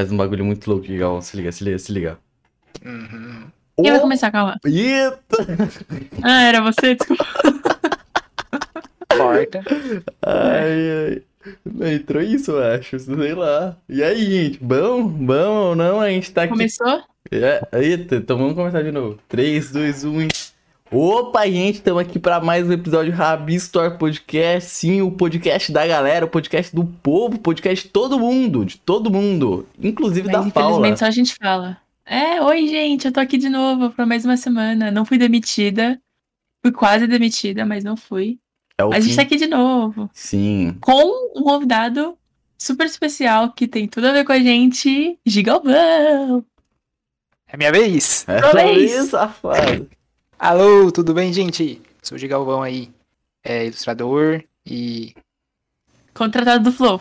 faz um bagulho muito louco, Galvão. Se liga, se liga, se liga. Uhum. Quem vai começar, calma? Eita! Ah, era você? Desculpa. Porta. Ai, ai. Não entrou isso, eu acho. Sei lá. E aí, gente? Bom? Bom ou não? A gente tá aqui. Começou? É, eita, então vamos começar de novo. 3, 2, 1 e. Opa, gente, estamos aqui para mais um episódio Rabi Store Podcast. Sim, o podcast da galera, o podcast do povo, o podcast de todo mundo, de todo mundo, inclusive Mas da Paula. infelizmente só a gente fala. É, oi, gente, eu tô aqui de novo pra mais uma semana. Não fui demitida. Fui quase demitida, mas não fui. É o A gente tá aqui de novo. Sim. Com um convidado super especial que tem tudo a ver com a gente, Gigalvão. É minha vez. Essa vez. aí, safado. Alô, tudo bem, gente? Sou o Gigalvão aí. É ilustrador e Contratado do Flow.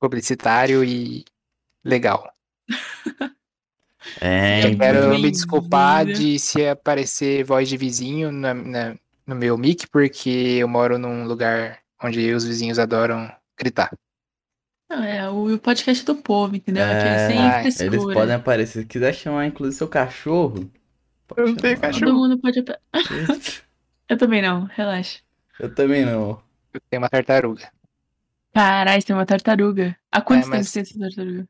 publicitário e legal. É, Eu quero me desculpar de se aparecer voz de vizinho na- na- no meu mic, porque eu moro num lugar onde os vizinhos adoram gritar. Não, é o, podcast do povo, entendeu? Aqui é É, sem ah, eles podem aparecer. Se quiser chamar, inclusive, seu cachorro. Pode Eu não tenho cachorro. Todo mundo pode. Eu também não, relaxa. Eu também não. Eu tenho uma tartaruga. Caralho, tem uma tartaruga. Há quanto É, tempo mas- tem essa tartaruga?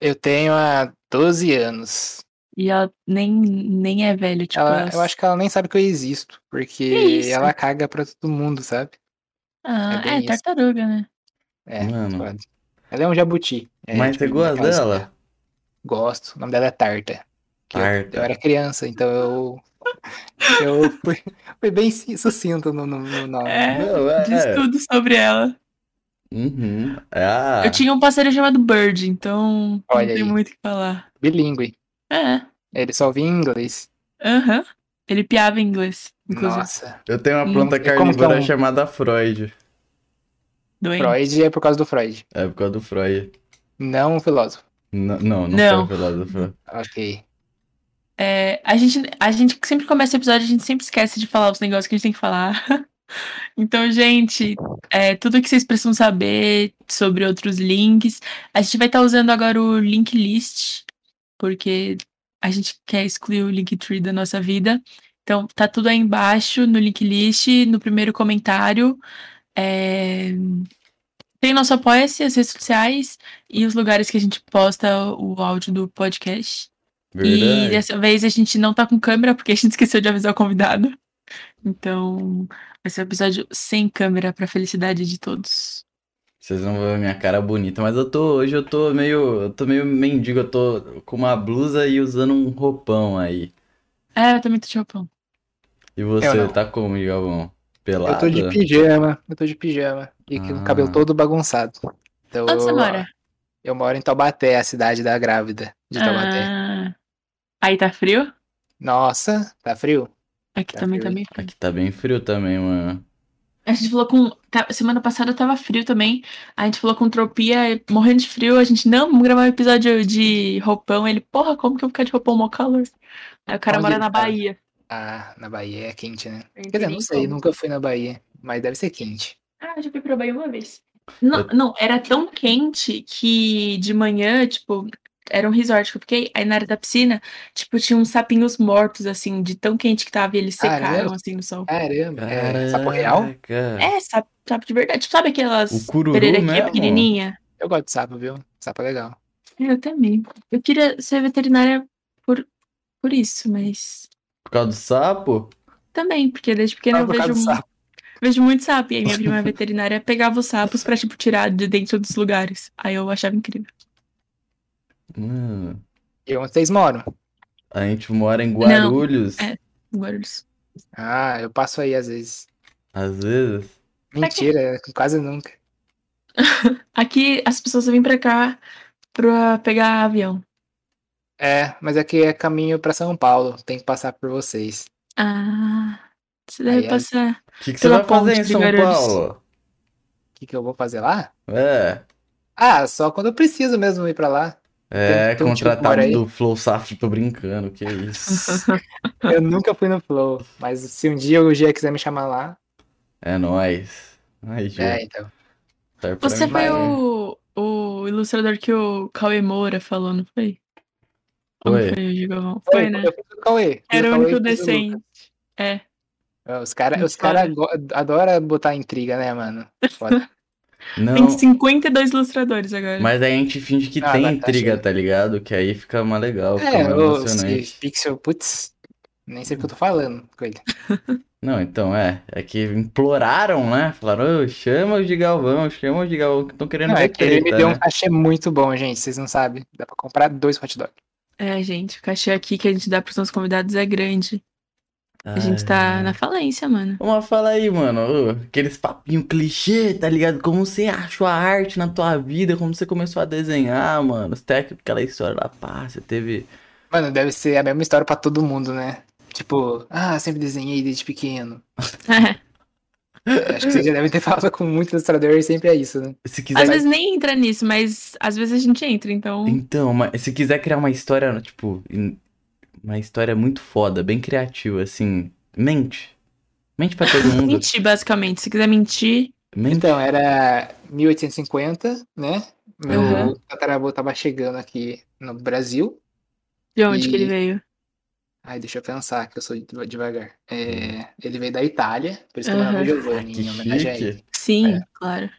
Eu tenho há 12 anos. E ela nem, nem é velha, tipo. Ela, ela- eu acho que ela nem sabe que eu existo, porque ela caga pra todo mundo, sabe? Ah, é é, isso. tartaruga, né? É, Mano. foda. Ela é um jabuti. É, Mas tipo, você gosta dela? Gosto. O nome dela é Tarta. Que eu-. Eu, era criança, então eu. Eu fui, fui bem sucinto no, no, no nome. É, Não, é. diz tudo sobre ela. Uhum. Ah. Eu tinha um parceiro chamado Bird, então Olha não tem aí. muito o que falar. Bilíngue. É, Ele só ouvia em inglês. aham. Ele piava em inglês, inclusive. Nossa. Eu tenho uma Hum, planta como que é carnívora um- chamada Freud. Doente. Freud é por causa do Freud. É por causa do Freud. Não um filósofo. N- não, não, Não. foi filósofo. Ok. É, a, gente, a gente sempre começa o episódio, a gente sempre esquece de falar os negócios que a gente tem que falar. Então, gente, é, tudo que vocês precisam saber sobre outros links, a gente vai estar usando agora o link list, porque a gente quer excluir o Linktree da nossa vida. Então, tá tudo aí embaixo no link list, no primeiro comentário. É, Tem nosso Apoia-se, as redes sociais e os lugares que a gente posta o áudio do podcast. E Verdade. dessa vez a gente não tá com câmera, porque a gente esqueceu de avisar o convidado. Então, vai ser um episódio sem câmera pra felicidade de todos. Vocês não vão ver minha cara bonita, mas eu tô. Hoje eu tô meio. Eu tô meio mendigo, eu tô com uma blusa e usando um roupão aí. É, eu também tô de roupão. E você, tá como, Galvão? Pelado? Eu tô de pijama. Eu tô de pijama. E com o Ah. cabelo todo bagunçado. Então, Onde você eu, mora? Eu moro em Taubaté, a cidade da grávida de Taubaté. Aí tá frio? Nossa, tá frio? Aqui Tá também frio. tá bem frio. Aqui tá bem frio também, mano. A gente falou com. tá- semana passada tava frio também. A gente falou com Tropia, morrendo de frio. A gente, não, vamos gravar um episódio de roupão. Ele, porra, como que eu vou ficar de roupão mó calor? Aí o cara Onde mora na tá? Bahia. Ah, na Bahia é quente, né? Quer dizer, não sei, nunca fui na Bahia, mas deve ser quente. Ah, já fui pra Bahia uma vez. Não, não, era tão quente que de manhã, tipo, era um resort que eu fiquei, aí na área da piscina, tipo, tinha uns sapinhos mortos, assim, de tão quente que tava, e eles Caramba. secaram, assim, no sol. Caramba, é sapo real? É, sapo, sapo de verdade. Tipo, sabe aquelas O cururu mesmo? pequenininha? Eu gosto de sapo, viu? Sapo é legal. Eu também. Eu queria ser veterinária por, por isso, mas Por causa do sapo? também, porque desde pequena Ah, eu vejo, do mu- sapo. vejo muito sapo. E aí minha prima veterinária pegava os sapos pra, tipo, tirar de dentro dos lugares. Aí eu achava incrível. Mano, E onde vocês moram? a gente mora em Guarulhos. é. Guarulhos. Ah, eu passo aí às vezes. Às vezes. Mentira, quase nunca. Aqui as pessoas vêm pra cá pra pegar avião. É, mas aqui é caminho pra São Paulo, tem que passar por vocês. Ah, você Aí deve é- passar. O que, que você vai fazer em de São. Paulo? O que, que eu vou fazer lá? É. Ah, só quando eu preciso mesmo ir pra lá. É, Tem- um contratado aí. do Flow Safety, tô brincando, que isso. Eu nunca fui no Flow, mas se um dia o Gia quiser me chamar lá, é nóis. Aí, é, então. Pra Você mim. foi o, o ilustrador que o Cauê Moura falou, não foi? Foi. foi o Gigavão? Foi, né? Eu fiz o Cauê. Era o único decente. É. É, Os caras Muito os cara adoram botar intriga, né, mano? Foda. Tem Não, 52 ilustradores agora. mas aí a gente finge que Ah, tem tá, tá intriga, tá ligado? Que aí fica mais legal, fica é, mais o emocionante. Pixel, putz, nem sei o que eu tô falando com ele. Não, então é. É que imploraram, né? Falaram, "Ô, chama o de Galvão, chama o de Galvão, que estão querendo Não, ver é que ele me deu um né? cachê muito bom, gente, vocês não sabem. Dá pra comprar dois hot dog. É, gente, o cachê aqui que a gente dá pros nossos convidados é grande. A gente tá Ai. na falência, mano. Mas fala aí, mano, aqueles papinho clichê, tá ligado? Como você achou a arte na tua vida, como você começou a desenhar, mano. Você tem aquela história lá, pá, você teve... Mano, deve ser a mesma história pra todo mundo, né? Tipo, ah, sempre desenhei desde pequeno. Acho que vocês já devem ter falado com muito ilustrador e sempre é isso, né? Se quiser... Às vezes nem entra nisso, mas às vezes a gente entra, então. Então, mas se quiser criar uma história, tipo, in- uma história muito foda, bem criativa, assim, mente. Mente pra todo mundo. Mentir, basicamente. Se quiser mentir, Mente. Então, era 1850, né? Meu Uhum. tataravô tava chegando aqui no Brasil. de onde E- que ele veio? Ai, deixa eu pensar que eu sou deva- devagar. É, ele veio da Itália, por isso que eu Aham. meu nome é Giovanni, Que em homenagem a ele. Sim, É. claro.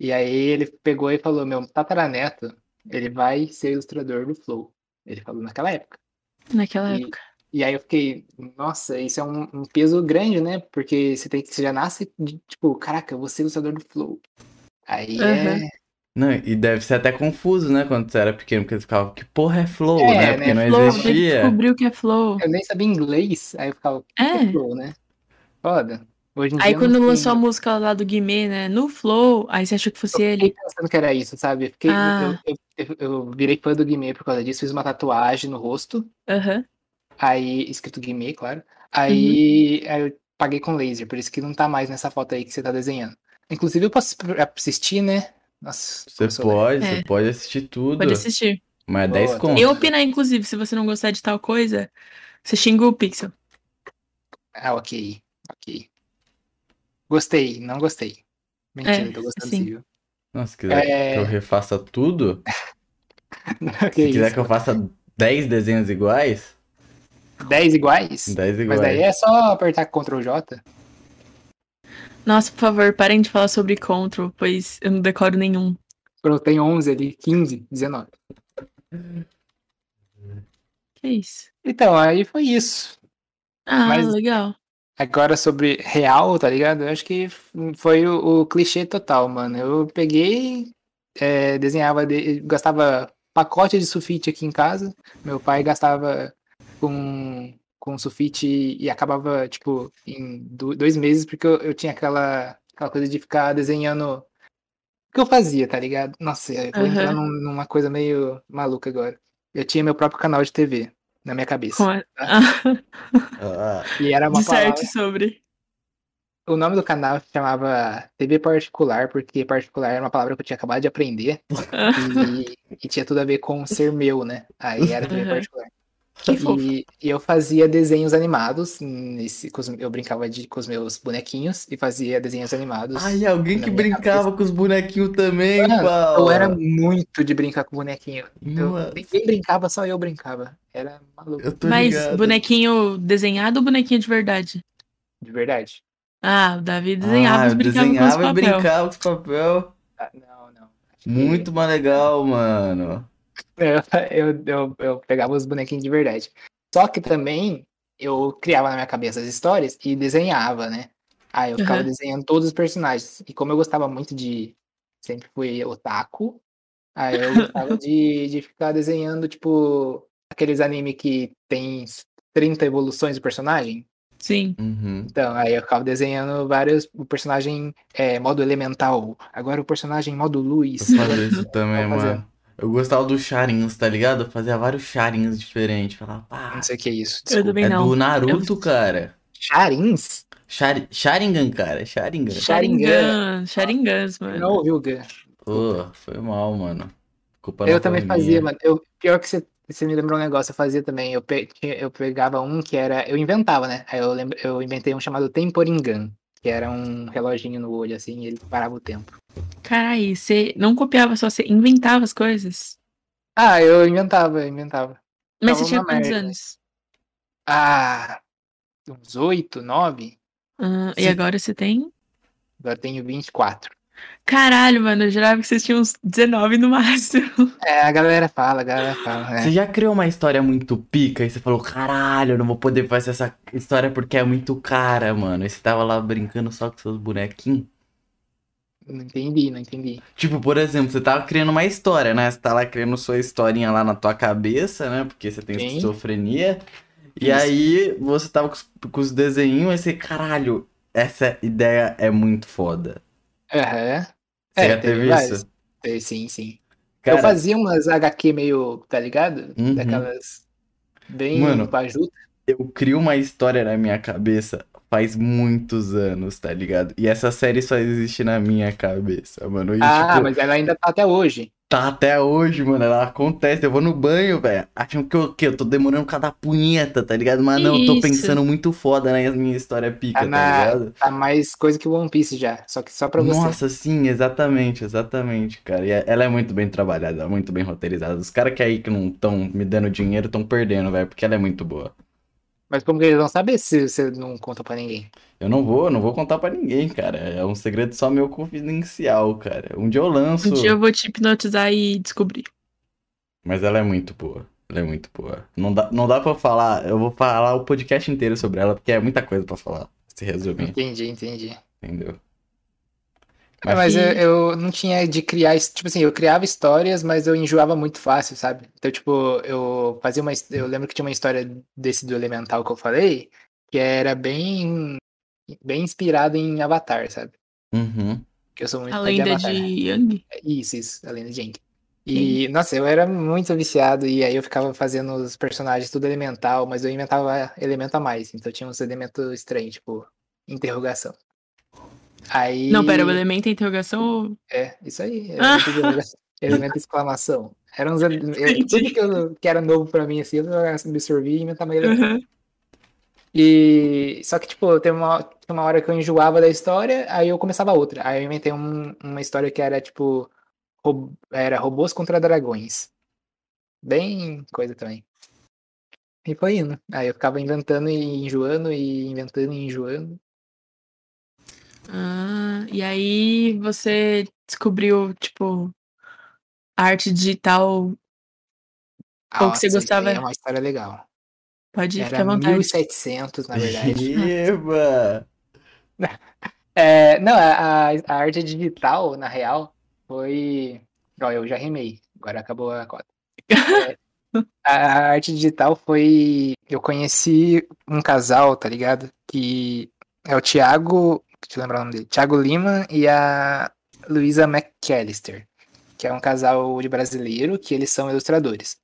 E aí ele pegou e falou, meu tataraneto, ele vai ser ilustrador do Flow. Ele falou naquela época. Naquela E- época. E aí eu fiquei, nossa, isso é um, um peso grande, né? Porque você tem que, você já nasce, de, tipo, caraca, eu vou ser ilustrador do Flow. Aí Aham. é, Não, e deve ser até confuso, né, quando você era pequeno, porque você ficava, que porra é flow, É, né? né, Porque não Flow, existia. descobriu que é flow. eu nem sabia inglês, aí eu ficava, que É. é Flow, né? Foda. Hoje em Aí dia quando lançou a tem- música lá do Guimê, né? No Flow, aí você achou que fosse Eu ele. fiquei pensando que era isso, sabe? Eu, fiquei, Ah. eu, eu, eu- eu virei fã do Guimê por causa disso, fiz uma tatuagem no rosto, Aham. aí, escrito Guimê, claro. Aí, aí eu paguei com laser, por isso que não tá mais nessa foto aí que você tá desenhando. Inclusive eu posso assistir, né? Nossa, Você eu pode, É. você pode assistir tudo. Pode assistir. Mas é Boa, 10 tá. conto. E opinar, inclusive, se você não gostar de tal coisa, você xinga o Pixel. Ah, ok. Ok. Gostei, não gostei. Mentira, É, tô gostando sim. sim, viu? Nossa, se quiser É. que eu refaça tudo, Que se quiser isso? que eu faça 10 desenhos iguais, 10 iguais? 10 Mas iguais. daí é só apertar Ctrl J. Nossa, por favor, parem de falar sobre Control, pois eu não decoro nenhum. Pronto, tem 11 ali, 15, 19. Que isso? Então, aí foi isso. Ah, Mas- legal. Agora sobre real, tá ligado? Eu acho que foi o, o clichê total, mano. Eu peguei, é, desenhava, de, gastava pacote de sulfite aqui em casa. Meu pai gastava com, com sulfite e acabava, tipo, em do- dois meses, porque eu, eu tinha aquela, aquela coisa de ficar desenhando o que eu fazia, tá ligado? Nossa, eu vou entrar Aham. num- numa coisa meio maluca agora. Eu tinha meu próprio canal de TV na minha cabeça. Com a- Ah, E era uma palavra. disserte sobre. O nome do canal se chamava TV Particular, porque particular era uma palavra que eu tinha acabado de aprender e, e tinha tudo a ver com ser meu, né? Aí era TV Uhum. Particular. E, e eu fazia desenhos animados, nesse, com os- eu brincava de, com os meus bonequinhos e fazia desenhos animados. Ai, alguém que brincava com os bonequinhos também, Mano, Paulo. Eu era muito de brincar com bonequinho. Eu, ninguém brincava, só eu brincava. Era maluco, eu tô Mas ligado. bonequinho desenhado ou bonequinho de verdade? de verdade. Ah, o Davi desenhava ah, e eu brincava com os desenhava e papel. brincava com os papel. Ah, não, não. Muito mais legal, mano. Eu, eu, eu, eu pegava os bonequinhos de verdade. Só que também eu criava na minha cabeça as histórias e desenhava, né? Aí eu ficava Aham. desenhando todos os personagens. E como eu gostava muito de. Sempre fui otaku, aí eu gostava de, de ficar desenhando, tipo, aqueles anime que tem 30 evoluções do personagem. Sim. Uhum. Então, aí eu ficava desenhando vários. O personagem é, modo elemental. Agora o personagem modo luz. Eu isso também, mano. Eu gostava dos charins, tá ligado? Eu fazia vários charins diferentes. Falava, pá, Não sei o que é isso. Eu Desculpa. também é não. do Naruto, cara. Charins? Char... Sharingan, cara. Sharingan. Sharingan. Sharingans, mano. Não ouviu, Gun. Pô, foi mal, mano. Culpa Eu também minha. fazia, mano. Eu, pior que você, você me lembrou um negócio, eu fazia também. Eu, pe- eu pegava um que era. Eu inventava, né? Aí eu, lembro, eu inventei um chamado Temporingan. Que era um reloginho no olho, assim, e ele parava o tempo. Carai, você não copiava só, você inventava as coisas? Ah, eu inventava, eu inventava. Mas Tava você tinha quantos merda. anos? Ah, uns oito, nove? Ah, e agora você tem? Agora eu tenho 24. Caralho, mano, eu jurava que vocês tinham uns 19 no máximo. É, a galera fala, a galera fala. é. Você já criou uma história muito pica e você falou, caralho, eu não vou poder fazer essa história porque é muito cara, mano. E você tava lá brincando só com seus bonequinhos? Não entendi, não entendi. Tipo, por exemplo, você tava criando uma história, né? Você tá lá criando sua historinha lá na tua cabeça, né? Porque você tem Sim. esquizofrenia. E Isso. aí você tava com os, com os desenhinhos e você, caralho, essa ideia é muito foda. Aham. Você É, já teve teve isso? Teve, Sim, sim. Cara, Eu fazia umas HQ meio, tá ligado? Uhum. Daquelas bem Mano, bajuta. eu crio uma história na minha cabeça faz muitos anos, tá ligado? E essa série só existe na minha cabeça, mano. E, Ah, tipo, mas ela ainda tá até hoje. tá até hoje, mano. Ela acontece. Eu vou no banho, velho. Acham que eu, que eu tô demorando cada punheta, tá ligado? Mas não, eu tô pensando muito foda na minha história pica, Tá tá na- ligado? Tá mais coisa que o One Piece já. Só que só pra você. Nossa, sim, exatamente, exatamente, cara. E ela é muito bem trabalhada, muito bem roteirizada. Os caras que aí que não estão me dando dinheiro estão perdendo, velho, porque ela é muito boa. Mas como que eles vão saber se você não conta pra ninguém? Eu não vou, não vou contar pra ninguém, cara. É um segredo só meu confidencial, cara. Um dia eu lanço, Um dia eu vou te hipnotizar e descobrir. mas ela é muito boa. Ela é muito boa. Não dá, não dá pra falar, eu vou falar o podcast inteiro sobre ela, porque é muita coisa pra falar. Se resumir, Entendi, entendi. entendeu? É, mas eu, eu não tinha de criar, tipo assim, eu criava histórias, mas eu enjoava muito fácil, sabe? Então, tipo, eu fazia uma, eu lembro que tinha uma história desse do Elemental que eu falei, que era bem, bem inspirado em Avatar, sabe? Uhum. Que eu sou muito A fã de lenda Avatar. de Yang? Isso, isso, a lenda de Aang. E, nossa, eu era muito viciado, e aí eu ficava fazendo os personagens tudo elemental, mas eu inventava elemento a mais, então tinha uns elementos estranhos, tipo, interrogação. Aí. Não, pera, o elemento é interrogação. É, isso aí. Ah. Elemento, de interrogação, elemento exclamação. Era uns, ele- eu- tudo que, eu- que era novo pra mim, assim, eu absorvi e inventava elemento. Uhum. E só que, tipo, tem uma, uma hora que eu enjoava da história, aí eu começava outra. Aí eu inventei um- uma história que era, tipo, ro- era robôs contra dragões. Bem coisa também. E foi indo. Aí eu ficava inventando e enjoando, e inventando e enjoando. Ah, e aí você descobriu, tipo, a arte digital. Ou que você gostava- É uma história legal. Pode ficar à Era vontade. 1700, na verdade. Eba! É, não, a, a- a arte digital, na real, foi. Ó, eu já rimei, agora acabou a cota. É, a arte digital foi. Eu conheci um casal, tá ligado? Que é o Thiago. Deixa eu lembrar o nome dele. Thiago Lima e a Luisa McAllister, que é um casal de brasileiro que eles são ilustradores.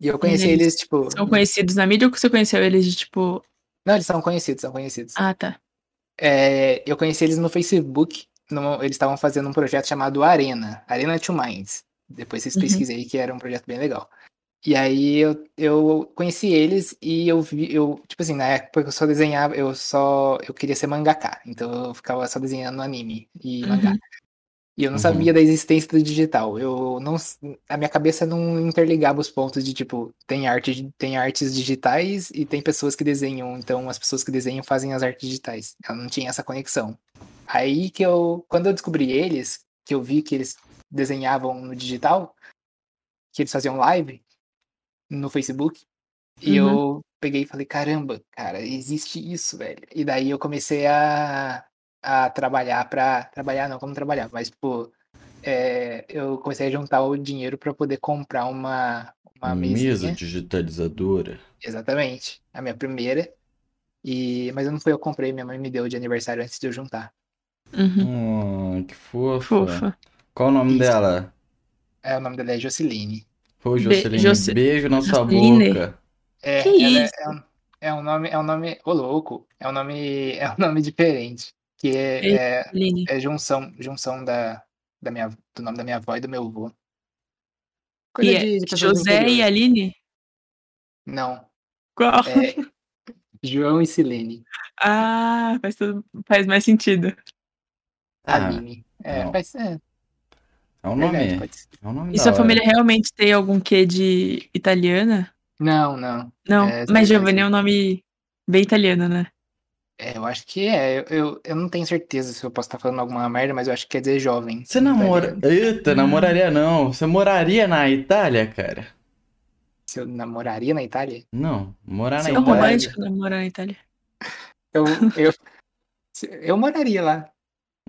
E eu conheci Eles eles, tipo. São conhecidos na mídia ou você conheceu eles de tipo. Não, eles são conhecidos, são conhecidos. Ah, tá. É, eu conheci eles no Facebook. no- eles estavam fazendo um projeto chamado Arena, Arena to Minds. Depois vocês Uhum. pesquisem aí que era um projeto bem legal. E aí eu, eu conheci eles e eu vi, eu, tipo assim, na época eu só desenhava, eu só, eu queria ser mangaka, então eu ficava só desenhando anime e mangá. Uhum. E eu não Uhum. sabia da existência do digital. Eu não, a minha cabeça não interligava os pontos de tipo, tem arte, tem artes digitais e tem pessoas que desenham, então as pessoas que desenham fazem as artes digitais. Eu não tinha essa conexão. Aí que eu, quando eu descobri eles, que eu vi que eles desenhavam no digital, que eles faziam live no Facebook, e Uhum. eu peguei e falei, caramba, cara, existe isso, velho. E daí eu comecei a, a trabalhar pra. Trabalhar não, como trabalhar, mas, pô, é, eu comecei a juntar o dinheiro pra poder comprar uma, uma Mesa digitalizadora. Exatamente. A minha primeira. E, mas eu não fui eu comprei, minha mãe me deu de aniversário antes de eu juntar. Uhum. Oh, que fofa. Fofa. Qual o nome Isso. dela? É, o nome dela é Jocelyne. Pô, Be- Joceline, Joce- beijo na sua boca. É, Que ela é- isso? é, um, é um nome, é um nome, ô louco, é um nome, é um nome diferente, que é, é, Aline. é junção, junção da, da minha, do nome da minha avó e do meu avô. Coisa E é de, José e. Aline? Não, Qual? é, João e Silene. Ah, faz, tudo- faz mais sentido. Ah, Aline. É, não. faz. É, é um verdade, nome. pode ser. É um nome E da sua hora. família realmente tem algum quê de italiana? Não, não. Não, É, mas Giovanni é um nome bem italiano, né? É, eu acho que é. Eu, eu, eu não tenho certeza se eu posso estar falando alguma merda, mas eu acho que quer dizer jovem. Você namora. italiano. Eita, namoraria não. Você moraria na Itália, cara? Se eu namoraria na Itália? Não, morar na É Itália. romântico namorar na Itália. Eu, eu, eu moraria lá.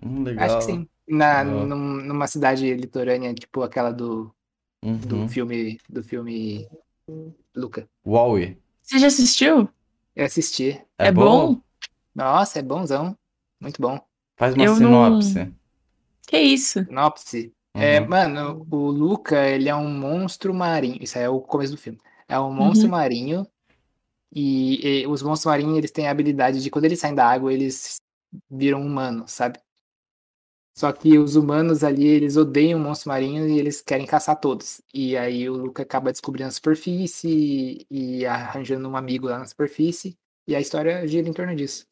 Hum, legal. Acho que sim. Na, num- numa cidade litorânea, tipo aquela do, do Uhum. filme. Do filme. Luca. Huawei. Você já assistiu? Eu assisti. É, É bom? Nossa, é bonzão. Muito bom. Faz uma Eu não- sinopse. Que isso? Sinopse. É, Uhum. mano, o Luca, ele é um monstro marinho. Isso aí é o começo do filme. É um monstro Uhum. marinho. E, e os monstros marinhos, eles têm a habilidade de, quando eles saem da água, eles viram humanos, sabe? Só que os humanos ali, eles odeiam o monstro marinho e eles querem caçar todos. E aí o Luca acaba descobrindo a superfície e arranjando um amigo lá na superfície. E a história gira em torno disso.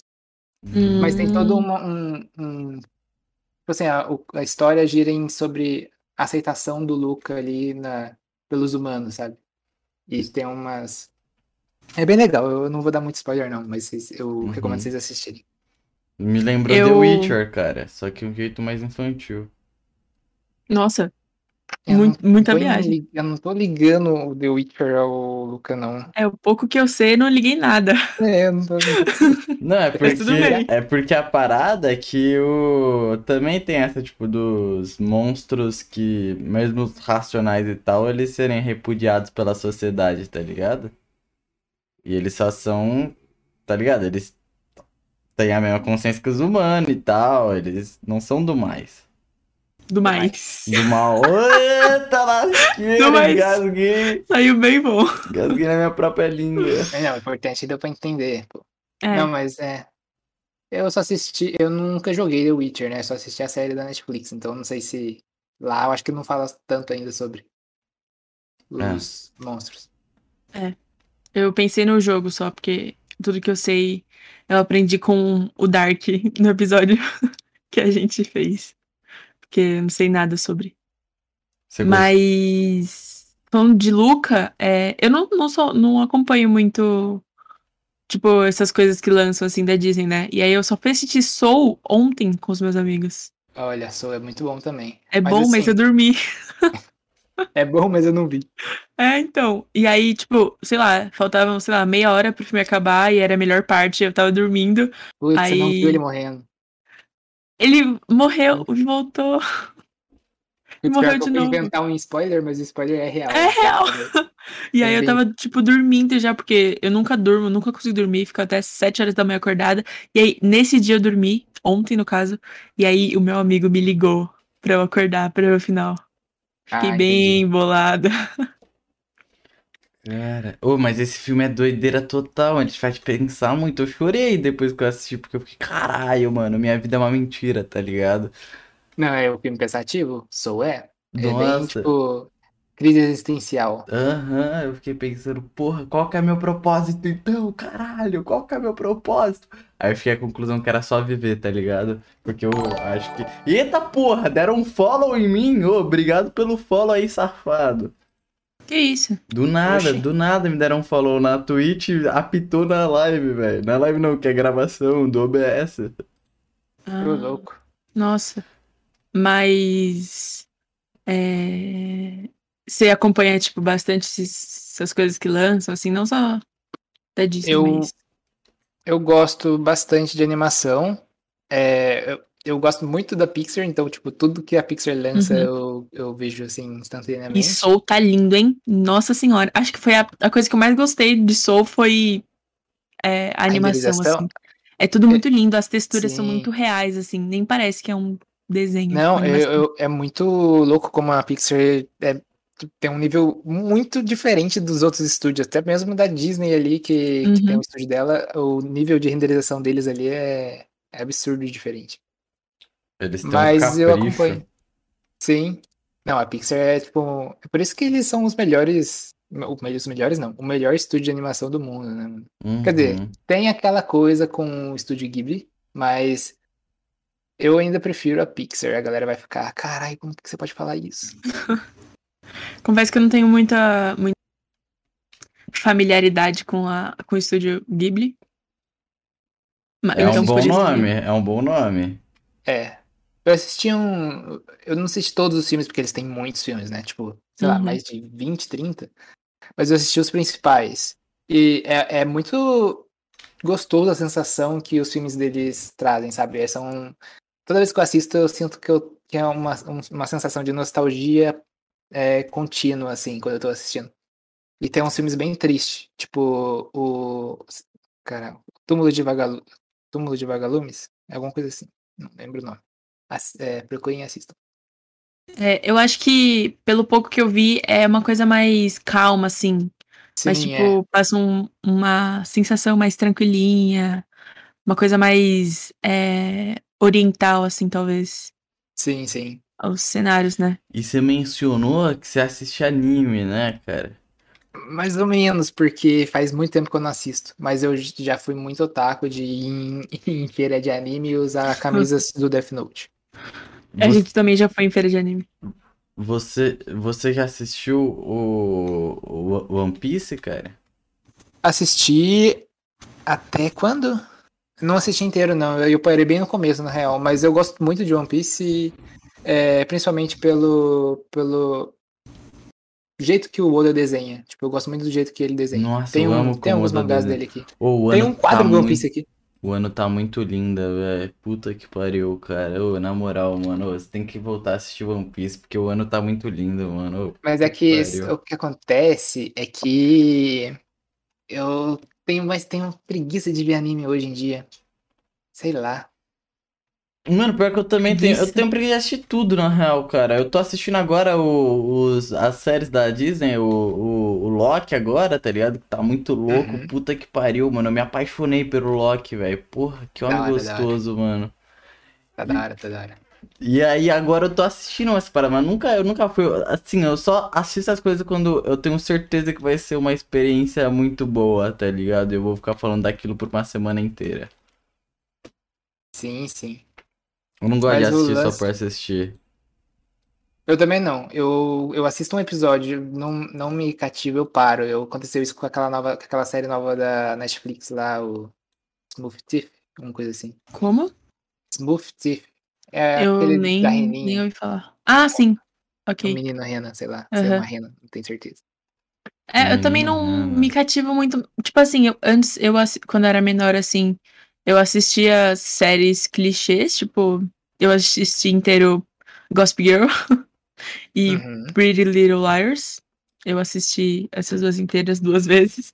Uhum. Mas tem Hum. todo uma- um. um tipo assim, a, a história gira em sobre a aceitação do Luca ali na, pelos humanos, sabe? E tem umas. É bem legal, eu não vou dar muito spoiler, não, mas eu Uhum. recomendo vocês assistirem. Me lembrou The Eu- Witcher, cara. Só que um jeito mais infantil. Nossa, muita viagem. Eu não tô ligando o The Witcher ao Luca, não. É o pouco que eu sei, não liguei nada. É, eu não tô. Não, é porque, bem. é porque a parada é que o... também tem essa, tipo, dos monstros que, mesmo os racionais e tal, eles serem repudiados pela sociedade, tá ligado? E eles só são, tá ligado? Eles têm a mesma consciência que os humanos e tal, eles não são do mais. Do mais. Do mal. Eita, lasqueira, Do mais. engasguei. Saiu bem bom. Engasguei na minha própria língua. Mas não, o importante deu pra entender. pô. É, Não, mas é. Eu só assisti. Eu nunca joguei The Witcher, né? Só assisti a série da Netflix. Então não sei se. Lá eu acho que não fala tanto ainda sobre os monstros. eu pensei no jogo só, porque tudo que eu sei eu aprendi com o Dark no episódio que a gente fez. Porque eu não sei nada sobre. Você? Mas falando de Luca, é, eu não, não, sou, não acompanho muito, tipo, essas coisas que lançam assim da Disney, né? E aí eu só fui assistir Soul ontem com os meus amigos. Olha, Soul é muito bom também. É Mas, bom, mas assim- eu dormi. É bom, mas eu não vi. É, então. E aí, tipo, sei lá, faltavam, sei lá, meia hora pro filme acabar e era a melhor parte, eu tava dormindo. Putz, você não Aí- viu ele morrendo. Ele morreu voltou. Putz, morreu de novo. inventar um spoiler, mas o spoiler é real. É real. E aí É eu tava, tipo, dormindo já, porque eu nunca durmo, nunca consigo dormir, fico até sete horas da manhã acordada. E aí, nesse dia eu dormi, ontem no caso, e aí o meu amigo me ligou pra eu acordar pra o final. Fiquei Ah, bem bolada. Cara, ô, mas esse filme é doideira total, a gente faz pensar muito. Eu chorei depois que eu assisti, porque eu fiquei, caralho, mano, minha vida é uma mentira, tá ligado? Não, é o filme pensativo? Soul é. É bem, Nossa. tipo, crise existencial. Aham, eu fiquei pensando, porra, qual que é meu propósito então, caralho, qual que é meu propósito? Aí eu fiquei à conclusão que era só viver, tá ligado? Porque eu acho que. Eita porra, deram um follow em mim, ô, obrigado pelo follow aí, safado. Que isso? Do nada, Oxi. do nada me deram um follow na Twitch, apitou na live, velho. Na live não, que é gravação do OBS. Ah, louco. nossa. Mas. é, Você acompanha, tipo, bastante esses- essas coisas que lançam, assim, não só da Disney, Eu- mas. Eu gosto bastante de animação. É, eu, eu gosto muito da Pixar, então, tipo, tudo que a Pixar lança Uhum. eu, eu vejo assim E instantaneamente. Soul tá lindo, hein? Nossa senhora. Acho que foi a, a coisa que eu mais gostei de Soul foi é, a animação, renderização? assim. É tudo muito lindo, as texturas são Sim. muito reais, assim. Nem parece que é um desenho. Não, eu, animação. eu- é muito louco como a Pixar é, tem um nível muito diferente dos outros estúdios, até mesmo da Disney ali, que, que Uhum. tem o estúdio dela, o nível de renderização deles ali é, é absurdo e diferente. Eles têm um Mas eu capricho. acompanho. Sim. Não, a Pixar é tipo. É por isso que eles são os melhores o- os melhores não, o melhor estúdio de animação do mundo, né? mano? Uhum. Quer dizer, tem aquela coisa com o estúdio Ghibli, mas eu ainda prefiro a Pixar. A galera vai ficar, carai, como que você pode falar isso? Confesso que eu não tenho muita, muita familiaridade com, a, com o estúdio Ghibli. Mas- É um então, bom por isso- nome, é um bom nome. É. Eu assisti um. Eu não assisti todos os filmes, porque eles têm muitos filmes, né? Tipo, sei lá, Uhum. mais de 20, 30. Mas eu assisti os principais. E é, é muito gostoso a sensação que os filmes deles trazem, sabe? É, São... Toda vez que eu assisto, eu sinto que, eu, que é uma, um- uma sensação de nostalgia é, contínua, assim, quando eu tô assistindo. E tem uns filmes bem tristes, tipo o. Cara, Túmulo de, Vagalu... Túmulo de Vagalumes? É alguma coisa assim. Não lembro o nome. Ass- é, procurem e assistam. É, eu acho que, pelo pouco que eu vi, é uma coisa mais calma, assim. Mas, Sim, tipo, é. passa um- uma sensação mais tranquilinha. Uma coisa mais é, oriental, assim, talvez. Sim, sim. Aos cenários, né? E você mencionou que você assiste anime, né, cara? Mais ou menos, porque faz muito tempo que eu não assisto. Mas eu já fui muito otaku de ir em, em feira de anime e usar camisas do Death Note. A Você, gente também já foi em feira de anime. você, você já assistiu o, o One Piece, cara? Assisti até quando? Não assisti inteiro, não. Eu, eu parei bem no começo, na real. Mas eu gosto muito de One Piece, é, principalmente pelo, pelo jeito que o Oda desenha. Tipo, eu gosto muito do jeito que ele desenha. Nossa, tem eu um, amo tem alguns mangás desenha. dele aqui. Tem um quadro tá do One muito- Piece aqui. O ano tá muito linda, velho. Puta que pariu, cara. Ô, na moral, mano, você tem que voltar a assistir One Piece, porque o ano tá muito lindo, mano. Ô, Mas é que esse- pariu. o que acontece é que eu tenho mais tenho preguiça de ver anime hoje em dia. Sei lá. Mano, pior que eu também tenho. Eu tenho preguiça de assistir tudo, na real, cara. Eu tô assistindo agora o- os, as séries da Disney, o, o, o Loki agora, tá ligado? Que tá muito louco. Uhum. Puta que pariu, mano. Eu me apaixonei pelo Loki, velho. Porra, que homem hora, da hora. gostoso, mano. Tá da hora, tá da hora. E aí agora eu tô assistindo umas paradas, mas nunca, eu nunca fui. Assim, eu só assisto as coisas quando eu tenho certeza que vai ser uma experiência muito boa, tá ligado? Eu vou ficar falando daquilo por uma semana inteira. Sim, sim. Eu não gosto de Mas assistir lance- só por assistir. Eu também não. Eu, eu assisto um episódio, não, não me cativa, eu paro. Eu, aconteceu isso com aquela nova, com aquela série nova da Netflix lá, o Smooth Thief, alguma coisa assim. Como? Smooth Thief. É eu nem, da nem ouvi falar. Ah, sim. O Ok. menino rena, sei lá. Se é Aham. uma rena, não tenho certeza. É, eu também não me cativo muito. Tipo assim, eu, antes, eu quando eu era menor, assim, eu assistia séries clichês, tipo, eu assisti inteiro Gossip Girl e Uhum. Pretty Little Liars. Eu assisti essas duas inteiras duas vezes.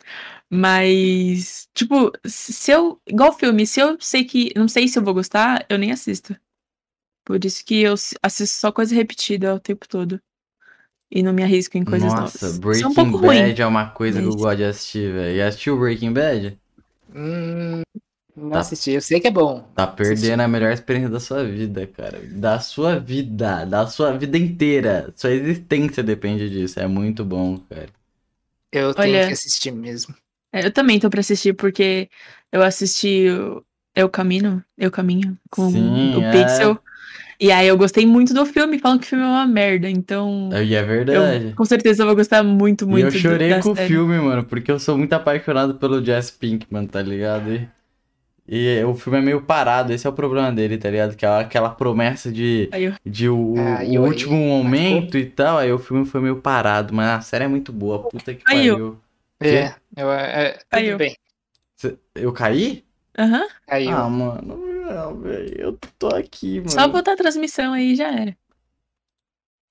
Mas, tipo, se eu. Igual filme, se eu sei que. Não sei se eu vou gostar, eu nem assisto. Por isso que eu assisto só coisa repetida o tempo todo. E não me arrisco em coisas Nossa, novas. É Breaking um pouco ruim. Bad é uma coisa que eu gosto de assistir, velho. Já assistiu Breaking Bad? Hum, não Tá. assisti. Eu sei que é bom. Tá perdendo a melhor experiência da sua vida, cara. Da sua vida, da sua vida inteira. Sua existência depende disso. É muito bom, cara. Eu tenho Olha- que assistir mesmo. É, Eu também tô pra assistir, porque eu assisti o Eu Camino, Eu Caminho, com Sim, o é. Pixel. E aí eu gostei muito do filme, falam que o filme é uma merda. Então, E é verdade. eu com certeza vou gostar muito, E muito eu do- chorei da com o série. filme, mano, porque eu sou muito apaixonado pelo Jess Pinkman, tá ligado? E, e o filme é meio parado, esse é o problema dele, tá ligado? Que é aquela promessa de, Aí eu- de o, Ah, o aí, último momento e tal, aí o filme foi meio parado, mas a série é muito boa, puta que Aí eu- pariu. É, eu, é, tudo Caiu. bem. Cê- Eu caí? Aham. Caiu. Ah, mano, não, velho, eu tô aqui, mano. Só botar a transmissão aí já era.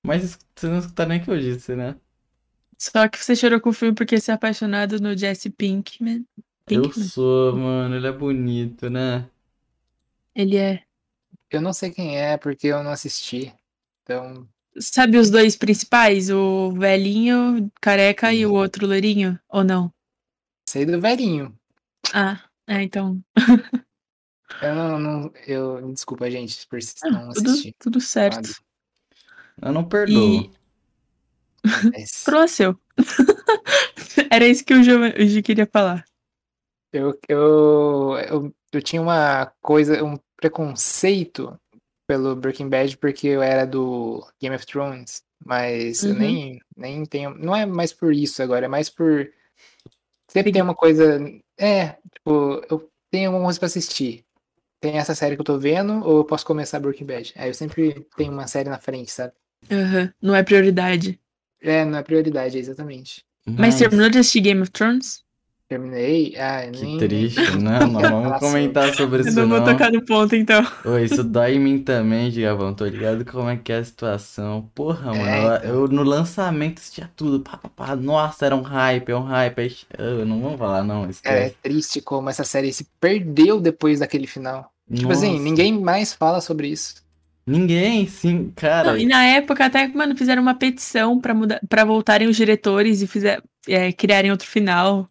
Mas você não escuta nem o que eu disse, né? Só que você chorou com o filme porque você é apaixonado no Jesse Pinkman. Eu Pinkman? sou, mano, ele é bonito, né? Ele é. Eu não sei quem é, porque eu não assisti. Então, Sabe os dois principais? O velhinho, careca e o outro loirinho? Ou não? sei do velhinho. Ah, é, então. Eu não, não- eu, desculpa, gente, por Ah, não tudo, assistir. tudo certo. Eu não perdoo. E Mas pro seu. Era isso que o Ju queria falar. Eu, eu, eu, eu tinha uma coisa, um preconceito pelo Breaking Bad porque eu era do Game of Thrones, mas eu Uhum. nem, nem tenho. Não é mais por isso agora, é mais por. Sempre tem uma coisa. É, tipo, eu tenho alguma coisa pra assistir. Tem essa série que eu tô vendo, ou eu posso começar Breaking Bad? Aí eu sempre tenho uma série na frente, sabe? Aham, Não é prioridade. É, não é prioridade, exatamente. Mas terminou de assistir Game of Thrones? Terminei. Ah, eu Que nem. triste, né? Não vamos Nossa. comentar sobre Eu isso, não vou não. tocar no ponto, então. Ô, isso dói em mim também, Gigavão. Tô ligado como é que é a situação. Porra, mano. É, eu- então. Eu no lançamento assistia tudo. Pá, pá, pá. Nossa, era um hype, é um hype. Aí, eu não vamos falar, não. É, é Esquece. triste como essa série se perdeu depois daquele final. Tipo assim, Nossa. ninguém mais fala sobre isso. Ninguém, sim, cara. Não, e na época até, mano, fizeram uma petição pra mudar, para voltarem os diretores e fizer, é, criarem outro final.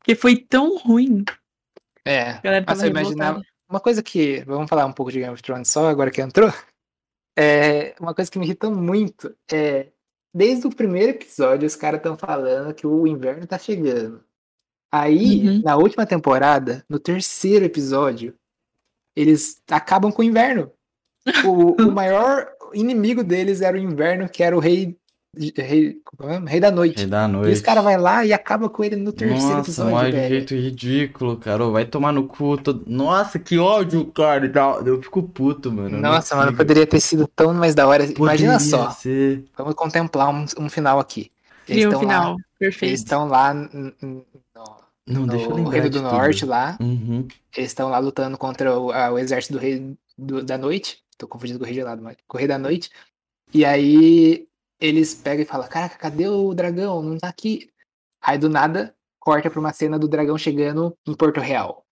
Porque foi tão ruim. É. A galera tava imaginava. Uma coisa que. Vamos falar um pouco de Game of Thrones só agora que entrou. É, uma coisa que me irrita muito é. Desde o primeiro episódio, os caras estão falando que o inverno tá chegando. Aí, Uhum. na última temporada, no terceiro episódio, eles acabam com o inverno. O, o maior inimigo deles era o inverno, que era o rei. Rei, é rei da noite. Rei da E noite. os caras vai lá e acaba com ele no terceiro Nossa, episódio, mó velho. jeito ridículo, cara. Vai tomar no cu. tô- Nossa, que ódio, cara. Eu fico puto, mano. Nossa, mano, poderia ter sido tão mais da hora. Imagina Poderia só, ser. vamos contemplar um, um final aqui. Cria um final. Lá, Perfeito. eles estão lá no, Não, deixa eu no Reino do tudo. Norte, lá. Uhum. Eles estão lá lutando contra o, a- o exército do Rei do- da Noite. Tô confundindo com o Rei Gelado, mas com o Rei da Noite. E aí eles pegam e falam: Caraca, cadê o dragão? Não tá aqui. Aí do nada corta pra uma cena do dragão chegando em Porto Real.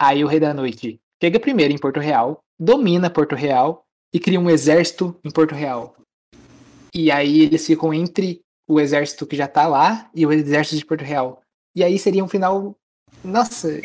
Aí o Rei da Noite chega primeiro em Porto Real, domina Porto Real e cria um exército em Porto Real. E aí eles ficam entre o exército que já tá lá e o exército de Porto Real. E aí seria um final. Nossa.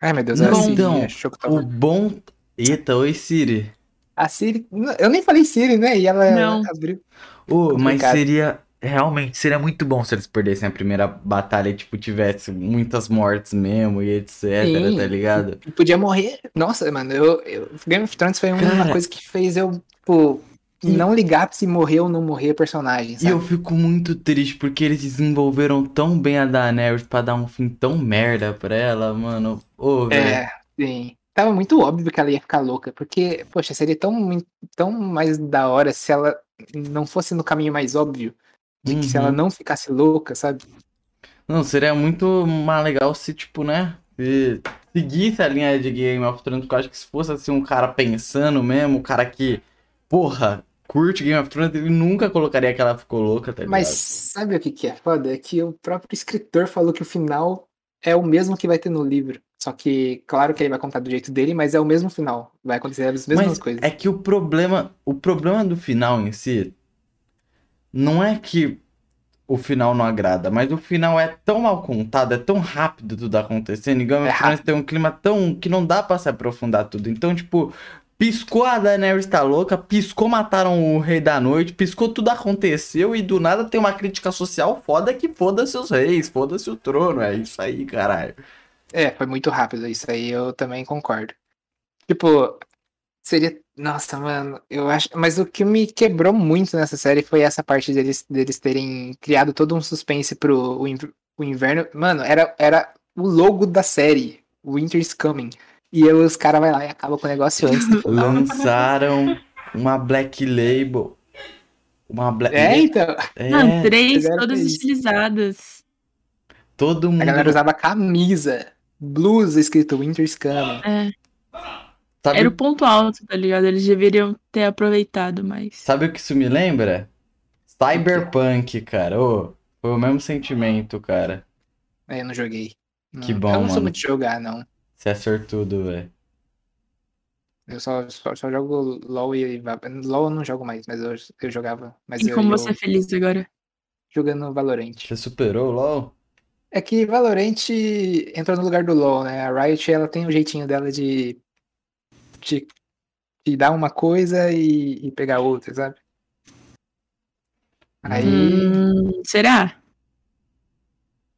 Ai meu Deus, era assim, então, é. O bom. Eita, oi, Siri. A Siri. Eu nem falei Siri, né? E ela Não. abriu. Ô, mas seria. Realmente, seria muito bom se eles perdessem a primeira batalha e, tipo, tivesse muitas mortes mesmo e etc, Sim. tá ligado? Podia morrer. Nossa, mano, eu, eu- Game of Thrones foi uma Cara. coisa que fez eu, tipo, E- não ligar se morreu ou não morrer personagem, E sabe? eu fico muito triste porque eles desenvolveram tão bem a Daenerys pra dar um fim tão merda pra ela, mano. Ô, velho. É, sim. Tava muito óbvio que ela ia ficar louca, porque, poxa, seria tão, tão mais da hora se ela não fosse no caminho mais óbvio, de que se ela Uhum. não ficasse louca, sabe? Não, seria muito mais legal se, tipo, né? Se seguisse a linha de Game of Thrones, porque eu acho que se fosse assim um cara pensando mesmo, um cara que, porra, curte Game of Thrones, ele nunca colocaria que ela ficou louca, tá ligado? Mas sabe o que que é foda? É que o próprio escritor falou que o final é o mesmo que vai ter no livro. Só que, claro que ele vai contar do jeito dele, mas é o mesmo final. Vai acontecer as mesmas Mas coisas. é que o problema, o problema do final em si não é que o final não agrada, mas o final é tão mal contado, é tão rápido tudo acontecendo, e Game of Thrones tem um clima tão que não dá pra se aprofundar tudo. Então, tipo, piscou a Daenerys tá louca, piscou mataram o Rei da Noite, piscou tudo aconteceu e do nada tem uma crítica social foda que foda-se os reis, foda-se o trono, é isso aí, caralho. É, foi muito rápido isso aí, eu também concordo. Tipo, seria. Nossa, mano, eu acho. Mas o que me quebrou muito nessa série foi essa parte deles, deles terem criado todo um suspense pro o inv- o inverno. Mano, era, era o logo da série, Winter's Coming. E aí os caras vai lá e acabam com o negócio antes do final. Lançaram uma Black Label. Uma Black É, então. Ah, É, três, fizeram todas utilizadas. todo A mundo. galera usava camisa, blusa escrito Winter's Coming. É, Sabe, era o ponto alto, tá ligado? Eles deveriam ter aproveitado mais. sabe o que isso me lembra? Cyberpunk, cara. Ô, foi o mesmo sentimento, cara. Aí eu não joguei. Não- Que bom, Eu não sou mano. muito de jogar, não. Você é sortudo, velho. Eu só, só, só jogo LOL e LOL eu não jogo mais, mas eu, eu jogava. Mas E eu, como eu você é feliz agora? jogando Valorant. Você superou o LOL? É que Valorant entrou no lugar do LoL, né? A Riot ela tem um jeitinho dela de, de, de dar uma coisa e, e pegar outra, sabe? Aí, Hum, será?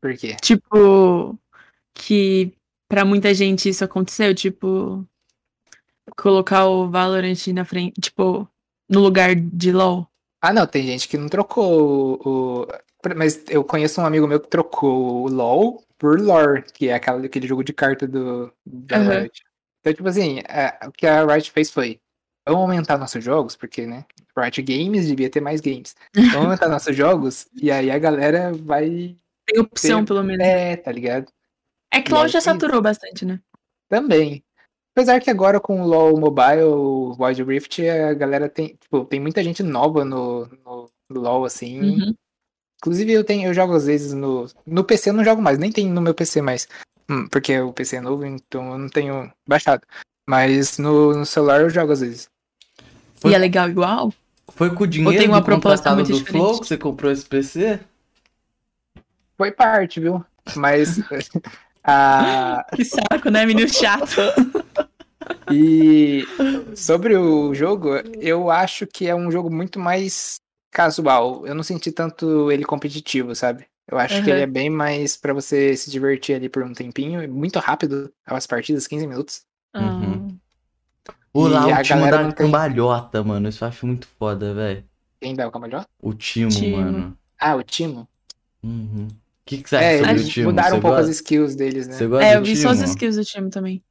por quê? Tipo, que pra muita gente isso aconteceu, tipo, colocar o Valorant na frente, tipo, no lugar de LoL. Ah, não, tem gente que não trocou o. o- Mas eu conheço um amigo meu que trocou o LoL por Lore, que é aquela, aquele jogo de carta do, da Aham. Riot. Então, tipo assim, é, o que a Riot fez foi: vamos aumentar nossos jogos, porque, né? Riot Games devia ter mais games. Vamos aumentar nossos jogos, e aí a galera vai. Tem opção, Tem- pelo menos. É, tá ligado? É que LoL já tem- saturou bastante, né? Também. Apesar que agora com o LoL Mobile, o Wild Rift, a galera tem. Tipo, tem muita gente nova no, no, no LoL, assim. Uhum. Inclusive, eu tenho, eu jogo às vezes no. No PC eu não jogo mais, nem tem no meu PC mais. Hum, Porque o PC é novo, então eu não tenho baixado. Mas no, no celular eu jogo às vezes. Foi- E é legal igual? Foi com o dinheiro tem uma do proposta muito do diferente? Flow que você comprou esse PC? Foi parte, viu? Mas. a, Que saco, né, menino chato? E sobre o jogo, eu acho que é um jogo muito mais casual. Eu não senti tanto ele competitivo, sabe? Eu acho que Aham. ele é bem mais pra você se divertir ali por um tempinho, é muito rápido, as partidas, 15 minutos. Uhum. Ah, O lá, o Timo galera da tem- cambalhota, mano. Isso eu acho muito foda, velho. Quem dá o camalhota? O Timo, Timo. mano. Ah, o Timo. Uhum. O que, que você acha É, sobre o Timo? mudaram Você um pouco as skills deles, né? Você gosta É, eu vi só as Timo? skills do time também.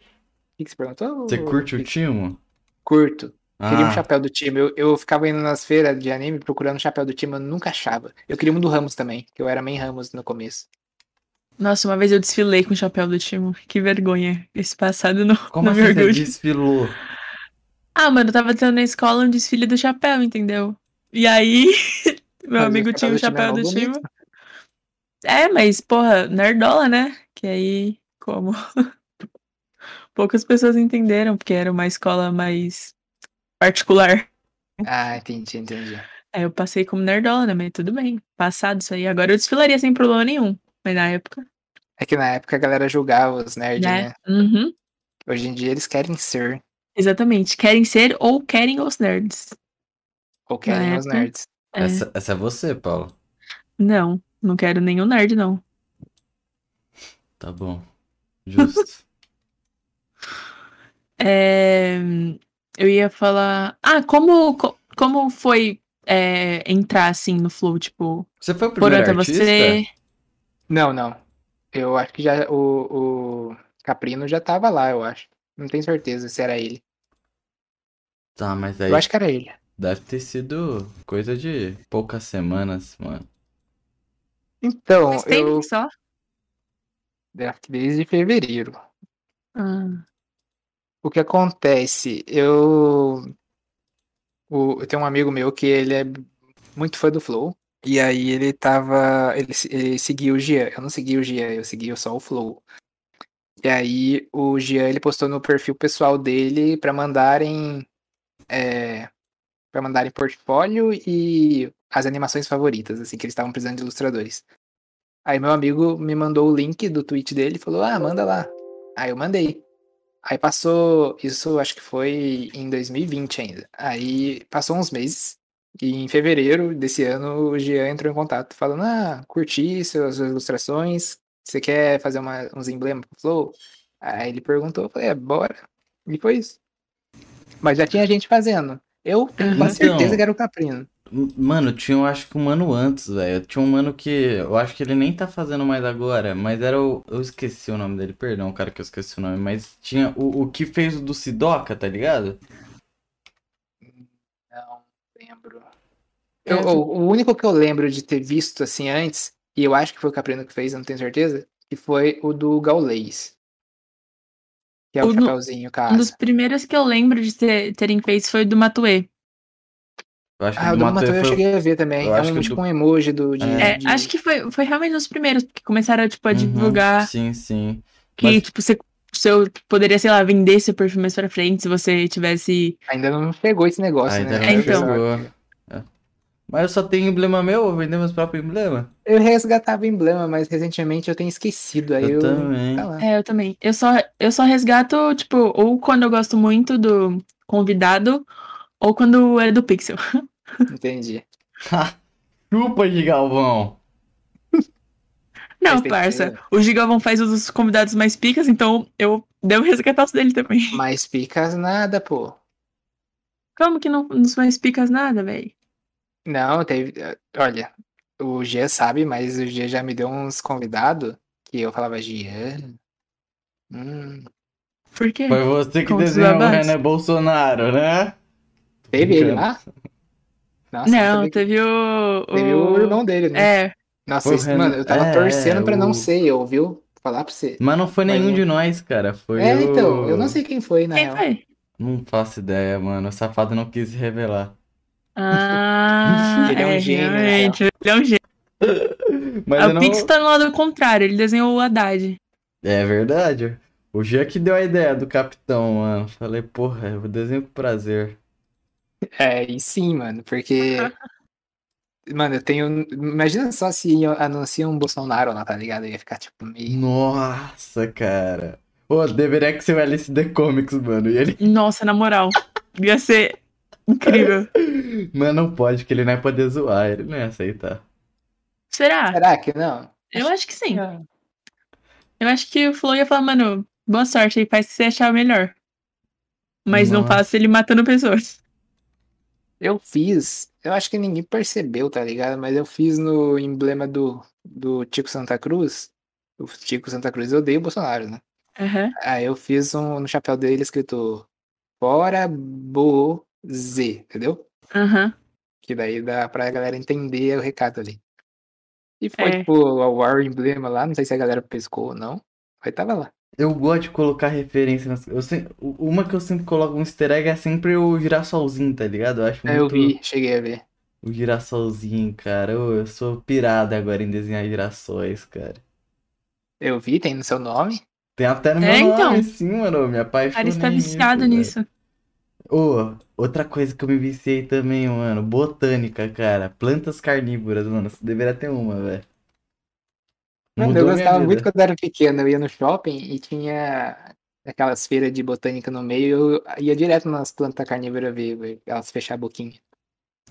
O que, que você perguntou? Você curte o Timo? Curto. Queria um Ah, chapéu do time. Eu, eu ficava indo nas feiras de anime procurando chapéu do time, eu nunca achava. Eu queria um do Ramos também, que eu era main Ramos no começo. Nossa, uma vez eu desfilei com o chapéu do time. Que vergonha. Esse passado não, como não assim me você desfilou? Ah, mano, eu tava tendo na escola um desfile do chapéu, entendeu? E aí, meu Mas amigo tinha o chapéu do time é. É, mas, porra, nerdola, né? Que aí, como? Poucas pessoas entenderam, porque era uma escola mais particular. Ah, entendi, entendi. Aí eu passei como nerdola, né? Mas tudo bem. Passado isso aí. Agora eu desfilaria sem problema nenhum. Mas na época, É que na época a galera julgava os nerds, né? né? Uhum. Hoje em dia eles querem ser, Exatamente. Querem ser ou querem os nerds. ou querem Na os época- nerds. É. Essa, essa é você, Paulo. Não, não quero nenhum nerd, não. Tá bom. Justo. É, eu ia falar. Ah, como, co- como foi é, entrar assim no Flow? Tipo, Você foi o por primeiro até artista? você. Não, não. Eu acho que já o, o Caprino já tava lá, eu acho. Não tenho certeza se era ele. Tá, mas aí Eu acho que era ele. deve ter sido coisa de poucas semanas, mano. Então, Faz tempo eu só? desde fevereiro. Ah, O que acontece? Eu, o, eu tenho um amigo meu que ele é muito fã do Flow. E aí ele tava. Ele, ele seguia o Gian. Eu não segui o Gian, eu seguia só o Flow. E aí o Gian ele postou no perfil pessoal dele pra mandarem. É, para mandarem portfólio e as animações favoritas, assim, que eles estavam precisando de ilustradores. Aí meu amigo me mandou o link do tweet dele e falou: Ah, manda lá. Aí eu mandei. Aí passou, isso acho que foi em 2020 ainda. Aí passou uns meses. E em fevereiro desse ano o Jean entrou em contato falando: Ah, curti suas ilustrações. Você quer fazer uma- uns emblemas pro Flow? Aí ele perguntou, eu falei, é, bora. E foi isso. Mas já tinha gente fazendo. Eu tenho Uhum. certeza que era o Caprino. Mano, tinha, eu acho que um ano antes, velho. Tinha um mano que. Eu acho que ele nem tá fazendo mais agora, mas era o. Eu esqueci o nome dele, perdão, cara, que eu esqueci o nome. Mas tinha o, o que fez o do Sidoca, tá ligado? Não lembro. É, Eu- eu- o, o único que eu lembro de ter visto assim antes, e eu acho que foi o Caprino que fez, eu não tenho certeza, que foi o do Gaulês. Que é o, O no- chapéuzinho com a um dos primeiros que eu lembro de ter- terem feito foi do Matue. Eu acho que Ah, o do Matuê Matuê eu foi- cheguei a ver também. eu É acho que um tipo do- um emoji do, de, É, de- acho que foi, foi realmente nos primeiros, porque começaram, tipo, a Uhum, divulgar Sim, sim. que, Mas- tipo, você, você poderia, sei lá, vender seu perfil mais pra frente se você tivesse. Ainda não pegou esse negócio, Ainda né? não pensava que- É. Mas eu só tenho emblema meu, vou vender meus próprios emblemas. Eu resgatava emblema, mas recentemente eu tenho esquecido. Aí Eu eu. também. Tá. É, eu também. Eu só, eu só resgato, tipo, ou quando eu gosto muito do convidado, ou quando é do Pixel. Entendi. Chupa, Gigalvão. Não, parça. ser. O Gigavão faz os dos convidados mais picas, então eu devo resgatar os dele também. Mais picas nada, pô. Como que não nos mais picas nada, velho? Não, teve. Olha, o Gia sabe, mas o Gia já me deu uns convidados que eu falava, Gia. Hum. Por quê? Foi você que Como desenhou o. René Bolsonaro, né? Teve ele lá? Nossa, não, que teve o. teve o irmão dele, né? É, Nossa, o isso- mano, eu tava é, torcendo pra não o- ser eu, viu? Falar pra você. Mas não foi Mas nenhum não. de nós, cara. Foi É, o... então, eu não sei quem foi, na quem real. foi? Não faço ideia, mano. O safado não quis se revelar. Ah, Ele é um é, gênio, né? realmente, ele é um gênio. Mas Ah, o não... Pix tá no lado contrário, ele desenhou o Haddad. É verdade. O Jean que deu a ideia do capitão, mano. Falei, porra, eu desenho com prazer. É, e sim, mano, porque. Mano, eu tenho. Imagina só se anunciam um Bolsonaro lá, tá ligado? Eu ia ficar tipo meio. Nossa, cara. Ô, deveria que ser o LSD Comics, mano. E ele. Nossa, na moral. Ia ser incrível. Mas não pode, que ele não ia poder zoar, ele não ia aceitar. Será? Será que não? Eu acho que sim. Eu acho que o Flow ia falar, mano, boa sorte aí, faz o que você achar melhor. Mas não Nossa. faça ele matando pessoas. Eu fiz. Eu acho que ninguém percebeu, tá ligado? Mas eu fiz no emblema do, do Tico Santa Cruz. O Tico Santa Cruz odeia o Bolsonaro, né? Aham. Aí eu fiz um, no chapéu dele escrito Fora Boze, entendeu? Aham. Que daí dá pra galera entender o recado ali. E foi, É. tipo, o War emblema lá, não sei se a galera pescou ou não, mas tava lá. Eu gosto de colocar referência nas. Eu sempre... Uma que eu sempre coloco um easter egg é sempre o girassolzinho, tá ligado? Eu acho muito. eu vi, cheguei a ver. O girassolzinho, cara. Ô, eu sou pirada agora em desenhar girassóis, cara. Eu vi, tem no seu nome. Tem até no meu É, então. nome, sim, mano. Eu me O apaixonei cara está viciado nisso. Ô, outra coisa que eu me viciei também, mano. Botânica, cara. Plantas carnívoras, mano. Você deveria ter uma, velho. Mano, eu gostava muito quando eu era pequeno. Eu ia no shopping e tinha aquelas feiras de botânica no meio. Eu ia direto nas plantas carnívoras ver elas fechar a boquinha.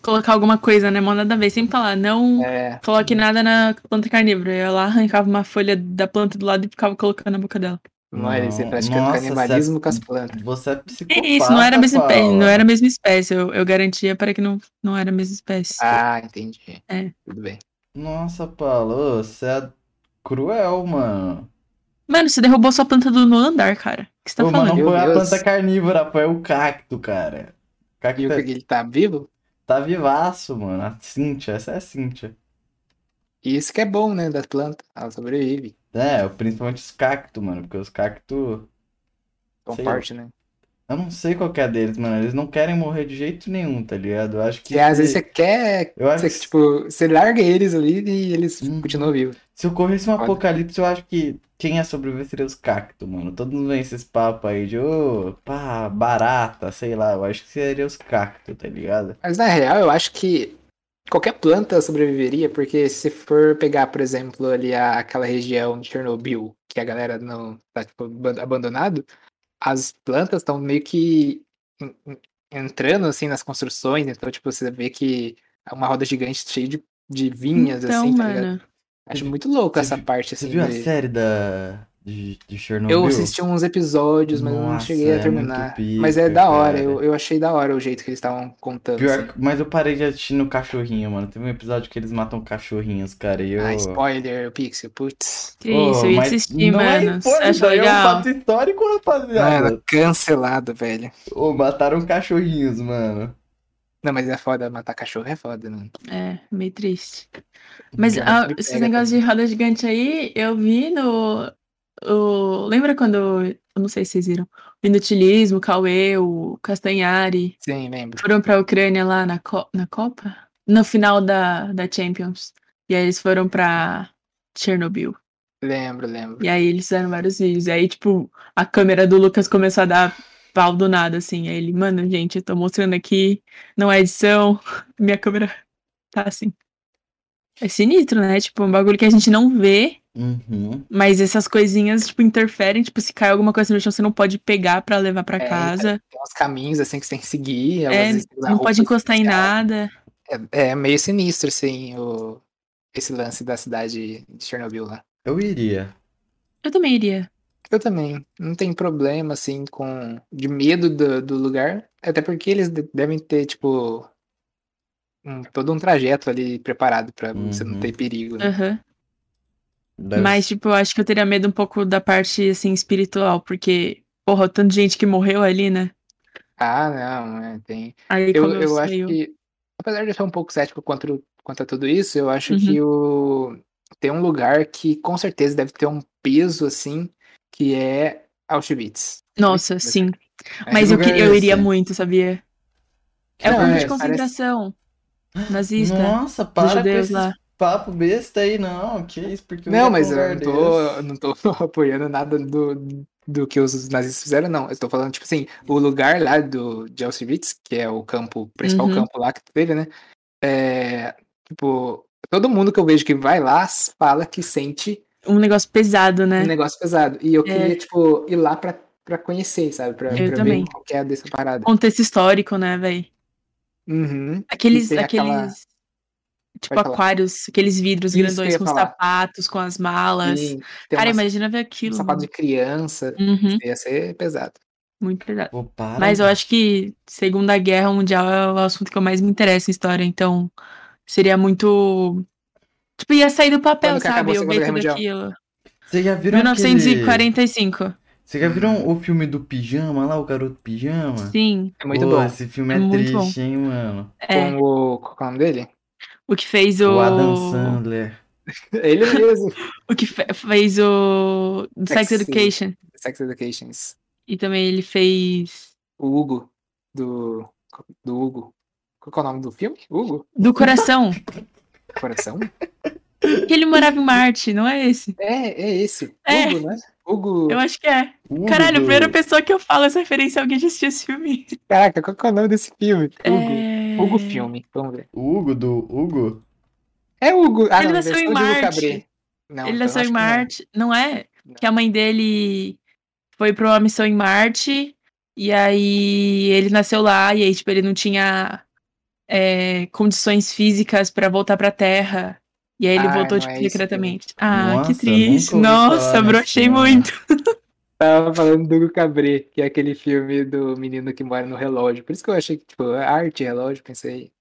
Colocar alguma coisa, né? Mó nada a ver. Sempre falar, não É, coloque nada na planta carnívora. Eu ia lá, arrancava uma folha da planta do lado e ficava colocando na boca dela. mas você praticando nossa, canibalismo você- com as plantas. Você é psicopata, Que isso, não era a mesma espécie. Não era a mesma espécie. Eu, eu garantia para que não, não era a mesma espécie. Ah, entendi. É. Tudo bem. Nossa, Paulo, você é cruel, mano. Mano, você derrubou sua planta do no andar, cara. O que você tá Ô, mas falando? não Meu foi a Deus. planta carnívora, foi o cacto, cara. O cacto E o é- que ele tá vivo? tá vivaço, mano. A Cíntia, essa é a Cíntia. E isso que é bom, né, da planta. Ela sobrevive. É, principalmente os cactos, mano. Porque os cactos. Sei forte, né? Eu não sei qual é deles, mano. Eles não querem morrer de jeito nenhum, tá ligado? Eu acho que. Que às vezes você quer. Eu acho Você, que tipo, você larga eles ali e eles Hum. continuam vivos. se ocorresse um Foda. apocalipse, eu acho que quem ia sobreviver seria os cactos, mano. Todo mundo vem esses papos aí de, ô, pá, barata, sei lá. Eu acho que seria os cactos, tá ligado? Mas na real, eu acho que qualquer planta sobreviveria, porque se for pegar, por exemplo, ali a- aquela região de Chernobyl, que a galera não tá tipo, aban- abandonado, as plantas estão meio que en- en- entrando assim nas construções, então tipo, você vê que é uma roda gigante cheia de, de vinhas, Então, assim, tá ligado? mano. Acho muito louco Você essa viu- parte, Você assim, viu a de- série da... de, de Chernobyl? Eu assisti uns episódios, mas eu não Nossa, cheguei a é terminar. muito mas é da hora, eu, eu achei da hora o jeito que eles estavam contando. Pior, assim. mas eu parei de assistir no cachorrinho, mano. Teve um episódio que eles matam cachorrinhos, cara. E eu. Ah, spoiler, Pixel, putz. Que isso, eu ia mas assistir, não é mano. Você spoiler, acha isso aí É um fato histórico, rapaziada. Mano, cancelado, velho. Ô, mataram cachorrinhos, mano. Não, mas é foda, matar cachorro é foda, né? É, meio triste. Mas ah, esses negócios de roda gigante aí, eu vi no. O, lembra quando. Eu não sei se vocês viram. O Inutilismo, o Cauê, o Castanhari Sim, lembro. foram pra Ucrânia lá na, Co- na Copa? No final da, da Champions. E aí eles foram pra Chernobyl. Lembro, lembro. E aí eles fizeram vários vídeos. E aí, tipo, a câmera do Lucas começou a dar pau do nada, assim. Aí ele, mano, gente, eu tô mostrando aqui, não é edição, minha câmera tá assim. É sinistro, né? Tipo, um bagulho que a gente não vê, Uhum. mas essas coisinhas, tipo, interferem. Tipo, se cai alguma coisa no chão, você não pode pegar pra levar pra É, casa. Tem uns caminhos assim que você tem que seguir. É, não pode encostar em nada. É, é meio sinistro, assim, o, esse lance da cidade de Chernobyl lá. Eu iria. Eu também iria. Eu também. Não tem problema, assim, com. de medo do, do lugar. Até porque eles de- devem ter, tipo. um- todo um trajeto ali preparado pra você não Uhum. ter perigo. Né? Aham. Deve- Mas, tipo, eu acho que eu teria medo um pouco da parte, assim, espiritual, porque, porra, tanta gente que morreu ali, né? Ah, não, é, tem. Aí, Eu, eu, eu acho que. Apesar de eu ser um pouco cético quanto, quanto a tudo isso, eu acho Uhum. que o. Tem um lugar que com certeza deve ter um peso, assim, que é Auschwitz. Nossa, Auschwitz. sim. É, Mas eu, é eu iria muito, sabia? É o campo é, de parece- concentração nazista Nossa, dos para com judeus esse lá. Papo besta aí, não. Que isso, porque Não, mas eu não tô, não tô apoiando nada do, do que os nazistas fizeram, não. Eu tô falando, tipo assim, o lugar lá do, de Auschwitz, que é o campo, o principal Uhum. campo lá que teve, né? É, tipo, todo mundo que eu vejo que vai lá fala que sente Um negócio pesado, né? um negócio pesado. E eu É. queria, tipo, ir lá pra, pra conhecer, sabe? Pra, Eu pra também. ver qual que é dessa parada. Contexto histórico, né, velho? Uhum. Aqueles, aqueles, aquela- tipo, aquários, aqueles vidros Isso grandões com falar. sapatos, com as malas. Tem Cara, umas- imagina ver um aquilo. sapato de criança. Uhum, Ia ser pesado. muito pesado. Pô, para. Mas eu acho que Segunda Guerra Mundial é o assunto que eu mais me interesso em história, então seria muito. Tipo, ia sair do papel, sabe? Eu ver tudo Mundial? aquilo. Vocês já viram aquele... 1945. Vocês já viram o filme do Pijama lá, o Garoto Pijama? Sim, É muito Pô, bom. esse filme É é, triste, hein, mano? é. Com o. Qual é o nome dele? O que fez O, o. Adam Sandler. Ele mesmo. O que fe- fez o. Sex Sex Education. Sex Educations. E também ele fez. O Hugo. Do. Do Hugo. Qual é o nome do filme? Hugo? Do Coração. Coração? que ele morava em Marte, não é esse? É, é esse. É. Hugo, né? Hugo. Eu acho que é. Hugo Caralho, a primeira pessoa que eu falo essa referência é alguém que assistiu esse filme. Caraca, qual que é o nome desse filme? É... Hugo Filme. Vamos ver. O Hugo do Hugo? É Hugo. Ah, Ele não, nasceu em Hugo Marte. Não, ele então nasceu em que não. Marte, não é? Não. Que a mãe dele foi pra uma missão em Marte, e aí ele nasceu lá, e aí, tipo, ele não tinha é, condições físicas pra voltar pra Terra. E aí ele Ah, voltou, tipo, é secretamente. Ah, Nossa, que triste. Nossa, brochei muito. Tava falando do Hugo Cabret, que é aquele filme do menino que mora no relógio. Por isso que eu achei que, tipo, arte, relógio, pensei.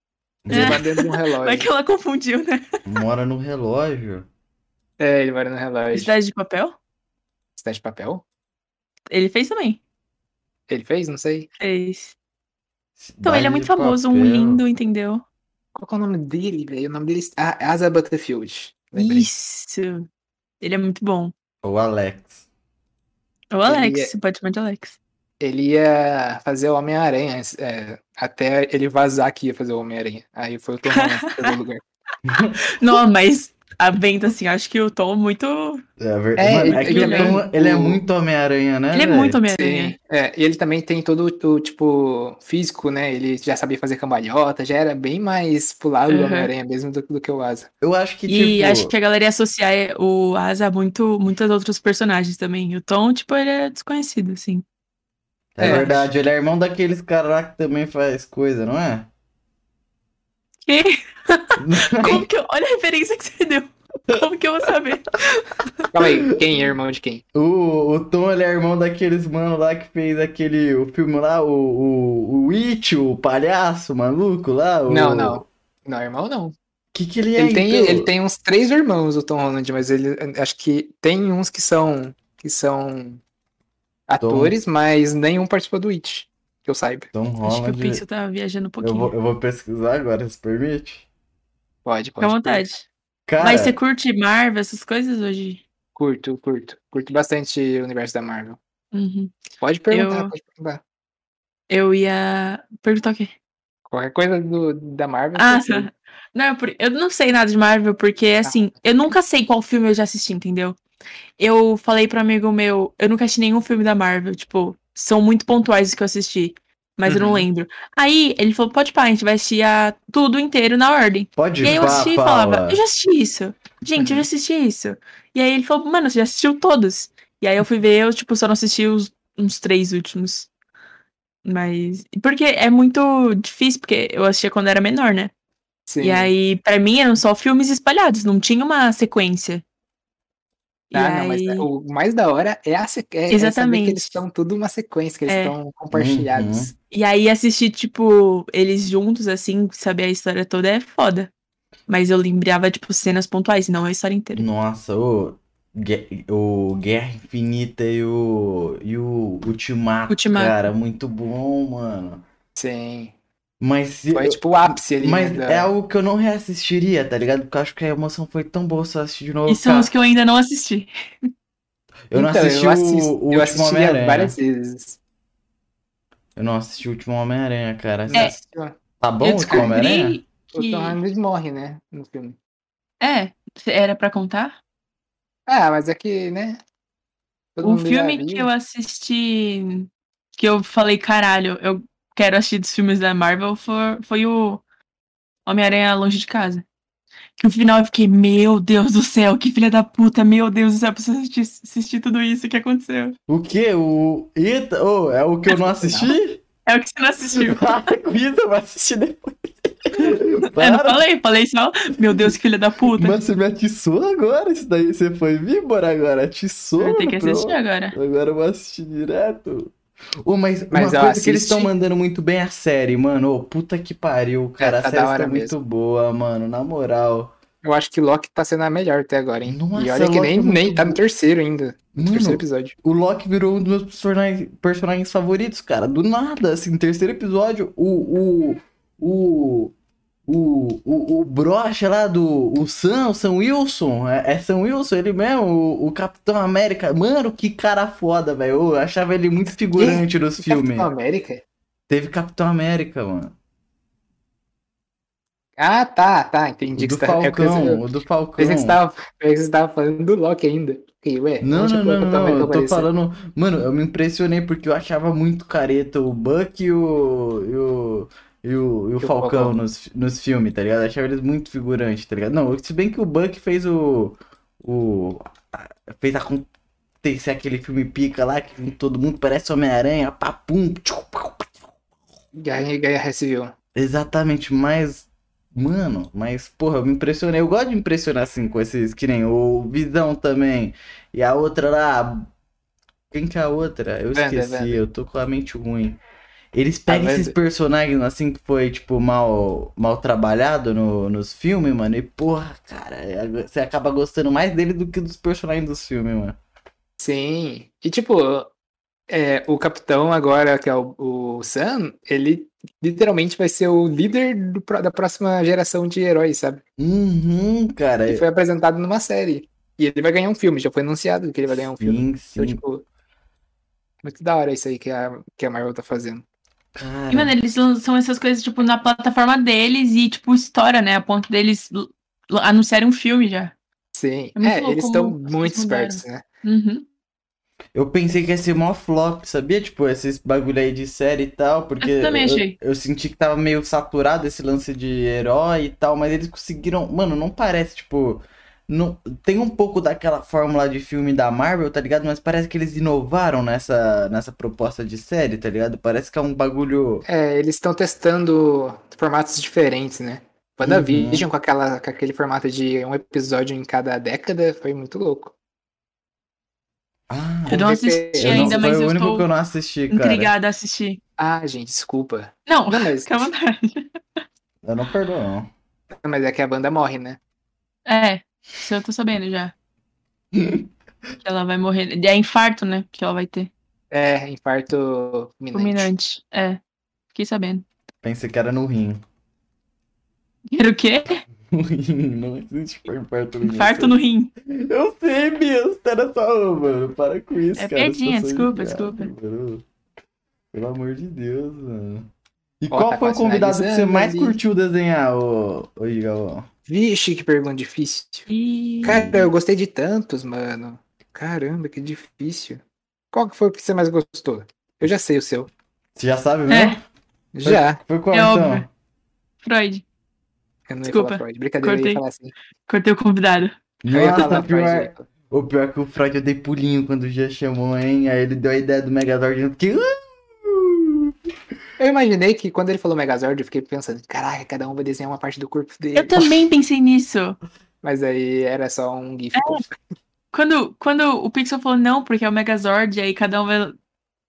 Mas ele É. mora dentro de um relógio. que ela confundiu, né? Mora no relógio. É, ele mora no relógio. Cidade de Papel? Cidade de papel? Ele fez também. Ele fez? Não sei. Fez. Então, ele é Cidade muito famoso, um Papel. lindo, entendeu? Qual que é o nome dele, velho? O nome dele é ah, Asa Butterfield. Lembrei. Isso. Ele é muito bom. O Alex. O Alex, pode chamar de Alex. Ele ia fazer o Homem-Aranha é, até ele vazar que ia fazer o Homem-Aranha. Aí foi o Tom Holland que pegou o lugar. Não, mas a venda, assim, acho que o Tom muito. É, ver... É, ele- é ele o também- Tom, ele é muito Homem-Aranha, né? Ele é muito Homem-Aranha. É, e ele também tem todo o tipo físico, né? Ele já sabia fazer cambalhota, já era bem mais pulado do Uhum. Homem-Aranha mesmo do, do que o Asa. Eu acho que, E tipo... acho que a galera ia associar o Asa a muito, muitos outros personagens também. E o Tom, tipo, ele é desconhecido, assim. É É. verdade, ele é irmão daqueles caras lá que também faz coisa, não é? Que? Como que eu... Olha a referência que você deu. Como que eu vou saber? Calma aí, quem é irmão de quem? O, o Tom, ele é irmão daqueles mano lá que fez aquele o filme lá, o, o, o It, o palhaço maluco lá. o- Não, não. Não, irmão não. Que que ele é, Ele tem, então? ele tem uns três irmãos, o Tom Holland, mas ele acho que tem uns que são que são atores, mas nenhum participou do It, que eu saiba. Tom Acho que o Holland, Pixel tá viajando um eu pouquinho. vou, eu vou pesquisar agora, se permite? Pode, Fica pode. à vontade. Cara, Mas você curte Marvel, essas coisas hoje? Curto, curto. Curto bastante o universo da Marvel. Uhum. Pode perguntar, Eu- pode perguntar. Eu ia perguntar o quê? Qualquer coisa do, da Marvel. Ah, tá. Não, eu não sei nada de Marvel, porque assim, eu nunca sei qual filme eu já assisti, entendeu? Eu falei pra um amigo meu, eu nunca assisti nenhum filme da Marvel, tipo, são muito pontuais os que eu assisti, mas eu não Uhum. lembro. Aí ele falou, pode pá, a gente vai assistir a- tudo inteiro na ordem. pode E aí eu assisti e falava, eu já assisti isso. Gente, eu já assisti isso. E aí ele falou, mano, você já assistiu todos. E aí eu fui ver, eu, tipo, só não assisti os, uns três últimos. Mas. Porque é muito difícil, porque eu assistia quando era menor, né? Sim. E aí, pra mim, eram só filmes espalhados, não tinha uma sequência. Ah, não, mas aí- o mais da hora é, a sequ... é, é saber Exatamente. que eles estão tudo uma sequência, que eles É. estão compartilhados. E aí assistir, tipo, eles juntos, assim, saber a história toda é foda. Mas eu lembrava, tipo, cenas pontuais, não a história inteira. Nossa, o, o Guerra Infinita e o, e o Ultimato, Ultimato. cara, muito bom, mano. Sim. Mas, se- Foi tipo o ápice ali, mas né, é algo que eu não reassistiria, tá ligado? Porque eu acho que a emoção foi tão boa se eu assistir de novo. E são cara. os que eu ainda não assisti. Eu não Então, assisti eu o, assisto- o eu último Homem-Aranha. várias vezes. Eu não assisti o último Homem-Aranha, cara. É. Tá bom eu o último Homem-Aranha? descobri O que... Tom Holland morre, né, no filme. É, era pra contar? Ah, mas é que, né? todo O filme que eu assisti, que eu falei, caralho, eu quero assistir dos filmes da Marvel, foi, foi o Homem-Aranha Longe de Casa. Que no final eu fiquei, meu Deus do céu, que filha da puta, meu Deus do céu, eu preciso assistir, assistir tudo isso que aconteceu. O quê? O. Eita, ô, é o que eu não assisti? É o que você não assistiu. Para com isso, eu vou assistir depois. Eu não falei, falei só, meu Deus, que filha da puta. Mas você me atiçou agora, isso daí você foi víbora agora, atiçou. Eu tenho que pronto. assistir agora. Agora eu vou assistir direto. Ô, mas, Mas uma coisa que eles estão assisti- mandando muito bem é a série, mano. Ô, puta que pariu, cara. tá a série está muito mesmo. boa, mano. Na moral. Eu acho que Loki tá sendo a melhor até agora, hein? Nossa, e olha que nem, é muito nem tá no terceiro ainda. No terceiro Mano, episódio. o Loki virou um dos meus personagens, personagens favoritos, cara. Do nada, assim, terceiro episódio, o. O. O. O, o, o brocha lá do. O Sam, o Sam Wilson. É, é Sam Wilson, ele mesmo, o, o Capitão América. Mano, que cara foda, velho. Eu achava ele muito figurante nos filmes. Capitão América? Teve Capitão América, mano. Ah, tá, tá. Entendi que do você tá. é que você- Falcão, o do Falcão. Pensei que você tava, que você tava falando do Loki ainda. Fiquei, ué, Não, não, não, Capitão não, eu tô falando. Mano, eu me impressionei porque eu achava muito careta o Buck e o. E o, e o, e o Falcão nos, nos filmes, tá ligado? Eu achava eles muito figurantes, tá ligado? Não, se bem que o Buck fez o. O. a- Fez acontecer aquele filme pica lá, que todo mundo parece Homem-Aranha, papum. tchu, pau, pau. Guerra, Guerra Civil. Exatamente, mas. Mano, mas, porra, eu me impressionei. Eu gosto de impressionar assim com esses, que nem o Visão também. E a outra lá. Quem que é a outra? Eu esqueci, eu tô com a mente ruim. Eles pegam A esses personagens assim que foi, tipo, mal, mal trabalhado no, nos filmes, mano. E, porra, cara, você acaba gostando mais dele do que dos personagens dos filmes, mano. Sim. E tipo, é, o capitão agora, que é o, o Sam, ele literalmente vai ser o líder do da próxima geração de heróis, sabe? Uhum, cara. Ele foi apresentado numa série. E ele vai ganhar um filme, já foi anunciado que ele vai ganhar um filme. Sim, Então, sim, tipo, muito da hora isso aí que a, que a Marvel tá fazendo. Cara. E, mano, eles lançam essas coisas, tipo, na plataforma deles e, tipo, história, né? A ponto deles anunciarem um filme já. Sim. É É, eles estão muito espertos, né? Uhum. Eu pensei que ia ser mó flop, sabia? Tipo, esses bagulho aí de série e tal, porque Eu também achei. eu senti que tava meio saturado esse lance de herói e tal, mas eles conseguiram. Mano, não parece, tipo. Não... Tem um pouco daquela fórmula de filme da Marvel, tá ligado? Mas parece que eles inovaram nessa, nessa proposta de série, tá ligado? Parece que é um bagulho. É, eles estão testando formatos diferentes, né? WandaVision com, aquela, com aquele formato de um episódio em cada década foi muito louco. Ah, Eu não assisti eu não- ainda, foi mas o eu único estou que eu não assisti, cara. intrigada a assistir. Ah, gente, desculpa. Não, Não, mas, fica à vontade. Eu não perdoo, não. mas é que a banda morre, né? É, isso eu tô sabendo já. que ela vai morrer. É infarto, né? Que ela vai ter. É, infarto fulminante. Fulminante. É. Fiquei sabendo. Pensei que era no rim. Era o quê? No rim, não existe infarto no rim. Infarto no rim. Eu sei, Bias, era só, mano. Para com isso, É cara. piadinha, sou desculpa, desculpa. mano. Pelo amor de Deus, mano. E Ó, qual tá foi o convidado que você mais curtiu desenhar, ô, ô Igor? Vixe, que pergunta difícil. E... Cara, eu gostei de tantos, mano. Caramba, que difícil. Qual que foi o que você mais gostou? Eu já sei o seu. Você já sabe mesmo? É, Já. Foi qual, é então? óbvio. Freud. Eu não ia Desculpa, falar Freud. Brincadeira, eu ia cortei. falar assim. Cortei o convidado. Eu ia Nossa, falar pior, Freud. o pior é que o Freud eu dei pulinho quando o Gia chamou, hein? Aí ele deu a ideia do Megazord eu fiquei... Eu imaginei que quando ele falou Megazord, eu fiquei pensando, caraca, cada um vai desenhar uma parte do corpo dele. Eu também pensei nisso. Mas aí era só um GIF. Quando, quando o Pixel falou não, porque é o Megazord, aí cada um vai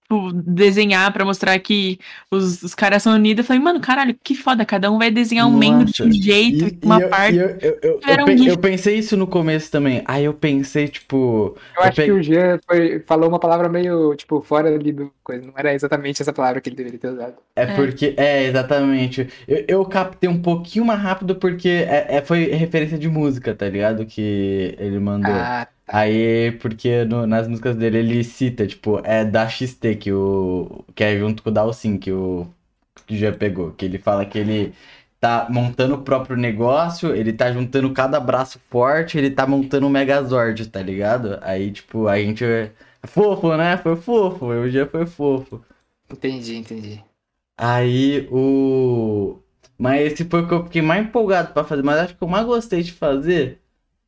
tipo, desenhar pra mostrar que os, os caras são unidos, eu falei, mano, caralho, que foda, cada um vai desenhar um membro de um Nossa, jeito, E- uma e eu- parte. eu, eu, eu, eu um pe- eu pensei isso no começo também. Aí eu pensei, tipo. Eu acho pe- que o Jean foi- falou uma palavra meio, tipo, fora ali do coisa. Não era exatamente essa palavra que ele deveria ter usado. É É. porque. É, exatamente. Eu, eu captei um pouquinho mais rápido porque é, é- foi referência de música, tá ligado? Que ele mandou. Ah, Aí, porque no- nas músicas dele ele cita, tipo, é da XT que o. Que é junto com o Dalsin que o. Que já pegou. Que ele fala que ele tá montando o próprio negócio, ele tá juntando cada braço forte, ele tá montando um Megazord, tá ligado? Aí, tipo, a gente. É fofo, né? Foi fofo. O dia foi fofo. entendi, entendi. Aí o. Mas esse foi o que eu fiquei mais empolgado pra fazer. Mas acho que o que eu mais gostei de fazer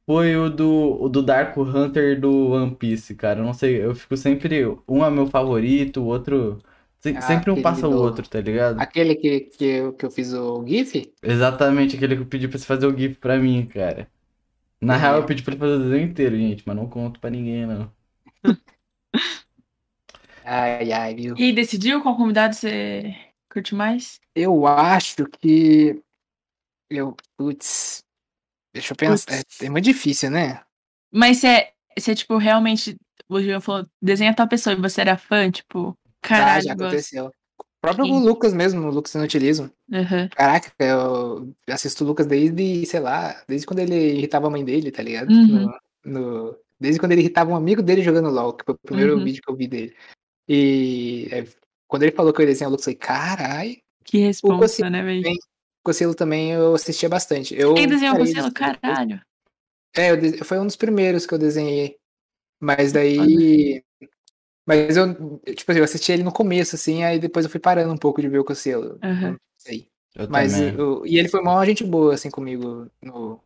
foi o do, o do Dark Hunter do One Piece, cara. Eu não sei, eu fico sempre. Um é meu favorito, o outro. se- Ah, sempre um passa o do- outro, tá ligado? Aquele que, que, eu, que eu fiz o GIF? Exatamente aquele que eu pedi pra você fazer o GIF pra mim, cara. Na Uhum. real, eu pedi pra ele fazer o desenho inteiro, gente, mas não conto pra ninguém, não. Ai, ai, viu? E decidiu qual convidado você curte mais? Eu acho que. Eu. Putz. Deixa eu pensar. É, é muito difícil, né? Mas se é, se é tipo, realmente, o Jean falou, desenha tal pessoa e você era fã, tipo, Ah, caralho, já gosto. aconteceu. O próprio Quem? Lucas mesmo, o Lucas Inutilismo. Aham. Caraca, eu assisto o Lucas desde, sei lá, desde quando ele irritava a mãe dele, tá ligado? Uhum. No, no- desde quando ele irritava um amigo dele jogando LOL, que foi o primeiro Uhum. vídeo que eu vi dele. E é, quando ele falou que eu ia desenhar o Lucas, eu falei, carai. Que responsa, Cocilo né, velho? Cocelo também eu assistia bastante. Eu Quem desenhou o Cocelo? Caralho. É, eu de- foi um dos primeiros que eu desenhei. Mas daí. Mas eu, tipo assim, eu assisti ele no começo, assim, aí depois eu fui parando um pouco de ver o Cocelo. Aham. Não sei. Eu Mas eu- e ele foi uma gente boa, assim, comigo. No,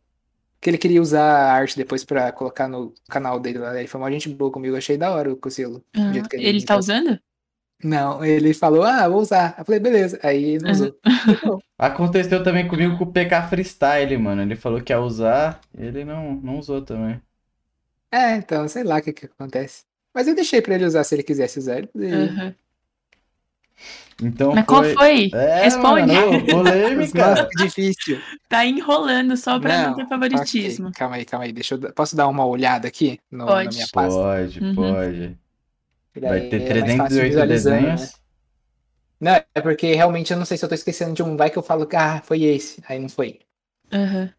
que ele queria usar a arte depois pra colocar no canal dele lá. Ele foi uma gente boa comigo, achei da hora o Cocelo. Jeito que ele tá usando? Não, ele falou, ah, vou usar. Eu falei, beleza. Aí ele não usou. Aconteceu também comigo com o PK Freestyle, mano. Ele falou que ia usar, ele não, não usou também. É, então, sei lá o que que acontece. Mas eu deixei pra ele usar se ele quisesse usar. Ele. Aham. Então Mas qual foi? É, Responde. mano, polêmica. Nossa, que difícil. Tá enrolando só pra não, Não, ter favoritismo. calma aí, calma aí. Deixa eu, posso dar uma olhada aqui no, Pode. na minha pasta? Pode, Uhum. pode. Vai ter é fácil 308 visualizando, né? desenhos. Não, é porque realmente eu não sei se eu tô esquecendo de um. Vai que eu falo que, ah, foi esse. Aí não foi. Aham.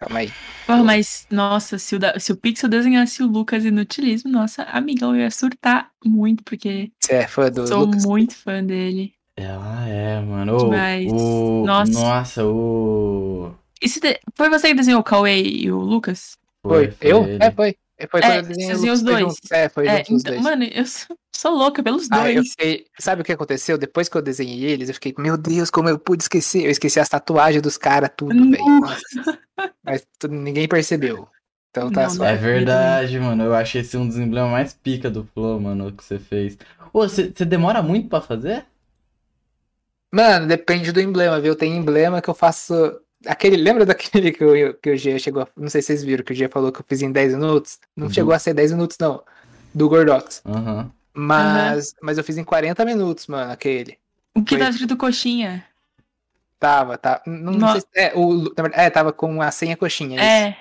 Calma aí. Porra, mas, nossa, se o, da- se o Pixel desenhasse o Lucas Inutilismo, nossa, amigão, eu ia surtar muito, porque Você é fã do sou Lucas? muito fã dele. Ela é, mano. O... Nossa. Nossa, o. E se de- foi você que desenhou o Cauê e o Lucas? Foi. Eu? ele. É, foi. É, Foi É, quando iam os dois. junto. É, foi É, junto os então, dois. mano, eu sou, sou louca pelos Ah, eu dois. fiquei... Sabe o que aconteceu? Depois que eu desenhei eles, eu fiquei, meu Deus, como eu pude esquecer? Eu esqueci as tatuagens dos caras, tudo, velho. Mas tu- ninguém percebeu. Então tá Não, só. não. É verdade, mano. Eu achei esse um dos emblemas mais pica do Flow, mano, que você fez. Ô, você você demora muito pra fazer? Mano, depende do emblema, viu? Tem emblema que eu faço. Aquele, lembra daquele que, eu, que o G chegou a... Não sei se vocês viram, que o G falou que eu fiz em 10 minutos. Não Uhum. chegou a ser 10 minutos, não. Do Gordox. Aham. Mas, mas eu fiz em 40 minutos, mano, aquele. O que Foi. tava escrito coxinha? Tava, tá. Não, não sei se, é, o, é, tava com a senha coxinha. isso. É.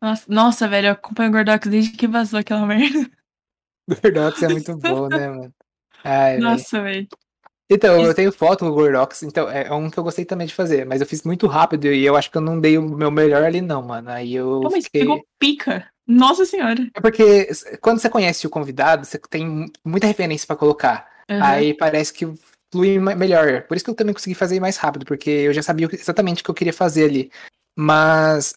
Nossa, nossa, velho, eu acompanho o Gordox desde que vazou aquela merda. Gordox é muito bom, né, mano? Ai, velho. Nossa, velho. Então, eu tenho foto com o Gordox, então é é um que eu gostei também de fazer, mas eu fiz muito rápido e eu acho que eu não dei o meu melhor ali, não, mano. Aí eu Pô, mas fiquei. pegou pica. Nossa senhora. É porque quando você conhece o convidado, você tem mu- muita referência pra colocar. Aham. Aí parece que flui melhor. Por isso que eu também consegui fazer mais rápido, porque eu já sabia exatamente o que eu queria fazer ali. Mas,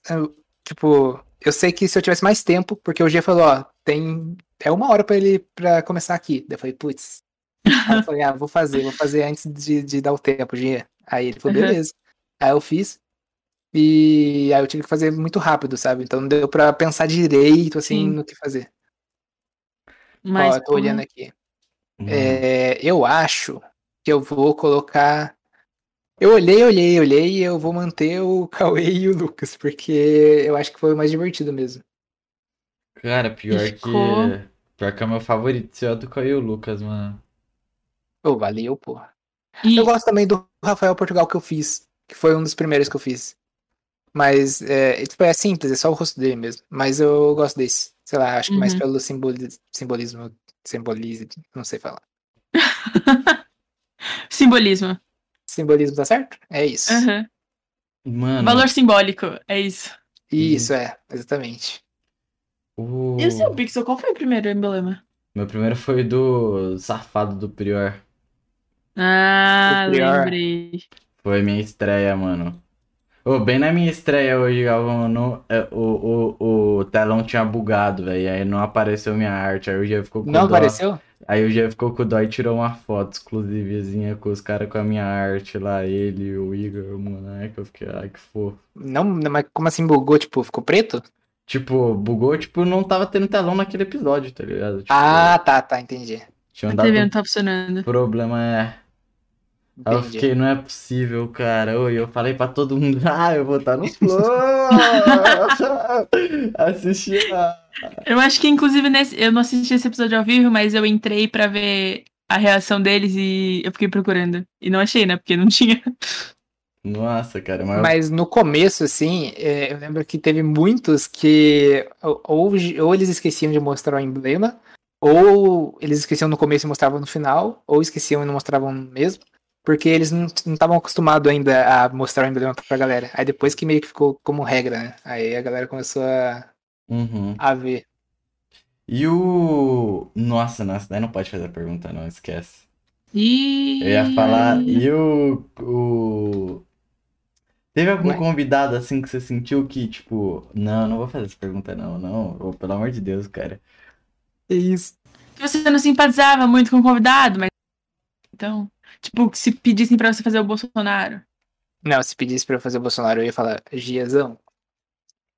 tipo, eu sei que se eu tivesse mais tempo, porque o Gia falou, ó, tem. É uma hora pra ele pra começar aqui. Daí eu falei, putz. Aí eu falei, ah, vou fazer, vou fazer antes de, de dar o tempo, Gia. Aí ele falou, beleza. Aí eu fiz. E aí eu tive que fazer muito rápido, sabe? Então não deu pra pensar direito, assim, Sim. no que fazer. Mas, Ó, eu tô olhando aqui. Hum. É, eu acho que eu vou colocar. Eu olhei, olhei, olhei e eu vou manter o Cauê e o Lucas, porque eu acho que foi o mais divertido mesmo. Cara, pior Ficou. que. Pior que é o meu favorito, seu é do Caio e o Lucas, mano. Ô, valeu, porra. E Eu gosto também do Rafael Portugal que eu fiz, que foi um dos primeiros que eu fiz. Mas é, tipo, é simples, é só o rosto dele mesmo. Mas eu gosto desse. Sei lá, acho que mais Uhum. pelo simboli simbolismo, simbolismo, não sei falar. simbolismo. Simbolismo tá certo? É isso. Aham. Mano. Valor simbólico, é isso. Isso, é, exatamente. o- E o seu Pixel, qual foi o primeiro emblema? Meu primeiro foi do Safado do Prior. Ah, lembrei. Foi minha estreia, mano. Ô, bem na minha estreia hoje, Galvão, no, é, o, o, o telão tinha bugado, velho. Aí não apareceu minha arte. Aí o Jeff ficou com Não dó. apareceu? Aí o Jeff ficou com dó e tirou uma foto exclusivazinha com os caras com a minha arte lá. Ele, o Igor, o moleque. Eu fiquei, ai, que fofo. Não, não, mas como assim bugou? Tipo, ficou preto? Tipo, bugou, tipo, não tava tendo telão naquele episódio, tá ligado? Tipo, Ah, tá, tá, entendi. tinha A dado TV não tá funcionando. problema, é. Aí eu Entendi. fiquei, não é possível, cara. Oi, eu falei pra todo mundo, ah, eu vou estar no Flow. Assistir a... Eu acho que, inclusive, nesse, eu não assisti esse episódio ao vivo, mas eu entrei pra ver a reação deles e eu fiquei procurando. E não achei, né? Porque não tinha. Nossa, cara, mas... Mas no começo, assim, é, eu lembro que teve muitos que ou, ou eles esqueciam de mostrar o emblema, ou eles esqueciam no começo e mostravam no final, ou esqueciam e não mostravam mesmo, porque eles não estavam acostumados ainda a mostrar o emblema pra galera. Aí depois que meio que ficou como regra, né? Aí a galera começou a, Uhum. a ver. E o... Nossa, nossa, daí não pode fazer a pergunta, não, esquece. E. Eu ia falar, e o... o... Teve algum Ué? convidado, assim, que você sentiu que, tipo... Não, não vou fazer essa pergunta, não, não. Ô, pelo amor de Deus, cara. É isso. Que você não simpatizava muito com o convidado, mas. Então. Tipo, se pedissem pra você fazer o Bolsonaro. Não, se pedisse pra eu fazer o Bolsonaro, eu ia falar, Giazão.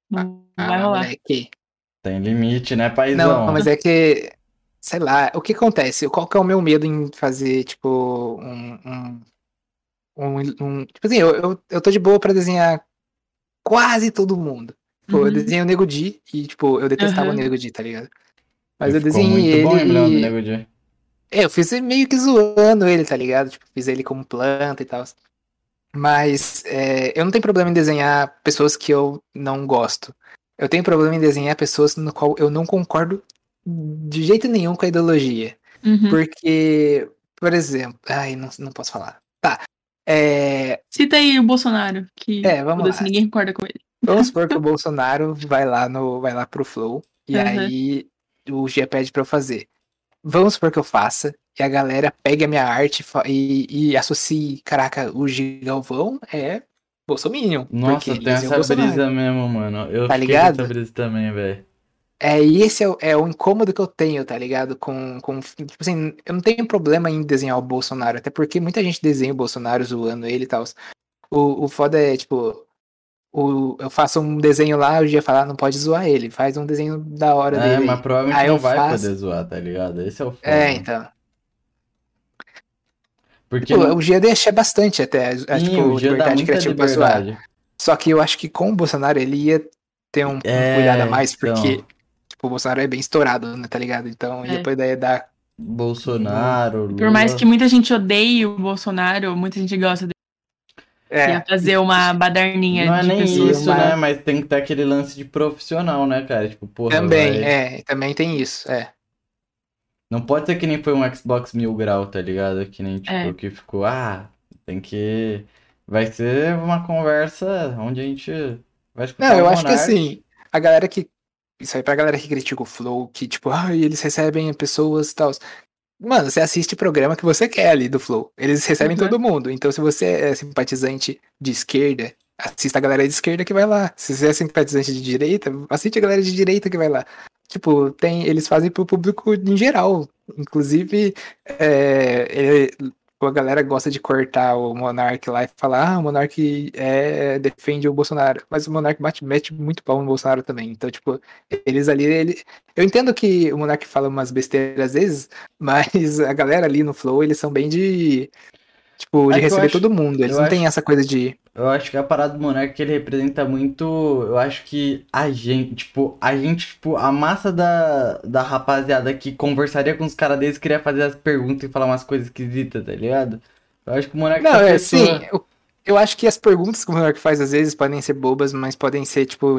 Não Ah, vai rolar. moleque. Tem limite, né, paizão? Não, mas é que, sei lá, o que acontece? Qual que é o meu medo em fazer, tipo, um. um, um, um- tipo assim, eu, eu, eu tô de boa pra desenhar quase todo mundo. Eu Uhum. desenhei o Nego Di e, tipo, eu detestava Aham. o Nego Di, tá ligado? Mas eu Ficou desenhei muito bom ele. lembrando do e- Nego Di. É, eu fiz meio que zoando ele, tá ligado? Tipo, fiz ele como planta e tal. Mas é, eu não tenho problema em desenhar pessoas que eu não gosto. Eu tenho problema em desenhar pessoas no qual eu não concordo de jeito nenhum com a ideologia. Uhum. Porque, por exemplo. Ai, não, não posso falar. Tá. É, Cita aí o Bolsonaro, que É, vamos lá. ninguém concorda com ele. vamos supor que o Bolsonaro vai lá, no, vai lá pro Flow. E Uhum. aí o Gia pede pra eu fazer. Vamos supor que eu faça. E a galera pegue a minha arte e, e associe. Caraca, o Gigalvão é Bolsominion. Nossa, tem o essa Bolsonaro. brisa mesmo, mano. Eu Tá ligado? essa brisa também, velho. É, e esse é, o- é o incômodo que eu tenho, tá ligado? Com, com. Tipo assim, eu não tenho problema em desenhar o Bolsonaro, até porque muita gente desenha o Bolsonaro zoando ele e tal. O, o foda é, tipo. O, eu faço um desenho lá, o dia falar, não pode zoar ele. Faz um desenho da hora É, dele. mas aí. provavelmente Aí não vai faço- poder zoar, tá ligado? Esse é o foda. É, então. Porque Pô, não... O Gia deixa bastante até, é, Sim, tipo, o dia dá liberdade muita criativa pra zoar. liberdade. Só que eu acho que com o Bolsonaro ele ia ter um, um É, cuidado a mais, porque então. tipo, o Bolsonaro é bem estourado, né, tá ligado? Então ia É. poder dar. Bolsonaro, Por mais Lula. que muita gente odeie o Bolsonaro, muita gente gosta dele. É, Ia fazer uma baderninha Não é de nem pessoas. isso, né? Mas tem que ter aquele lance de profissional, né, cara? Tipo, porra, também, vai- é, também tem isso, é. Não pode ser que nem foi um Xbox Mil Grau, tá ligado? Que nem, tipo, É. que ficou, ah, tem que... Vai ser uma conversa onde a gente vai escutar Não, eu acho que assim, a galera que. Isso aí pra galera que critica o Flow, que tipo, ai, eles recebem pessoas e tal. Mano, você assiste o programa que você quer ali do Flow. Eles recebem Uhum. todo mundo. Então, se você é simpatizante de esquerda, assista a galera de esquerda que vai lá. Se você é simpatizante de direita, assiste a galera de direita que vai lá. Tipo, tem, eles fazem pro público em geral. Inclusive, é, ele- a galera gosta de cortar o Monark lá e falar, ah, o Monark é, defende o Bolsonaro. Mas o Monark bate, mete muito pau no Bolsonaro também. Então, tipo, eles ali. Ele... Eu entendo que o Monark fala umas besteiras às vezes, mas a galera ali no Flow, eles são bem de. Tipo, de É receber acho- todo mundo. Eles não têm acho- essa coisa de. Eu acho que a parada do Monark que ele representa muito. Eu acho que a gente, tipo, a gente, tipo, a massa da, da rapaziada que conversaria com os caras deles queria fazer as perguntas e falar umas coisas esquisitas, tá ligado? Eu acho que o Monark Não, essa é, pessoa- sim. Eu, eu acho que as perguntas que o Monark faz às vezes podem ser bobas, mas podem ser, tipo,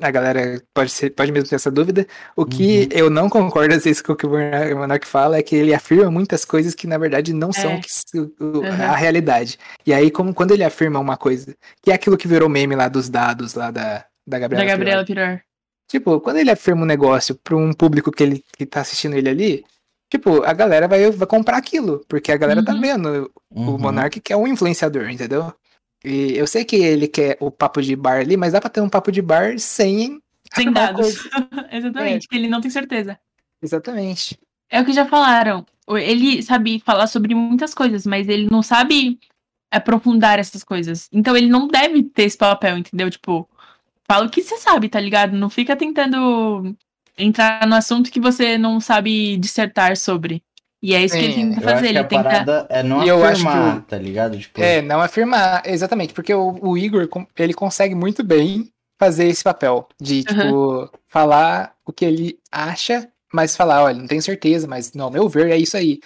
a galera pode, ser, pode mesmo ter essa dúvida. O que Uhum. eu não concordo às vezes com o que o Monark, fala é que ele afirma muitas coisas que na verdade não são É. o que s- o- o- Uhum. a realidade. E aí, como quando ele afirma uma coisa, que é aquilo que virou meme lá dos dados lá da, da Gabriela. Da Gabriela. Pirar. Tipo, quando ele afirma um negócio pra um público que ele que tá assistindo ele ali, tipo, a galera vai, vai comprar aquilo, porque a galera tá Uhum. vendo o Uhum. Monark que é um influenciador, entendeu? E eu sei que ele quer o papo de bar ali, mas dá pra ter um papo de bar sem. Sem dados. Exatamente, que ele não tem certeza. Exatamente. É o que já falaram. Ele sabe falar sobre muitas coisas, mas ele não sabe aprofundar essas coisas. Então ele não deve ter esse papel, entendeu? Tipo, fala o que você sabe, tá ligado? Não fica tentando entrar no assunto que você não sabe dissertar sobre. E é isso que ele Sim, tenta Eu acho fazer. que Ele tenta. parada é não E eu acho que afirmar, o- tá ligado? Tipo, É, não afirmar, exatamente, porque o, o Igor, ele consegue muito bem fazer esse papel de, tipo, falar o que ele acha, mas falar, olha, não tenho certeza, mas, não, ao meu ver, é isso aí.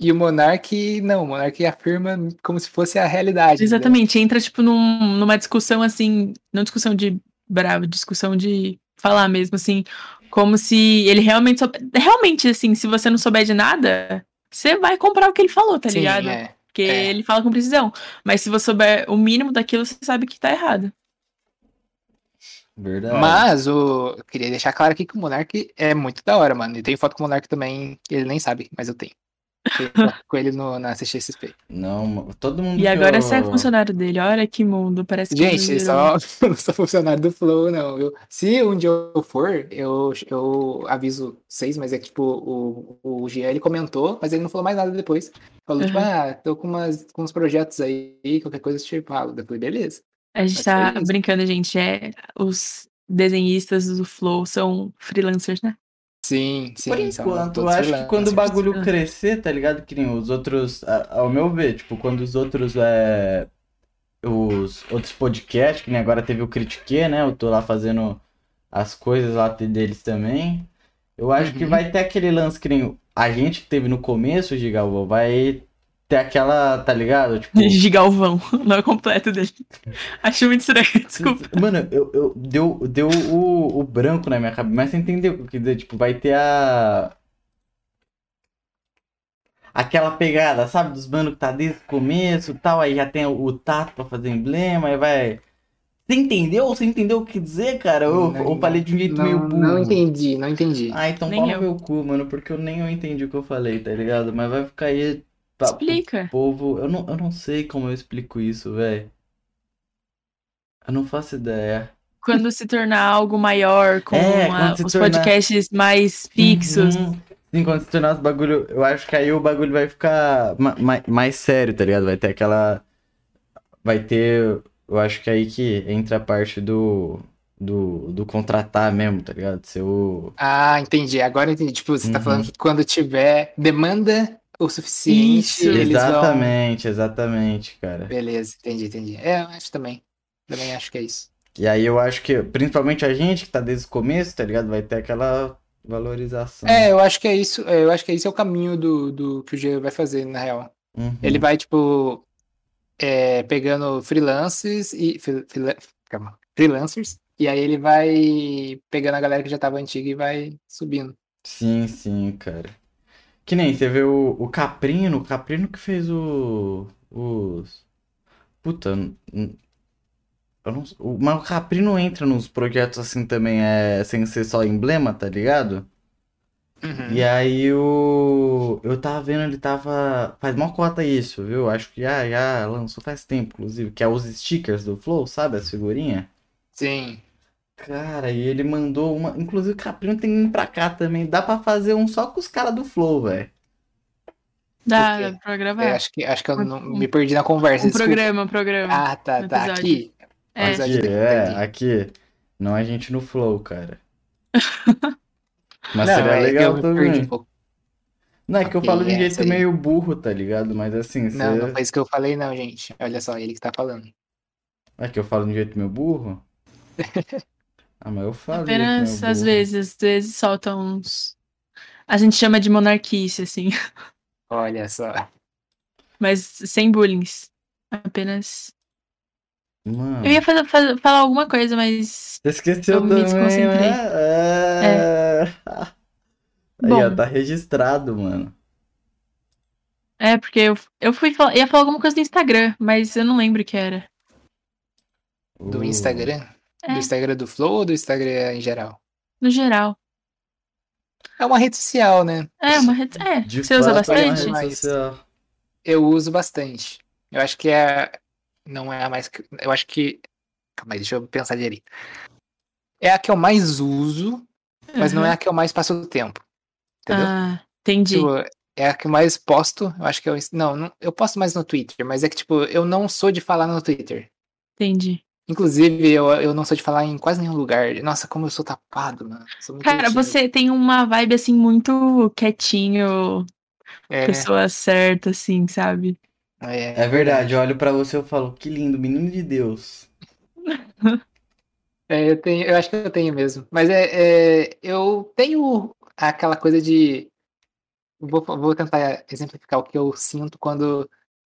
E o Monark, não, o Monark afirma como se fosse a realidade. entendeu? Exatamente, entra, tipo, num- numa discussão assim, não discussão de bravo, discussão de falar mesmo, assim, como se ele realmente soube... Realmente, assim, se você não souber de nada, você vai comprar o que ele falou, tá Sim, ligado? é. Porque é. ele fala com precisão. Mas se você souber o mínimo daquilo, você sabe que tá errado. verdade. Mas o, eu queria deixar claro aqui que o Monark é muito da hora, mano. E tem foto com o Monark também, ele nem sabe, mas eu tenho. Com ele no, na CXSP. Não, todo mundo E agora eu... você é funcionário dele. Olha que mundo, parece que. Gente, ele só, eu não sou funcionário do Flow, não. Eu, se um dia eu for, eu, eu aviso vocês, mas é que, tipo, o, o Jean, ele comentou, mas ele não falou mais nada depois. Falou, tipo, Uhum. ah, tô com, umas, com uns projetos aí, qualquer coisa eu te falo. Eu falei, beleza. A gente Mas tá brincando, gente. É, os desenhistas do Flow são freelancers, né? Sim, sim. Por enquanto, acho que quando o bagulho Ah. crescer, tá ligado? Que nem os outros, ao meu ver, tipo, quando os outros, é, os outros podcasts, que nem agora teve o Critique, né? Eu tô lá fazendo as coisas lá deles também. Eu acho que Uhum. vai ter aquele lance que nem a gente que teve no começo, Gigalvão, vai ter aquela, tá ligado? Tipo, De Galvão, o nome completo dele. Acho muito estranho, desculpa. Mano, eu, eu deu, deu o, o branco na minha cabeça, mas você entendeu o que eu quis dizer? Tipo, vai ter a. Aquela pegada, sabe? Dos manos que tá desde o começo e tal, aí já tem o, o tato pra fazer emblema, aí vai. Você entendeu? Você entendeu o que dizer, cara? Eu, Não, eu falei de um jeito não, meio burro. Não entendi, não entendi. Ah, então Nem fala eu. meu cu, mano, porque eu nem eu entendi o que eu falei, tá ligado? Mas vai ficar aí. Pra- pro Explica. povo. Eu não, eu não sei como eu explico isso, velho. Eu não faço ideia. Quando se tornar algo maior, com É, a- os tornar- podcasts mais fixos. Uhum. Sim, quando se tornar os bagulho, eu acho que aí o bagulho vai ficar ma- ma- mais sério, tá ligado? Vai ter aquela. Vai ter. Eu acho que aí que entra a parte do. Do, do contratar mesmo, tá ligado? Ser o. Ah, entendi. Agora entendi. Tipo, você tá Uhum. falando que quando tiver demanda o suficiente, Isso. eles vão. Exatamente, exatamente, cara. Beleza, entendi, entendi. É, eu acho também. Também acho que é isso. E aí eu acho que, principalmente a gente que tá desde o começo, tá ligado? Vai ter aquela valorização. É, eu acho que é isso. é, Eu acho que esse é o caminho do, do que o G vai fazer, na real. Uhum. Ele vai, tipo, é, pegando freelancers e. free- calma, freelancers. E aí ele vai pegando a galera que já tava antiga e vai subindo. Sim, sim, cara. Que nem você vê o, o Caprino, o Caprino que fez o, os. Puta, eu não, o, mas o Caprino entra nos projetos assim também, é, sem ser só emblema, tá ligado? Uhum. E aí o. Eu tava vendo, ele tava. Faz mó cota isso, viu? Acho que já, já lançou faz tempo, inclusive, que é os stickers do Flow, sabe? As figurinhas. Sim. Cara, e ele mandou uma. Inclusive o Caprino tem um pra cá também. Dá pra fazer um só com os caras do Flow, velho. Dá, dá pra gravar? É, acho que, acho que eu não, me perdi na conversa. um programa, um programa. Ah, tá, tá. episódio. Aqui. É. episódio Aqui, do- é, aqui. Não a gente no flow, cara. Mas Não, seria é legal eu também. um. Não, é que eu falo de um é, jeito aí. meio burro, tá ligado? Mas assim, você... Não, não foi isso que eu falei, não, gente. Olha só, ele que tá falando. É que eu falo de um jeito meio burro? ah, mas eu meio Apenas às burro. vezes, às vezes soltam uns. A gente chama de monarquice, assim. Olha só. Mas sem bullying. Apenas. Mano, Eu ia fazer- fazer- falar alguma coisa, mas. esqueceu eu me também, desconcentrei. né? É. Aí, ó, Bom. tá registrado, mano. É, porque eu, eu fui falar, ia falar alguma coisa do Instagram, mas eu não lembro o que era. Do Instagram? É. Do Instagram do Flow ou do Instagram em geral? No geral. É uma rede social, né? É, uma rede. É, De você usa é bastante? Mas- social. Eu uso bastante. Eu acho que é. Não é a mais. Eu acho que. Calma aí, deixa eu pensar direito. É a que eu mais uso, mas não é a que eu mais passo o tempo. Entendeu? Ah, entendi. Tipo, é a que eu mais posto. Eu acho que eu. Não, não, eu posto mais no Twitter, mas é que, tipo, eu não sou de falar no Twitter. Entendi. Inclusive, eu, eu não sou de falar em quase nenhum lugar. Nossa, como eu sou tapado, mano. Sou muito Cara, tímido. você tem uma vibe assim muito quietinho, É, pessoa certa, assim, sabe? é, É verdade, eu olho pra você e eu falo, que lindo, menino de Deus. É, eu tenho, eu acho que eu tenho mesmo. Mas é, é, eu tenho aquela coisa de. Vou, vou tentar exemplificar o que eu sinto quando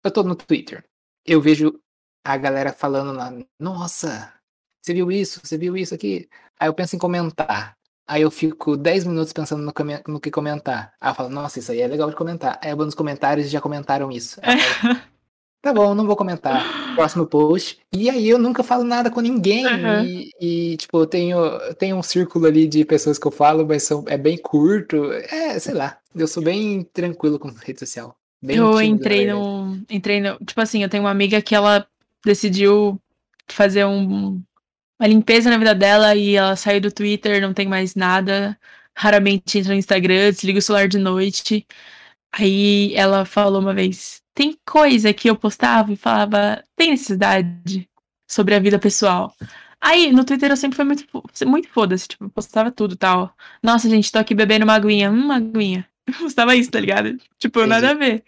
eu tô no Twitter. Eu vejo a galera falando lá, nossa, você viu isso? Você viu isso aqui? Aí eu penso em comentar. Aí eu fico 10 minutos pensando no, no que comentar. Aí eu falo, nossa, isso aí é legal de comentar. Aí eu vou nos comentários e já comentaram isso. Falo, tá bom, não vou comentar próximo post. E aí eu nunca falo nada com ninguém. Aham. E, e, tipo, eu tenho, eu tenho um círculo ali de pessoas que eu falo, mas são, é bem curto. É, sei lá. Eu sou bem tranquilo com rede social. Bem eu tímido, entrei no. Entrei no. Tipo assim, eu tenho uma amiga que ela decidiu fazer um, uma limpeza na vida dela e ela saiu do Twitter, não tem mais nada. Raramente entra no Instagram, desliga o celular de noite. Aí ela falou uma vez: tem coisa que eu postava e falava, tem necessidade sobre a vida pessoal. Aí, no Twitter eu sempre fui muito, muito foda-se, tipo, postava tudo e tal. Nossa, gente, tô aqui bebendo uma aguinha, uma aguinha. Eu postava isso, tá ligado? Tipo, nada a ver.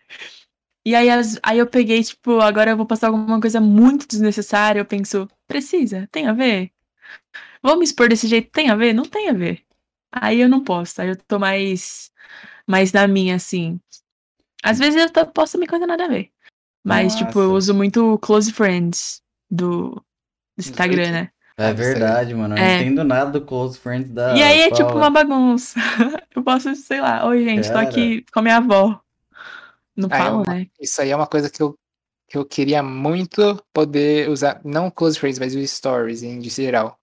E aí, as- aí eu peguei, tipo, agora eu vou postar alguma coisa muito desnecessária. Eu penso, precisa? Tem a ver? Vou me expor desse jeito? Tem a ver? Não tem a ver. Aí eu não posto. Aí eu tô mais, mais na minha, assim. Às vezes eu tô- posto também coisa nada a ver. Mas, tipo, eu Nossa. uso muito Close Friends do Instagram, né? É Ah, verdade, mano. Eu É. não entendo nada do Close Friends da e aí é tipo uma bagunça. eu posso, sei lá, oi, gente, tô Cara. aqui com a minha avó. Não Ah, é uma- né? Isso aí é uma coisa que eu, que eu queria muito poder usar, não close friends, mas o stories em geral.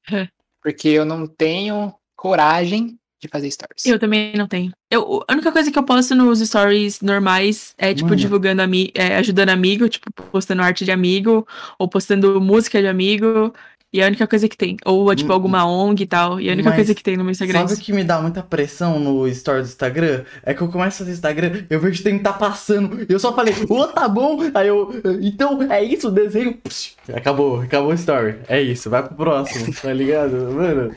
Porque eu não tenho coragem de fazer stories. Eu também não tenho. Eu, a única coisa que eu posto nos stories normais é, tipo, Mano. divulgando, ami é, ajudando amigo, tipo, postando arte de amigo, ou postando música de amigo, e é a única coisa que tem. Ou, tipo, Hum, alguma ONG e tal, e a única mas coisa que tem no meu Instagram. é Sabe o que me dá muita pressão no story do Instagram? É que eu começo a fazer Instagram, eu vejo que tem que tá passando. E eu só falei, ô, tá bom. Aí eu, então é isso, o desenho. Psh, acabou, acabou o story. É isso, vai pro próximo, tá ligado? Mano.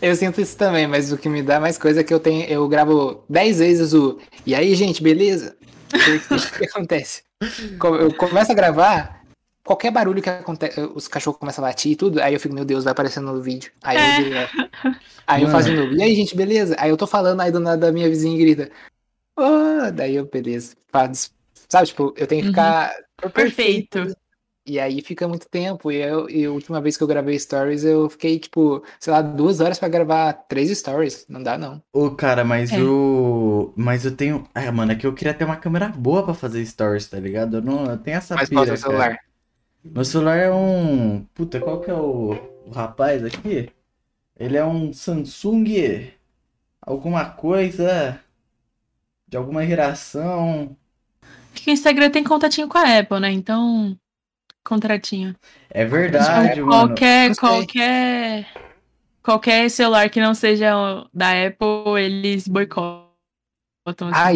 Eu sinto isso também, mas o que me dá mais coisa é que eu tenho, eu gravo 10 vezes o E aí, gente, beleza? O que acontece? Co- Eu começo a gravar, qualquer barulho que acontece, os cachorros começam a latir e tudo, aí eu fico, meu Deus, vai aparecendo no vídeo. Aí É. eu deleto. Aí eu faço de novo. E aí, gente, beleza? Aí eu tô falando, aí do nada a minha vizinha grita. "Oh", daí eu, beleza. Faz- Sabe, tipo, eu tenho que Uhum. ficar Perfeito. E aí fica muito tempo. E, eu, e a última vez que eu gravei stories, eu fiquei, tipo, sei lá, duas horas pra gravar três stories. Não dá, não. Ô, cara, mas É. o. Mas eu tenho. Ah, mano, é que eu queria ter uma câmera boa pra fazer stories, tá ligado? Eu não eu tenho essa Mas pira, o cara. Meu celular é um. Puta, qual que é o, o rapaz aqui? Ele é um Samsung. Alguma coisa. De alguma geração. Porque o Instagram tem contatinho com a Apple, né? Então, contratinho. É verdade, Então, mano. qualquer, qualquer, qualquer celular que não seja da Apple, eles boicotam. assim. Ah,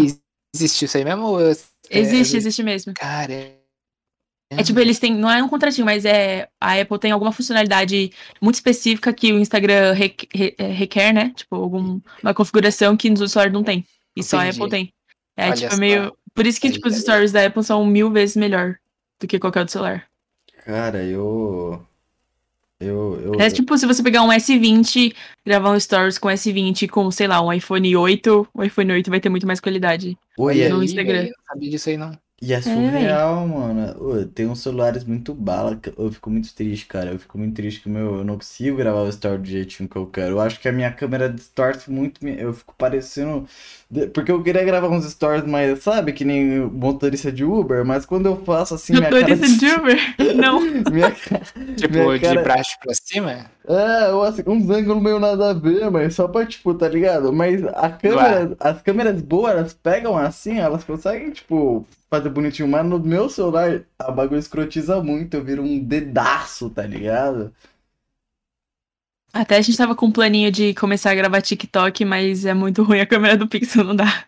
existe isso aí mesmo? É- Existe, existe mesmo. Cara, é... É tipo, eles têm. Não é um contratinho, mas é. A Apple tem alguma funcionalidade muito específica que o Instagram requ- re- é, requer, né? Tipo, alguma configuração que nos stories não tem. E só a. Apple tem. É Olha tipo só. meio. Por isso que, tipo, os stories da Apple são mil vezes melhor do que qualquer outro celular. Cara, eu. Eu. eu É tipo, se você pegar um S20, gravar um stories com S20 com, sei lá, um iPhone 8, o iPhone 8 vai ter muito mais qualidade. Oi, é, no Aí, Instagram. velho, Não sabia disso aí, não. E é véi. surreal, mano. Ô, tem uns celulares muito bala. Eu fico muito triste, cara. Eu fico muito triste que meu, eu não consigo gravar o story do jeitinho que eu quero. Eu acho que a minha câmera distorce muito. Eu fico parecendo. Porque eu queria gravar uns stories mais, sabe? Que nem motorista de Uber. Mas quando eu faço assim, minha cara. Motorista de Uber? Não. Minha. Tipo, Minha cara- de baixo pra cima? É, ou assim, uns ângulos meio nada a ver, mas só pra, tipo, tá ligado? Mas a câmera, as câmeras boas, elas pegam assim, elas conseguem, tipo, fazer bonitinho. Mas no meu celular, a bagulho escrotiza muito, eu viro um dedaço, tá ligado? Até a gente tava com um planinho de começar a gravar TikTok, mas é muito ruim a câmera do Pixel, não dá.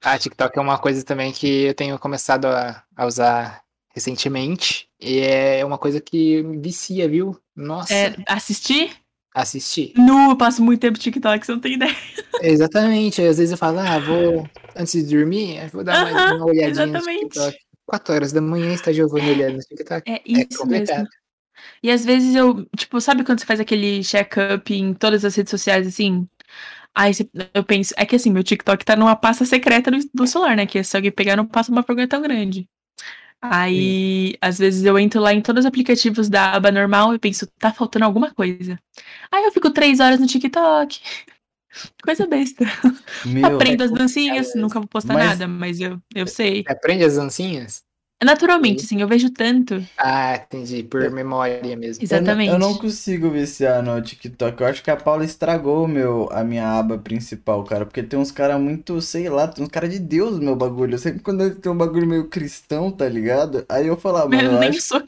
Ah, TikTok é uma coisa também que eu tenho começado a, a usar recentemente. E é uma coisa que vicia, viu? Nossa, É, assistir? Assistir. Nu, eu passo muito tempo no TikTok, você não tem ideia. Exatamente. Às vezes eu falo, ah, vou, antes de dormir, vou dar uma, Aham, uma olhadinha exatamente. no TikTok. 4 horas da manhã está Giovanni olhando no TikTok. É É isso complicado. mesmo. E às vezes eu, tipo, sabe quando você faz aquele check-up em todas as redes sociais, assim? Aí eu penso, é que assim, meu TikTok tá numa pasta secreta do, do celular, né? Que se alguém pegar, não passa uma vergonha tão grande. Aí, às vezes eu entro lá em todos os aplicativos da aba normal e penso, tá faltando alguma coisa. Aí eu fico três horas no TikTok. Coisa besta. Meu, Aprendo as é dancinhas, complicado nunca vou postar Mas- nada, mas eu, eu sei. Aprende as dancinhas? Naturalmente, assim, eu vejo tanto. Ah, entendi. Por memória mesmo. Exatamente. Eu não, eu não consigo viciar no TikTok. Eu acho que a Paula estragou meu, a minha aba principal, cara. Porque tem uns caras muito, sei lá, tem uns caras de Deus no meu bagulho. Sempre quando tem um bagulho meio cristão, tá ligado? Aí eu falo, ah, mano, Eu eu nem acho sou,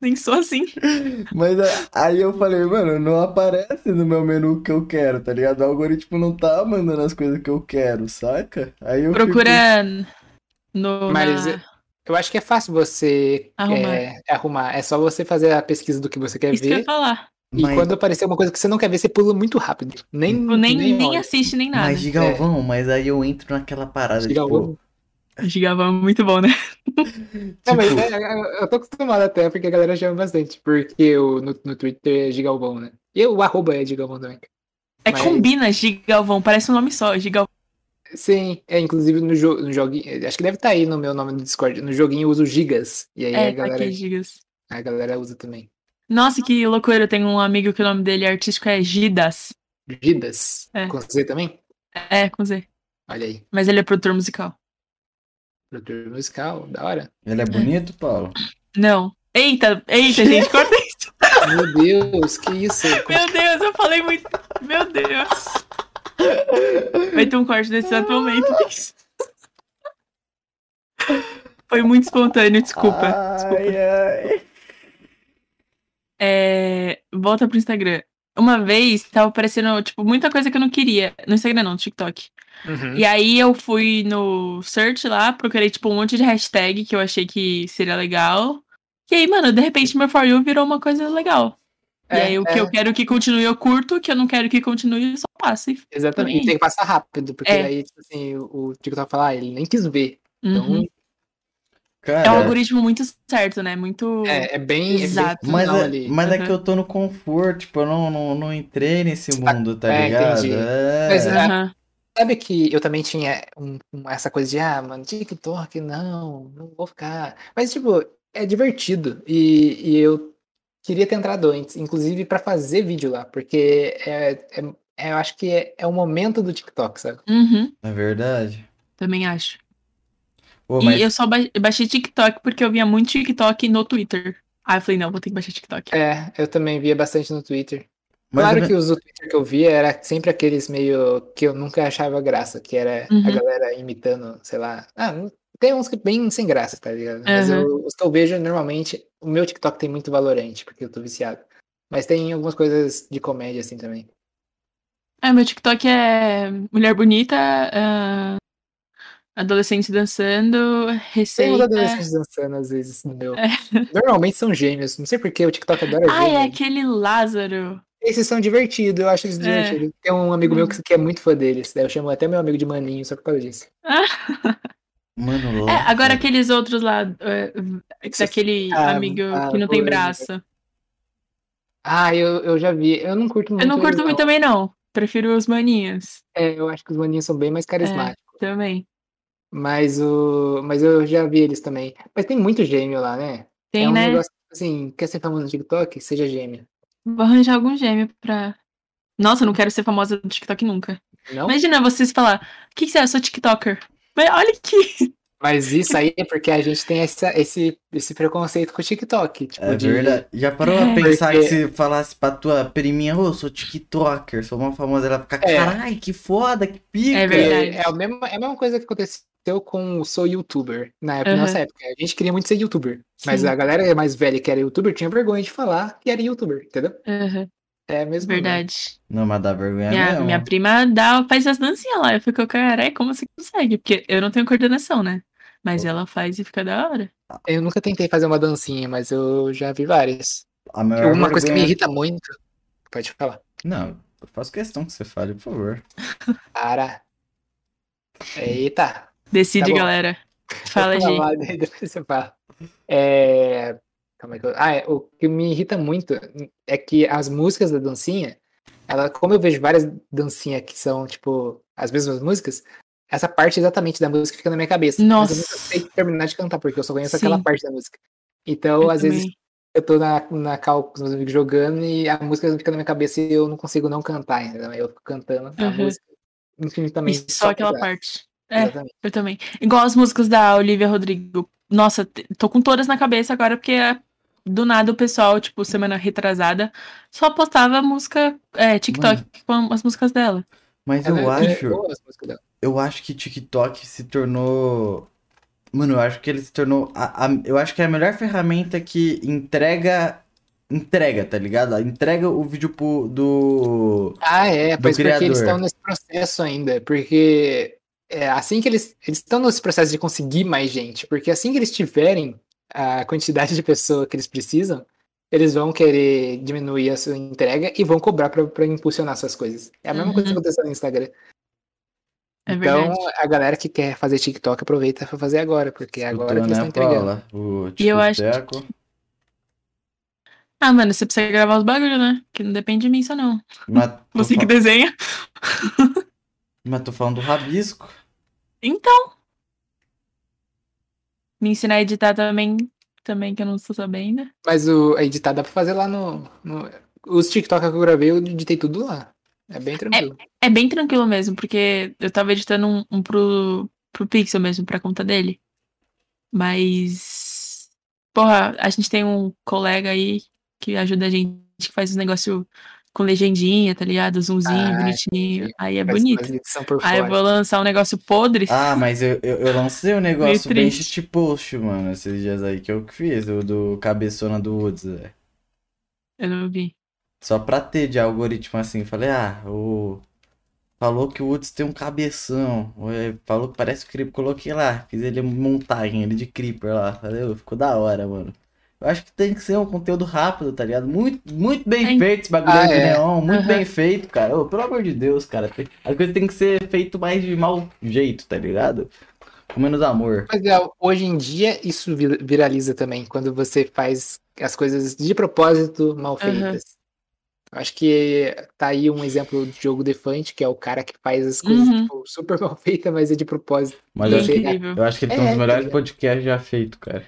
nem sou assim. Mas a- aí eu falei, mano, não aparece no meu menu o que eu quero, tá ligado? O algoritmo não tá mandando as coisas que eu quero, saca? Aí eu Procura no. Mas na- Eu acho que é fácil você Arrumar. é, arrumar. É só você fazer a pesquisa do que você quer Isso que eu ia ver. falar. E Mas- quando aparecer uma coisa que você não quer ver, você pula muito rápido. Nem, Tipo, nem, nem, olha. assiste, nem nada. Mas de Galvão, mas aí eu entro naquela parada, Diga tipo, algo. Gigavão é muito bom, né? Não, mas tipo, é, é, eu tô acostumado até, porque a galera chama bastante. Porque o, no, no Twitter é Gigalvão, né? E o arroba é Gigalvão também. É Mas- combina Gigalvão, parece um nome só, Gigalvão. Sim, é inclusive no, jo no joguinho. Acho que deve estar aí no meu nome no Discord. No joguinho eu uso Gigas. E aí É, a, tá galera, aqui, Gigas. a galera usa também. Nossa, que loucura. Eu tenho um amigo que o nome dele artístico é Gidas. Gidas. É. Com Z também? É, com Z. Olha aí. Mas ele é produtor musical. Produtor musical, da hora. ele é bonito, Paulo? Não. Eita, eita, gente, corta isso. Meu Deus, que isso? Meu Deus, eu falei muito. Meu Deus. Vai ter um corte nesse exato momento. Foi muito espontâneo, desculpa. desculpa. Ai, ai. É, volta pro Instagram. Uma vez tava aparecendo, tipo, muita coisa que eu não queria. No Instagram não, no TikTok. Uhum. E aí eu fui no search lá, procurei, tipo, um monte de hashtag que eu achei que seria legal. E aí, mano, de repente meu For You virou uma coisa legal. E É, aí o que é. eu quero que continue eu curto, o que eu não quero que continue eu só passo. E... Exatamente. Tem que passar rápido, porque É. aí, tipo assim, o, o TikTok fala, ah, ele nem quis ver. Então, Uhum. É um Cara, algoritmo muito certo, né? Muito. é, é bem. Exato. É bem mas, é, mas é Uhum. que eu tô no conforto, tipo, eu não, não, não entrei nesse mundo, tá é, ligado? entendi. É. Mas, é, Aham. Sabe que eu também tinha um- um- essa coisa de, ah, mano, TikTok, não, não vou ficar. Mas, tipo, é divertido. E, e eu queria ter entrado antes, inclusive pra fazer vídeo lá, porque é, é- é- eu acho que é, é o momento do TikTok, sabe? Uhum, É verdade. também acho. Pô, E mas eu só ba- baixei TikTok porque eu via muito TikTok no Twitter. Aí eu falei, não, vou ter que baixar TikTok. É, eu também via bastante no Twitter. mas Claro eu- que os Twitter que eu via era sempre aqueles meio que eu nunca achava graça, que era a Uhum. galera imitando, sei lá. Ah, tem uns que bem sem graça, tá ligado? Mas Uhum. eu- os que eu vejo normalmente, o meu TikTok tem muito valorante, porque eu tô viciado. Mas tem algumas coisas de comédia assim também. É, meu TikTok é mulher bonita, ah, Adolescente dançando, Tem uns receita. adolescentes dançando às vezes no meu. É. Normalmente são gêmeos. Não sei porque o TikTok adora Ah, é gêmeos. aquele Lázaro. Esses são divertidos, eu acho eles É. divertidos. Tem um amigo meu que, que é muito fã deles. Daí eu chamo até meu amigo de maninho só por causa disso. Mano, É, agora aqueles outros lá, é, daquele Ah, amigo ah, que não tem braço. Ah, eu, eu já vi. Eu não curto muito. Eu não curto muito também, não. Prefiro os maninhos. É, eu acho que os maninhos são bem mais carismáticos. Também. Mas o. Mas eu já vi eles também. Mas tem muito gêmeo lá, né? Tem, é um né? negócio assim, quer ser famoso no TikTok? Seja gêmeo. Vou arranjar algum gêmeo pra. Nossa, eu não quero ser famosa do TikTok nunca. Não? Imagina vocês falar, o que, que você é? Eu sou TikToker. Mas olha aqui. Mas isso aí é porque a gente tem essa, esse, esse preconceito com o TikTok. Tipo, É de- verdade. Já parou a É. pensar Porque- que se falasse pra tua priminha, ô, sou TikToker, sou uma famosa, ela fica, É. carai, que foda, que pica. É verdade. É, é, a mesma, é a mesma coisa que aconteceu com o Sou Youtuber. Na época, Aham. nossa época. A gente queria muito ser Youtuber. Mas Sim. a galera mais velha que era Youtuber tinha vergonha de falar que era Youtuber, entendeu? Aham, É mesmo. verdade. Não, mas dá vergonha minha, mesmo. minha prima dá, faz as dancinhas lá. Eu fico, caralho, como você consegue? Porque eu não tenho coordenação, né? Mas ela faz e fica da hora. Eu nunca tentei fazer uma dancinha, mas eu já vi várias. Uma coisa que me vergonha- irrita muito. Pode falar. Não, eu faço questão que você fale, por favor. Para. Eita. Decide, Tá galera. Fala, daí Depois você fala. É... Calma aí Ah, é, o que me irrita muito é que as músicas da dancinha, ela, como eu vejo várias dancinhas que são, tipo, as mesmas músicas, essa parte exatamente da música fica na minha cabeça. Mas eu Nossa. nunca sei terminar de cantar, porque eu só conheço Sim. aquela parte da música. Então, Eu às vezes, também. eu tô na, na cal com os meus amigos jogando e a música fica na minha cabeça e eu não consigo não cantar, entendeu? Eu fico cantando a Uhum. música infinitamente. E só aquela pra- parte. É, Exatamente. eu também. Igual as músicas da Olivia Rodrigo. Nossa, tô com todas na cabeça agora, porque é- do nada o pessoal, tipo, semana retrasada, só postava música, é, TikTok com as músicas dela. Mas Ela eu é acho, eu acho que TikTok se tornou. Mano, eu acho que ele se tornou. a- a- eu acho que é a melhor ferramenta que entrega. Entrega, tá ligado? Entrega o vídeo pro, do. Ah, é, do pois porque eles criador. estão nesse processo ainda, porque é assim que eles eles estão nesse processo de conseguir mais gente, porque assim que eles tiverem a quantidade de pessoa que eles precisam, eles vão querer diminuir a sua entrega e vão cobrar pra pra impulsionar suas coisas. É a mesma coisa que Uhum. aconteceu no Instagram. É então, verdade. a galera que quer fazer TikTok aproveita pra fazer agora, porque é agora que eles estão né, entregando. Paula? E eu acho que-. Ah, mano, você precisa gravar os bagulho, né? Que não depende de mim só não. Você que fa- desenha. mas tô falando do rabisco. Então. Me ensinar a editar também, também que eu não estou sabendo. Mas o a editar dá pra fazer lá no, no- os TikTok que eu gravei, eu editei tudo lá. É bem tranquilo. É bem tranquilo mesmo, porque eu tava editando um, um pro, pro Pixel mesmo, pra conta dele. Mas. Porra, a gente tem um colega aí que ajuda a gente, que faz os negócios com legendinha, tá ligado? Zoomzinho, Ah, bonitinho. entendi. Aí é Faz bonito. Aí eu vou lançar um negócio podre. Ah, mas eu, eu, eu lancei um negócio bem shit post, mano, esses dias aí que eu que fiz, o do cabeçona do Woods, velho. Eu não vi. Só pra ter de algoritmo assim, falei, ah, o. Falou que o Woods tem um cabeção. Falou que parece o Creeper. Coloquei lá. Fiz ele montagem, ele de Creeper lá. Falei, "Ô, ficou da hora, mano. Eu acho que tem que ser um conteúdo rápido, tá ligado? Muito, muito bem Tem. feito esse bagulho Ah, de é. neon, muito Aham. bem feito, cara. Ô, pelo amor de Deus, cara. As coisas tem que ser feito mais de mau jeito, tá ligado? Com menos amor. Mas é, hoje em dia isso vi- viraliza também, quando você faz as coisas de propósito mal feitas. Eu Acho que tá aí um exemplo de jogo Defante, que é o cara que faz as coisas Uhum. tipo, super mal feitas, mas é de propósito. Mas E é eu, eu acho que ele tem um É, dos melhores tá ligado? podcasts já feitos, cara.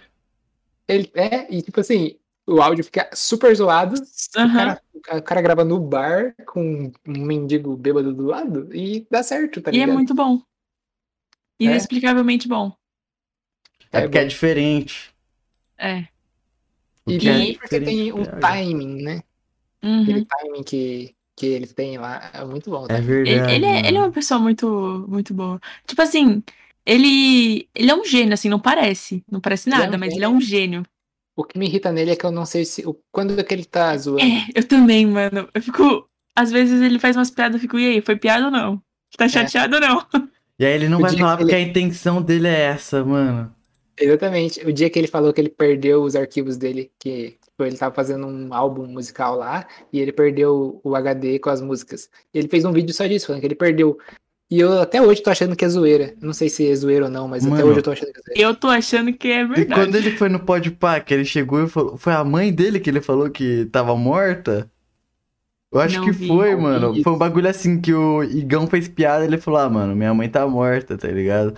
Ele é, e tipo assim, o áudio fica super zoado. O, Aham. cara, o ca- o cara grava no bar com um mendigo bêbado do lado e dá certo, tá E é ligado? muito bom. Inexplicavelmente bom. É, É porque é diferente. É. O E é porque tem diferente um pega. timing, né? Uhum. Aquele timing que, que ele tem lá é muito bom. É Né? verdade. Ele, ele, é, ele é uma pessoa muito, muito boa. Tipo assim, ele, ele é um gênio, assim, não parece. Não parece Ele é nada, um mas gênio. ele é um gênio. O que me irrita nele é que eu não sei se. o- Quando é que ele tá zoando? É, eu também, mano. Eu fico. Às vezes ele faz umas piadas, eu fico, e aí, foi piada ou não? Tá chateado ou não? E aí ele não O vai falar que porque ele- a intenção dele é essa, mano. Exatamente. O dia que ele falou que ele perdeu os arquivos dele, que tipo, ele tava fazendo um álbum musical lá, e ele perdeu o HD com as músicas. E ele fez um vídeo só disso, falando que ele perdeu. E eu até hoje tô achando que é zoeira. Não sei se é zoeira ou não, mas até Mano. hoje eu tô achando que é zoeira. Eu tô achando que é E verdade. quando ele foi no Podpah, que ele chegou e falou. Foi a mãe dele que ele falou que tava morta? Eu acho Não que vi, foi, mano. Foi um bagulho assim que o Igão fez piada ele falou: Ah, mano, minha mãe tá morta, tá ligado?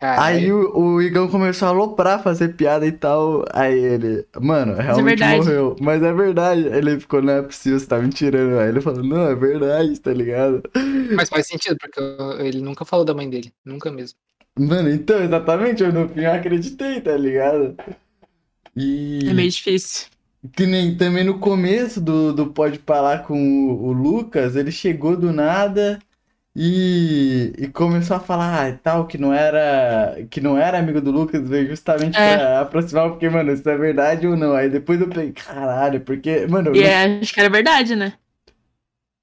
Caralho. Aí o, o Igão começou a aloprar, fazer piada e tal. Aí ele, mano, realmente verdade. morreu. Mas é verdade. Ele ficou, não é possível, você tá me tirando. Aí ele falou, não, é verdade, tá ligado? Mas faz sentido, porque ele nunca falou da mãe dele. Nunca mesmo. Mano, então, exatamente, eu no fim eu acreditei, tá ligado? E É meio difícil. que nem também no começo do, do Pode Falar com o, o Lucas, ele chegou do nada e, e começou a falar ah, tal, que não era que não era amigo do Lucas, veio justamente É. pra aproximar, porque, mano, isso é verdade ou não? Aí depois eu pensei, caralho, porque, mano, E é, acho que era verdade, né?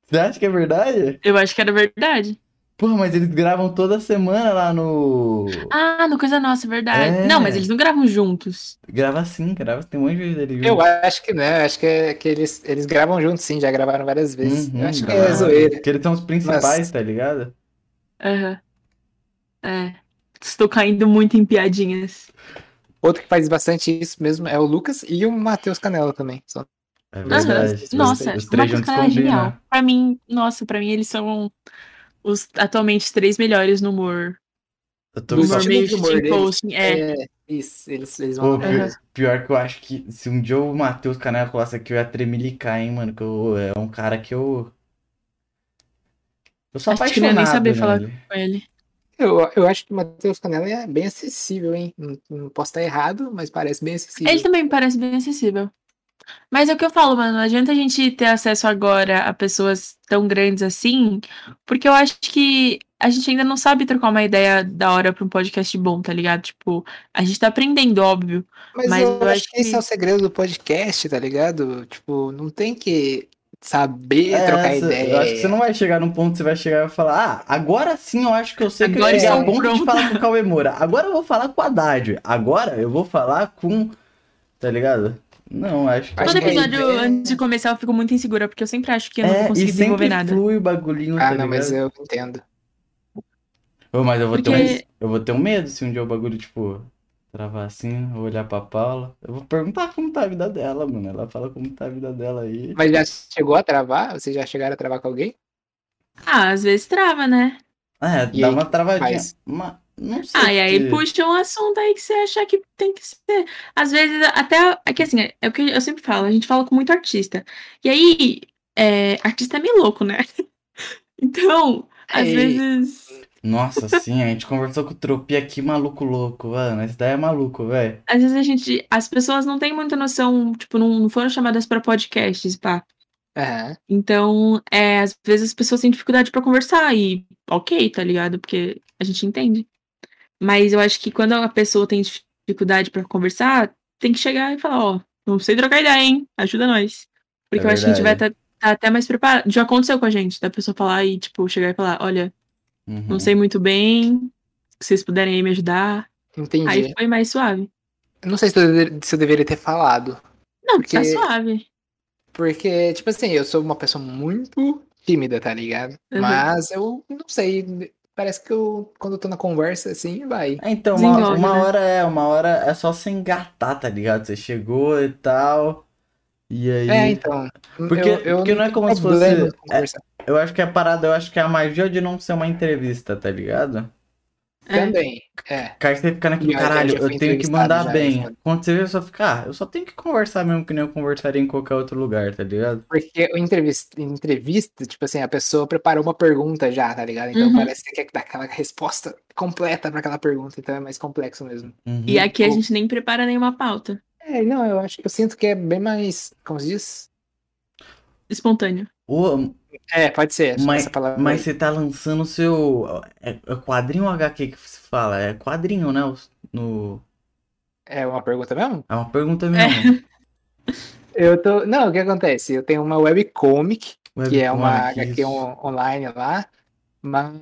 você acha que é verdade? Eu acho que era verdade. Porra, mas eles gravam toda semana lá no. Ah, no Coisa Nossa, é verdade. É. Não, mas eles não gravam juntos. Grava sim, grava, tem um monte de vídeo dele Eu acho que né, acho que, é, que eles, eles gravam juntos, sim, já gravaram várias vezes. Uhum, eu acho que grava. é zoeira. Porque eles são os principais, Mas- tá ligado? Aham. É. Estou caindo muito em piadinhas. Outro que faz bastante isso mesmo é o Lucas e o Matheus Canela também. São É Aham. verdade. Os- Nossa, os o três Marcos juntos Canela é genial. Pra mim, nossa, pra mim eles são os atualmente três melhores no humor. Eu tô No Do humor estilo meio de humor posting. É. É, isso, eles, eles Pô, vão. pior, Aham. pior que eu acho que se um dia o Matheus Canela colasse aqui, eu ia tremelicar, hein, mano. Que eu, é um cara que eu. Eu sou Acho que eu não ia apaixonado nem saber falar nele. com ele. Eu, eu acho que o Matheus Canela é bem acessível, hein? Não, não posso estar errado, mas parece bem acessível. Ele também parece bem acessível. Mas é o que eu falo, mano, não adianta a gente ter acesso agora a pessoas tão grandes assim, porque eu acho que a gente ainda não sabe trocar uma ideia da hora pra um podcast bom, tá ligado? Tipo, a gente tá aprendendo, óbvio. Mas, mas eu, eu acho que esse que- é o segredo do podcast, tá ligado? Tipo, não tem que saber É, trocar cê- ideia. Eu acho que você não vai chegar num ponto que você vai chegar e vai falar, ah, agora sim eu acho que eu sei que eu Agora cheguei a estou ponto de pronta." falar com o Cauê Moura. Agora eu vou falar com o Haddad. Agora eu vou falar com. Tá ligado? Não, acho que. Todo a episódio, ideia- antes de começar, eu fico muito insegura, porque eu sempre acho que eu não É, e conseguir desenvolver sempre nada. flui o bagulhinho, Ah, tá não, mas eu entendo. Ô, mas eu vou, ter um, Porque- eu vou ter um medo se um dia o bagulho, tipo, travar assim, olhar pra Paula. Eu vou perguntar como tá a vida dela, mano. Ela fala como tá a vida dela aí. Mas já chegou a travar? Vocês já chegaram a travar com alguém? Ah, às vezes trava, né? É, E dá aí, uma travadinha. Mas não sei. Ah, e aí puxa um assunto aí que você achar que tem que ser. Às vezes, até. É que assim, é o que eu sempre falo, a gente fala com muito artista. E aí, é, artista é meio louco, né? Então, às Ei. vezes. Nossa, sim, a gente conversou com o Tropi aqui, maluco louco, mano. Esse daí é maluco, velho. Às vezes a gente. As pessoas não têm muita noção, tipo, não, não foram chamadas pra podcasts, pá. Aham. Então, é, às vezes as pessoas têm dificuldade pra conversar e ok, tá ligado? Porque a gente entende. Mas eu acho que quando a pessoa tem dificuldade pra conversar, tem que chegar e falar, ó, não sei trocar ideia, hein? Ajuda nós. Porque É eu acho que a gente vai verdade. estar até mais preparado. Já aconteceu com a gente, da pessoa falar e, tipo, chegar e falar, olha, Uhum. não sei muito bem, se vocês puderem aí me ajudar. Entendi. Aí foi mais suave. Eu Não sei se eu, dever- se eu deveria ter falado. Não, Porque- tá suave. Porque, tipo assim, eu sou uma pessoa muito tímida, tá ligado? Uhum. Mas eu não sei. Parece que eu, quando eu tô na conversa, assim, vai. É, então, uma, Desenvolve, uma né? hora é, uma hora é só você engatar, tá ligado? Você chegou e tal. E aí. É, então. Porque- eu, eu porque não é como se fosse- conversar. Eu acho que a parada, eu acho que é a magia de não ser uma entrevista, tá ligado? É. Também. É. Cara, você fica naquele caralho, eu tenho que mandar já, bem. já. Quando você vê, só fica, ah, eu só tenho que conversar mesmo que nem eu conversaria em qualquer outro lugar, tá ligado? Porque o entrevista, entrevista, tipo assim, a pessoa preparou uma pergunta já, tá ligado? Então Uhum. parece que você quer dar aquela resposta completa pra aquela pergunta, então é mais complexo mesmo. Uhum. E aqui a gente nem prepara nenhuma pauta. É, não, eu acho que eu sinto que é bem mais. Como se diz? Espontâneo. Ô, É, pode ser. mas, essa palavra. mas você tá lançando o seu. É, é quadrinho ou HQ que se fala? É quadrinho, né? No... É uma pergunta mesmo? É uma pergunta mesmo. Eu tô. Não, o que acontece? Eu tenho uma webcomic, que é uma Webcomic, HQ isso. online lá, mas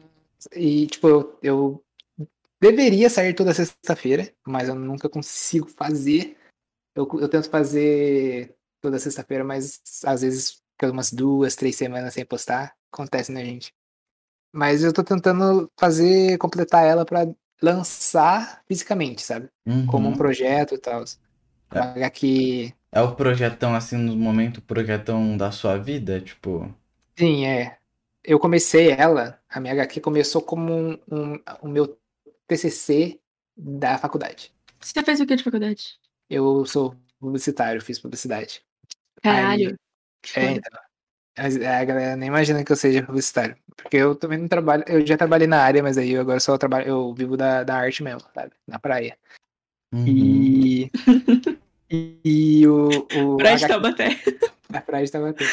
E, tipo, eu, eu deveria sair toda sexta-feira, mas eu nunca consigo fazer. Eu, eu tento fazer toda sexta-feira, mas às vezes fica umas duas, três semanas sem postar. Acontece, né, gente? Mas eu tô tentando fazer, completar ela pra lançar fisicamente, sabe? Como um Uhum. projeto e tal. Pagar que. É o projetão, assim, no momento, o projetão da sua vida, tipo... Sim, é. Eu comecei ela, a minha HQ começou como um, um, o meu TCC da faculdade. Você fez o que de faculdade? Eu sou publicitário, fiz publicidade. Caralho. que É, foda. então. Mas A galera nem imagina que eu seja publicitário. Porque eu também não trabalho. Eu já trabalhei na área, mas aí eu agora só trabalho. Eu vivo da, da arte mesmo, sabe? Na praia. Uhum. E. e o. o Praia de HQ Taubaté. Na praia de Taubaté.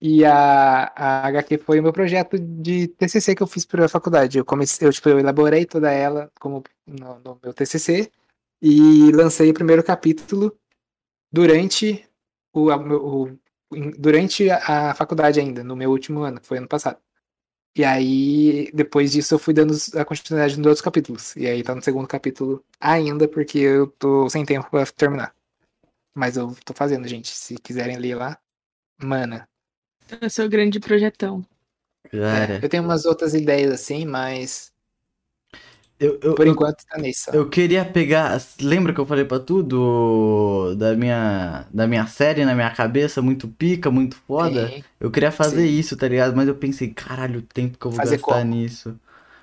E a, a HQ foi o meu projeto de TCC que eu fiz para a faculdade. Eu comecei, eu, tipo, eu elaborei toda ela como no, no meu TCC e lancei o primeiro capítulo durante o, o- durante a, a faculdade ainda, no meu último ano, que foi ano passado. E aí, depois disso, eu fui dando a continuidade nos outros capítulos. E aí tá no segundo capítulo ainda, porque eu tô sem tempo pra terminar. Mas eu tô fazendo, gente. Se quiserem ler lá, mana. É o seu grande projetão. Cara, É, eu tenho umas outras ideias assim, mas eu, eu, por enquanto tá nisso. eu queria pegar... Lembra que eu falei pra tudo da minha, da minha série na minha cabeça, muito pica, muito foda? Sim. Eu queria fazer Sim. isso, tá ligado? Mas eu pensei, caralho, o tempo que eu vou Fazer gastar como? nisso.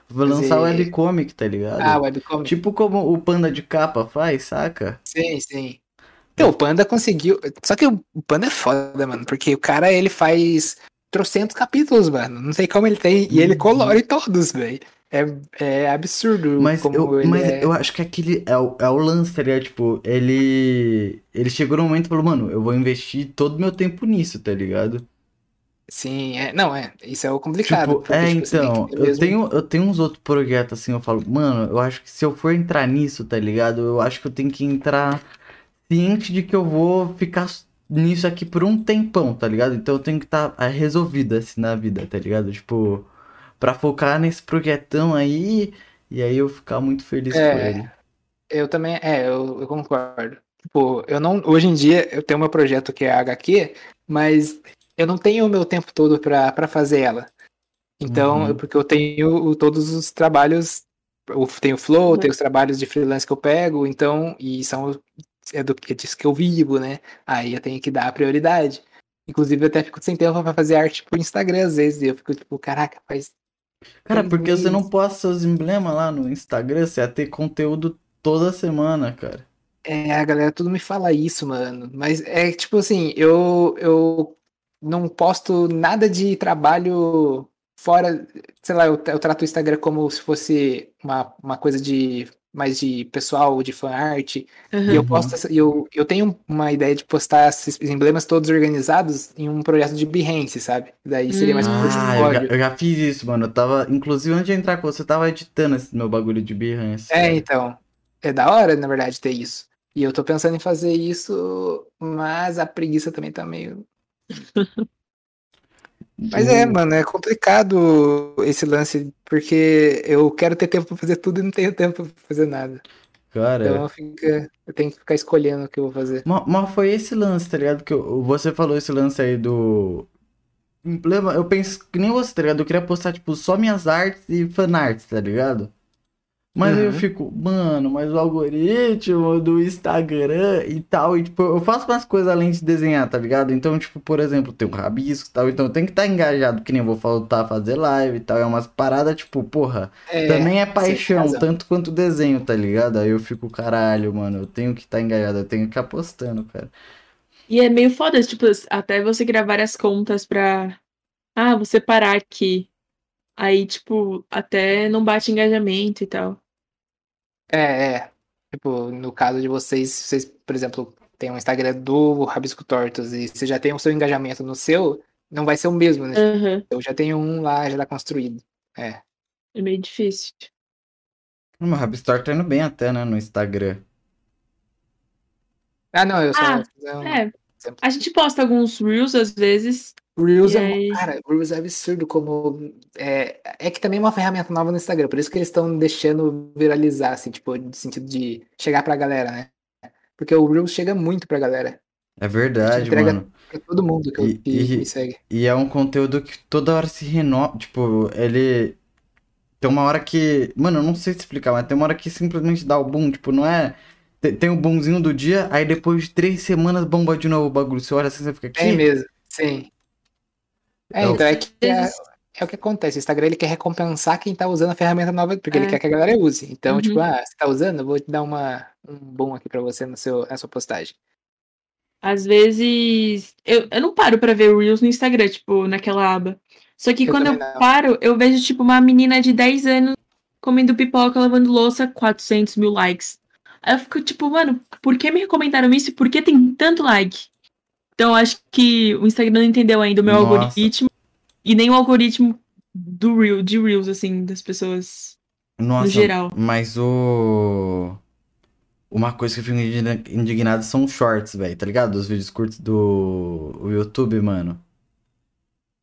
Vou lançar o Fazer- webcomic, tá ligado? Ah, webcomic. Tipo como o Panda de capa faz, saca? Sim, sim. Então, o Panda conseguiu. Só que o o Panda é foda, mano. Porque o cara, ele faz trocentos capítulos, mano. Não sei como ele tem. E ele Uhum. colore todos, velho. É, é absurdo Mas, eu, mas é. eu acho que aquele é o, é o lance, tá ligado? Tipo, ele. Ele chegou num momento e falou, mano, eu vou investir todo o meu tempo nisso, tá ligado? Sim, é. Não, é. Isso é o complicado. Tipo, porque, é, tipo, então, eu mesmo- tenho, eu tenho uns outros projetos assim, eu falo, mano, eu acho que se eu for entrar nisso, tá ligado? Eu acho que eu tenho que entrar ciente de que eu vou ficar nisso aqui por um tempão, tá ligado? Então eu tenho que estar tá resolvido assim na vida, tá ligado? Tipo, pra focar nesse projetão aí e aí eu ficar muito feliz É. com ele. Eu também, é, eu, eu concordo. Tipo, eu não, hoje em dia eu tenho meu projeto que é a HQ, mas eu não tenho o meu tempo todo pra, pra fazer ela. Então, Uhum. porque eu tenho todos os trabalhos, eu tenho flow, Uhum. tenho os trabalhos de freelance que eu pego, então, e são, é do é disso que eu vivo, né? Aí eu tenho que dar prioridade. Inclusive, eu até fico sem tempo pra fazer arte pro Instagram, às vezes, e eu fico tipo, caraca, faz Cara, porque você não posta seus emblemas lá no Instagram, você ia ter conteúdo toda semana, cara. É, a galera tudo me fala isso, mano. Mas é tipo assim, eu, eu não posto nada de trabalho fora. Sei lá, eu, eu trato o Instagram como se fosse uma, uma coisa de mais de pessoal, de fan art. E eu Uhum. posto essa- e eu, eu tenho uma ideia de postar esses emblemas todos organizados em um projeto de Behance, sabe? Daí seria mais um Hum. Ah, eu já, eu já fiz isso, mano. Eu tava, inclusive, antes de entrar com você, eu tava editando esse meu bagulho de Behance. É, cara. então. É da hora, na verdade, ter isso. E eu tô pensando em fazer isso, mas a preguiça também tá meio. Mas é, mano, é complicado esse lance, porque eu quero ter tempo pra fazer tudo e não tenho tempo pra fazer nada. Cara, Então fica, eu tenho que ficar escolhendo o que eu vou fazer. mas, mas foi esse lance, tá ligado? Que eu- você falou esse lance aí do. Eu penso que nem você, tá ligado? Eu queria postar, tipo, só minhas artes e fanarts, tá ligado? Mas aí eu Uhum. fico, mano, mas o algoritmo do Instagram e tal, e tipo, eu faço umas coisas além de desenhar, tá ligado? Então, tipo, por exemplo, tem um rabisco e tal, então eu tenho que estar engajado, que nem eu vou faltar fazer live e tal, é umas paradas, tipo, porra, É, também é paixão, tanto quanto o desenho, tá ligado? Aí eu fico, caralho, mano, eu tenho que estar engajado, eu tenho que ficar postando, cara. E é meio foda, tipo, até você criar várias contas pra. Ah, você parar aqui. Aí, tipo, até não bate engajamento e tal. É, é. Tipo, no caso de vocês, se vocês, por exemplo, tem um Instagram do Rabisco Tortos e você já tem o seu engajamento no seu, não vai ser o mesmo, né? Aham. Eu já tenho um lá, já tá construído. É. É meio difícil. O Rabistor tá indo bem até, né, no Instagram. Ah, não, eu só Ah, um É. exemplo. A gente posta alguns reels às vezes, Reels é, cara, o Reels é absurdo como é, é que também é uma ferramenta nova no Instagram, por isso que eles estão deixando viralizar, assim, tipo, no sentido de chegar pra galera, né? Porque o Reels chega muito pra galera, É verdade, entrega- mano. pra todo mundo que, E- que e- me segue. E é um conteúdo que toda hora se renova. Tipo, ele. Tem uma hora que. Mano, eu não sei te explicar, mas tem uma hora que simplesmente dá o boom. Tipo, não é. Tem, tem o boomzinho do dia, aí depois de três semanas bomba de novo o bagulho. Você olha assim, você fica Tem aqui. mesmo, sim. É, É o- então é que é, é o que acontece. O Instagram ele quer recompensar quem tá usando a ferramenta nova, porque ele É. quer que a galera use. Então, Uhum. tipo, ah, você tá usando? Eu vou te dar uma, um bom aqui pra você no seu, na sua postagem. Às vezes. Eu, eu não paro pra ver Reels no Instagram, tipo, naquela aba. Só que Eu quando eu não. paro, eu vejo, tipo, uma menina de 10 anos comendo pipoca, lavando louça, 400 mil likes. Aí eu fico, tipo, mano, por que me recomendaram isso e por que tem tanto like? Então, acho que o Instagram não entendeu ainda o meu Nossa. algoritmo e nem o algoritmo do Reel, de Reels, assim, das pessoas Nossa, no geral. mas o. Uma coisa que eu fico indigna- indignado são os shorts, velho, tá ligado? Os vídeos curtos do o YouTube, mano.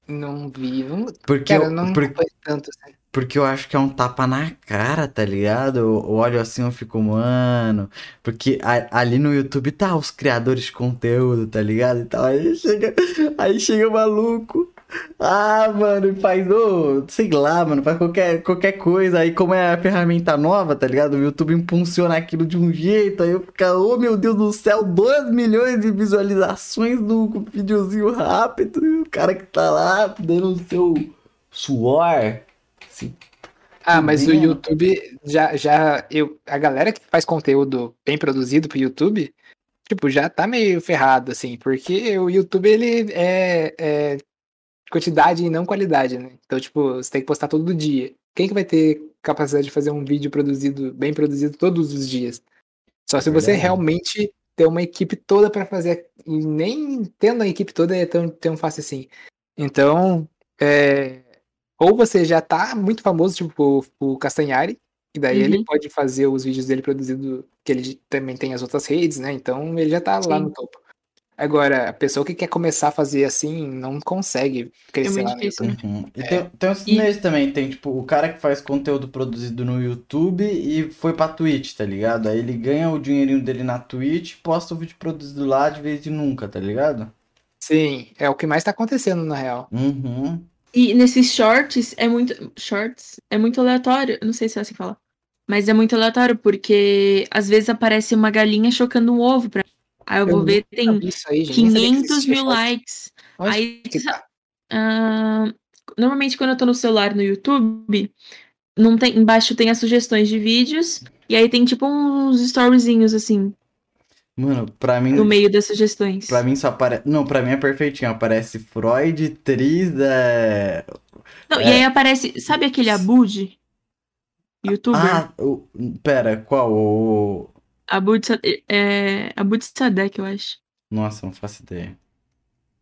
Não vi, não, Porque, cara, eu, não por- acompanho tanto assim. Porque eu acho que é um tapa na cara, tá ligado? Eu, olho assim, eu fico, mano. Porque a- ali no YouTube tá os criadores de conteúdo, tá ligado? Então aí chega, aí chega o maluco. Ah, mano, faz, ô, sei lá, mano, faz qualquer, qualquer coisa. Aí, como é a ferramenta nova, tá ligado? O YouTube impulsiona aquilo de um jeito. Aí eu fico, oh meu Deus do céu, 2 milhões de visualizações no videozinho rápido. E o cara que tá lá dando o seu suor. Ah, mas o Vendo? YouTube já, já eu, a galera que faz conteúdo bem produzido pro YouTube, tipo, já tá meio ferrado, assim, porque o YouTube ele é, é quantidade e não qualidade, né? Então, tipo, você tem que postar todo dia. Quem que vai ter capacidade de fazer um vídeo produzido, bem produzido todos os dias? Só se você verdade. realmente ter uma equipe toda pra fazer, e nem tendo a equipe toda é tão, tão fácil assim. Então, é, ou você já tá muito famoso, tipo o Castanhari, e daí ele Uhum. pode fazer os vídeos dele produzido, que ele também tem as outras redes, né? Então ele já tá lá Sim. no topo. Agora, a pessoa que quer começar a fazer assim, não consegue crescer É muito lá difícil, YouTube. Uhum. E É. tem, tem os E- também, tem tipo o cara que faz conteúdo produzido no YouTube e foi pra Twitch, tá ligado? Aí ele ganha o dinheirinho dele na Twitch, posta o vídeo produzido lá de vez em nunca, tá ligado? Sim, é o que mais tá acontecendo, na real. Uhum. E nesses shorts é muito. Shorts é muito aleatório. eu Não sei se é assim que fala. Mas é muito aleatório, porque às vezes aparece uma galinha chocando um ovo pra. Aí eu vou ver, tem aí, gente, nem sabia que 500 existia mil likes. Onde Aí, que ah, normalmente quando eu tô no celular no YouTube, não tem, embaixo tem as sugestões de vídeos. E aí tem tipo uns storyzinhos assim, Mano, pra mim, no meio das sugestões. pra mim só aparece. Não, pra mim é perfeitinho. Aparece Freud, Tris, é. Não, E é. aí aparece. Sabe aquele Abud? Youtuber? Ah, o... pera, qual? O. Abud, é, Abud Sadek, eu acho. Nossa, não faço ideia.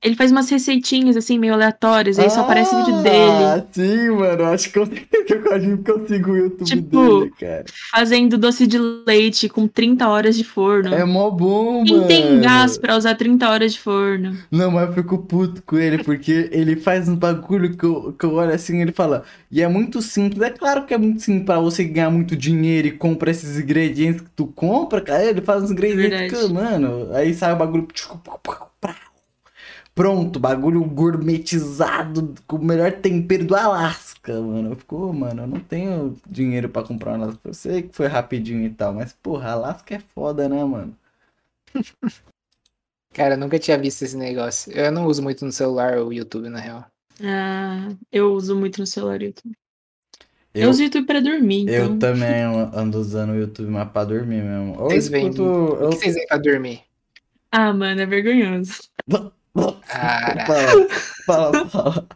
Ele faz umas receitinhas assim, meio aleatórias, aí só aparece o vídeo dele. Ah, sim, mano. Acho que eu, que eu acho que eu sigo o YouTube Tipo, dele, cara. Fazendo doce de leite com 30 horas de forno. É mó bom, Quem mano. tem gás pra usar 30 horas de forno? Não, mas eu fico puto com ele, porque ele faz um bagulho que eu, que eu olho assim e ele fala. E é muito simples. É claro que é muito simples pra você ganhar muito dinheiro e compra esses ingredientes que tu compra, cara. Ele faz uns ingredientes Verdade. que, mano, aí sai o bagulho. Pronto, bagulho gourmetizado com o melhor tempero do Alasca, mano. Eu fico, "Ô, mano, eu não tenho dinheiro pra comprar um Alasca. Eu sei que foi rapidinho e tal, mas, porra, Alasca é foda, né, mano? Cara, eu nunca tinha visto esse negócio. Eu não uso muito no celular o YouTube, na real. Ah, eu uso muito no celular YouTube. Eu, Eu, uso YouTube pra dormir, então. eu também ando usando o YouTube, mas pra dormir mesmo. Ou eu Vocês escuto. O Eu... que vocês veem pra dormir? Ah, mano, é vergonhoso. Cara, Fala, fala, fala.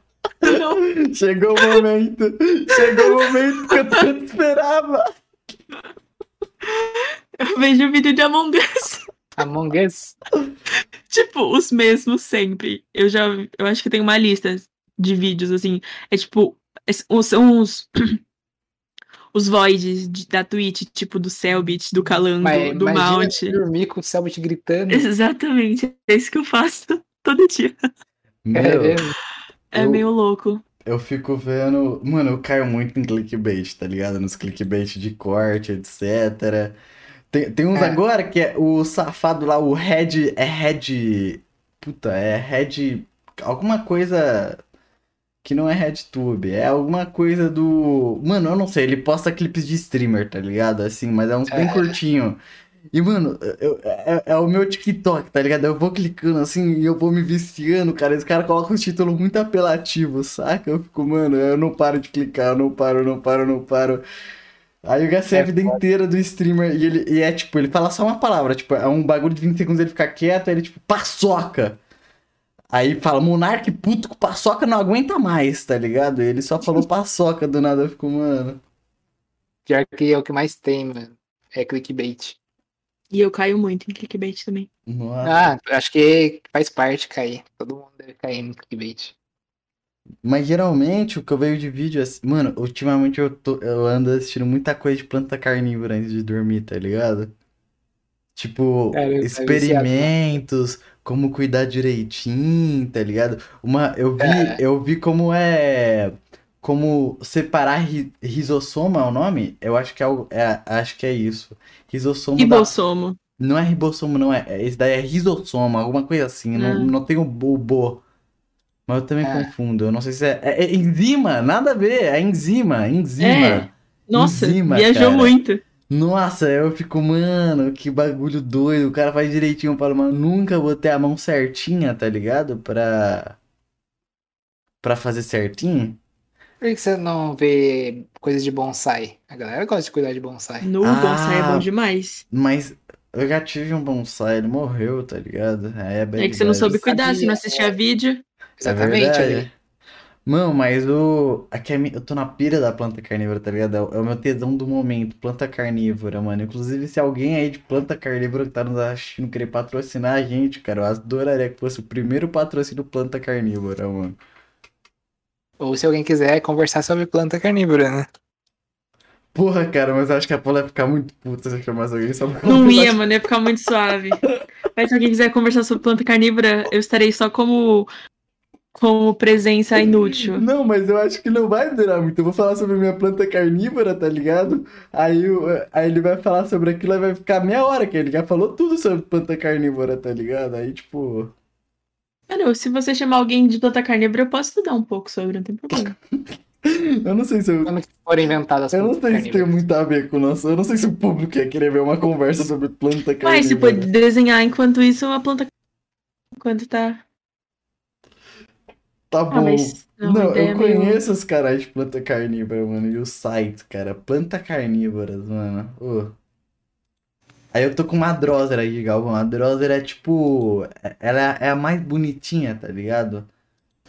Não, Chegou o momento. Chegou o momento que eu tanto esperava. eu vejo vídeo de Among Us. Among Us? tipo, os mesmos sempre. Eu já, eu acho que tem uma lista de vídeos, assim. É tipo, são os, os voids de- da Twitch, tipo, do Selbit, do Calango, Mas do Mount. dormir com o Selbit gritando. Exatamente, é isso que eu faço todo dia. É Meu, mesmo? É Eu- meio louco. eu fico vendo. Mano, eu caio muito em clickbait, tá ligado? Nos clickbait de corte, etc. Tem, tem uns É. agora que é o safado lá, o Red. É Red. Puta, é Red. Alguma coisa. Que não é RedTube, é alguma coisa do. Mano, eu não sei, ele posta clipes de streamer, tá ligado? Assim, mas é uns bem É. curtinho. E, mano, eu- é, é o meu TikTok, tá ligado? Eu vou clicando assim e eu vou me viciando, cara. Esse cara coloca uns títulos muito apelativos, saca? Eu fico, mano, eu não paro de clicar, eu não paro, eu não paro, eu não paro. Aí eu gastei a É vida inteira do streamer e ele e é tipo, ele fala só uma palavra, tipo, é um bagulho de 20 segundos ele fica quieto, aí ele tipo, paçoca. Aí fala, Monark puto com paçoca não aguenta mais, tá ligado? E ele só falou paçoca do nada, eu fico, mano. Pior que é o que mais tem, mano. É clickbait. E eu caio muito em clickbait também. Nossa. Ah, acho que faz parte cair. Todo mundo deve cair no clickbait. Mas geralmente o que eu vejo de vídeo é assim, mano, ultimamente eu, tô, eu ando assistindo muita coisa de planta carnívora antes de dormir, tá ligado? Tipo, Cara, experimentos, como cuidar direitinho, tá ligado? Uma, eu vi, É. eu vi como é, como separar ri, risossoma é o nome? Eu acho que é, o- é- acho que é isso. Risossomo da, Ribossomo. não é ribossomo, não é, é- esse daí é risossoma, alguma coisa assim, não, Ah. não tem o bo, o bo. Mas eu também É. confundo, eu não sei se é, é, é enzima, nada a ver, é enzima, enzima. É. Nossa, Enzima, viajou cara. muito. Nossa, eu fico, mano, que bagulho doido, o cara faz direitinho, eu falo, mano, nunca vou ter a mão certinha, tá ligado? Pra, pra fazer certinho. Por que você não vê coisas de bonsai? A galera gosta de cuidar de bonsai. No Ah. bonsai é bom demais. Mas eu já tive um bonsai, ele morreu, tá ligado? Aí é bad É que você não soube cuidar, sabia, você não assistia vídeo. Exatamente, É verdade. ali. Mano, mas o. Aqui é mi- eu tô na pira da planta carnívora, tá ligado? É o- é o meu tesão do momento, planta carnívora, mano. Inclusive, se alguém aí de planta carnívora que tá nos assistindo querer patrocinar a gente, cara, eu adoraria que fosse o primeiro patrocínio planta carnívora, mano. Ou se alguém quiser conversar sobre planta carnívora, né? Porra, cara, mas eu acho que a Paula ia ficar muito puta se eu chamasse alguém só pra Não ia, mano, ia ficar muito suave. Mas se alguém quiser conversar sobre planta carnívora, eu estarei só como, como presença inútil. Não, mas eu acho que não vai durar muito. Eu vou falar sobre minha planta carnívora, tá ligado? Aí, o- aí ele vai falar sobre aquilo e vai ficar meia hora que ele já falou tudo sobre planta carnívora, tá ligado? Aí, tipo. Mano, se você chamar alguém de planta carnívora, eu posso estudar um pouco sobre, não tem problema. Eu não sei se eu. Quando que foram inventadas as Eu não sei se tem muito a ver com o nosso. Eu não sei se o público ia querer ver uma conversa sobre planta Mas você carnívora. pode desenhar enquanto isso a planta enquanto tá. Tá Ah, bom. mas. Não, Não, eu é meio- conheço os caras de planta carnívora, mano, e os sites, cara. Planta carnívoras, mano. Ô. Aí eu tô com uma Drósera aqui, Galvão. A Drósera é tipo. é- Ela é a mais bonitinha, tá ligado?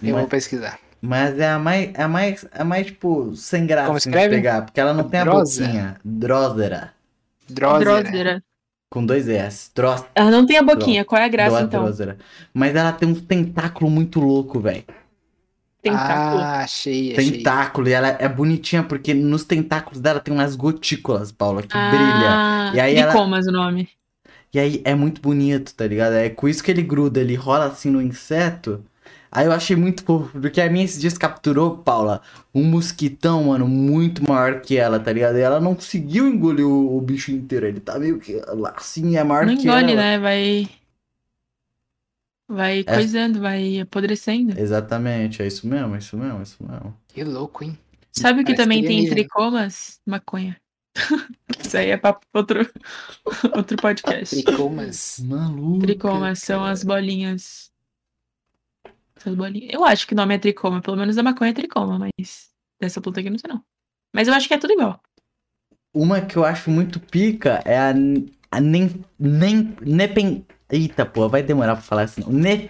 Eu Mas, vou pesquisar. mas é a mais. É a mais. É a mais, tipo, sem graça Como de pegar. Porque ela não tem a boquinha. Drósera. Drósera. Com dois S. Drós. Ela não tem a boquinha, qual é a graça Dó- então? Mas ela tem uns tentáculos muito louco, velho. Tentáculo. Ah, achei, achei. Tentáculo. E ela é bonitinha porque nos tentáculos dela tem umas gotículas, Paula, que brilha. Ah, E aí ela- o nome. E aí é muito bonito, tá ligado? É com isso que ele gruda, ele rola assim no inseto. Aí eu achei muito fofo, porque a minha esses dias capturou, Paula, um mosquitão, mano, muito maior que ela, tá ligado? E ela não conseguiu engolir o, o bicho inteiro. Ele tá meio que lá, assim, é maior Não que engole, ela. né? Vai. Vai É. coisando, vai apodrecendo. Exatamente, é isso mesmo, é isso mesmo, é isso mesmo. Que louco, hein? Sabe o que também tem alienígena. tricomas? Maconha. Isso aí é pra outro, outro podcast. Tricomas. Maluco. Tricomas são as bolinhas. Essas bolinhas. Eu acho que o nome é tricoma, pelo menos a maconha é tricoma, mas dessa planta aqui eu não sei não. Mas eu acho que é tudo igual. Uma que eu acho muito pica é a, a nem, nem, nepen... Eita, pô, vai demorar pra falar assim. Ne,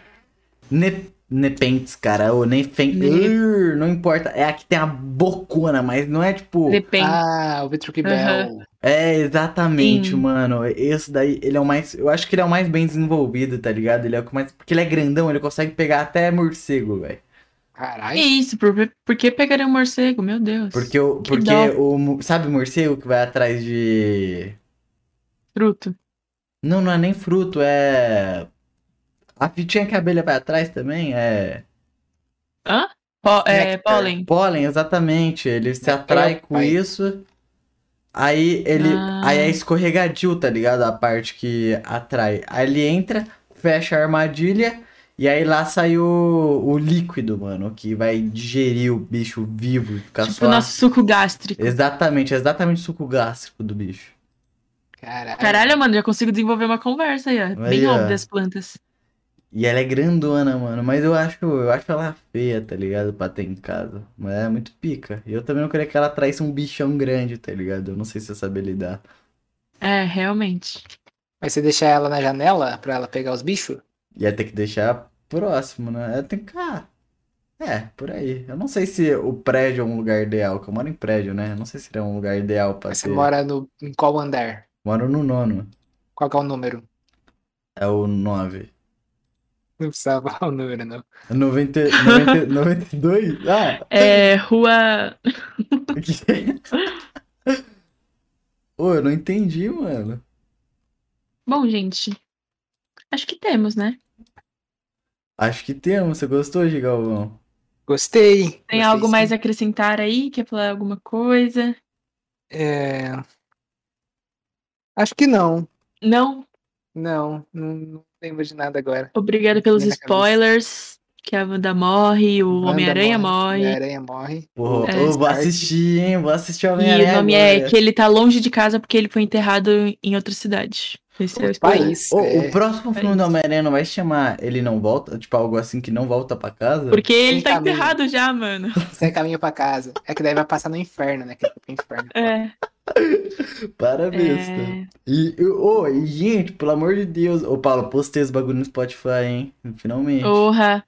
ne, nepentes, cara, ou nefen... Ne- não importa, é a que tem a bocona, mas não é tipo... Depende. Ah, o Vitruquibel. É, exatamente, Sim. mano, esse daí, ele é o mais... Eu acho que ele é o mais bem desenvolvido, tá ligado? Ele é o que mais... Porque ele é grandão, ele consegue pegar até morcego, velho. Que Caralho. isso? Por, por que pegaria um morcego? Meu Deus. Porque, o, Que porque dó. o... Sabe o morcego que vai atrás de... Fruto. Não, não é nem fruto, é. A fitinha que a abelha vai atrás também é. Po- é, Néctar. pólen. Pólen, exatamente. Ele se É, atrai é com pai. isso. Aí ele. Ah. Aí é escorregadio, tá ligado? A parte que atrai. Aí ele entra, fecha a armadilha. E aí lá sai o, o líquido, mano, que vai digerir o bicho vivo e ficar Tipo só. o nosso suco gástrico. Exatamente, exatamente o suco gástrico do bicho. Caralho. Caralho, mano, já consigo desenvolver uma conversa aí, ó. Aí, Bem ó. óbvio das plantas. E ela é grandona, mano. Mas eu acho, eu acho ela feia, tá ligado? Pra ter em casa. Mas é muito pica. E eu também não queria que ela traísse um bichão grande, tá ligado? Eu não sei se eu sabia lidar. É, realmente. Mas você deixar ela na janela pra ela pegar os bichos? Ia ter que deixar próximo, né? Eu tenho que. Ah, é, por aí. Eu não sei se o prédio é um lugar ideal, que eu moro em prédio, né? Eu não sei se é um lugar ideal pra Mas você ter. mora no, em qual andar? Moro no nono. Qual que é o número? É o 9. Não precisa falar o número, não. 90, 90, 92? Ah! É, rua. Ô, eu não entendi, mano. Bom, gente. Acho que temos, né? Acho que temos. Você gostou, Gigalvão? Gostei. Tem gostei algo sim. mais a acrescentar aí? Quer falar alguma coisa? É... Acho que não. Não? Não, não, não lembro de nada agora. Obrigada pelos spoilers. Que a Wanda morre, o Homem-Aranha morre. Homem-Aranha morre. Pô, É, vou assistir, hein? Vou assistir E Homem-Aranha o nome é agora. que ele tá longe de casa porque ele foi enterrado em outra cidade. Esse é o Outro spoiler. país. Ô, é. O próximo filme É do. Homem-Aranha não vai se chamar Ele Não Volta? Tipo, algo assim que não volta pra casa? Porque ele Sem tá caminho. enterrado já, mano. Sem caminho pra casa. É que daí vai passar no inferno, né? Que é pro inferno. É. Para besta. é... E, e- ô, e, gente, pelo amor de Deus. Ô, Paulo, postei os bagulho no Spotify, hein? Finalmente. Porra.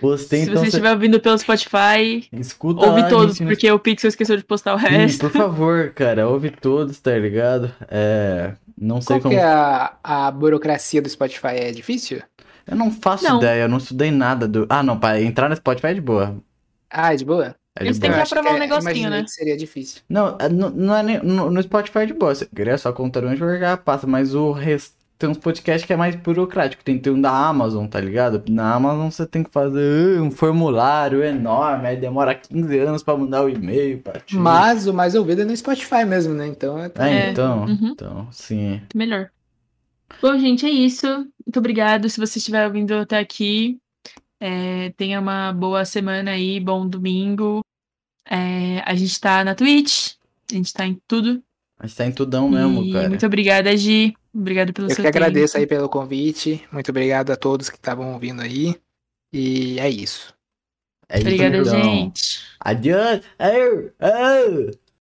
Postei, Se então você cê- estiver ouvindo pelo Spotify, escuta ouve lá, todos, gente, no porque o Pixel esqueceu de postar o Sim, resto. por favor, cara, ouve todos, tá ligado? É. Não sei Qual como. que é a, a burocracia do Spotify? É difícil? Eu não faço Não. ideia, eu não estudei nada do. Ah, não, pra entrar no Spotify é de boa. Ah, é de boa? É Eles têm que aprovar um é- negocinho, né? que seria difícil. Não, é- não, não é nem, no, no Spotify é de boa. Você queria só contar onde jogar, passa, mas o resto. Tem uns podcasts que é mais burocrático. Tem, tem um da Amazon, tá ligado? Na Amazon você tem que fazer uh, um formulário enorme, aí demora 15 anos pra mandar o e-mail pra ti. Mas o mais ouvido é no Spotify mesmo, né? Então é. É, É, então, uhum. então, sim. Melhor. Bom, gente, é isso. Muito obrigado se você estiver ouvindo até aqui. É, tenha uma boa semana aí, bom domingo. É, a gente tá na Twitch, a gente tá em tudo. A gente tá em tudão mesmo, e cara. muito obrigada, Gi. Obrigado pelo Eu seu que agradeço tempo. aí pelo convite. Muito obrigado a todos que estavam ouvindo aí. E é isso. É isso, Obrigada, gente. Adiante. Au.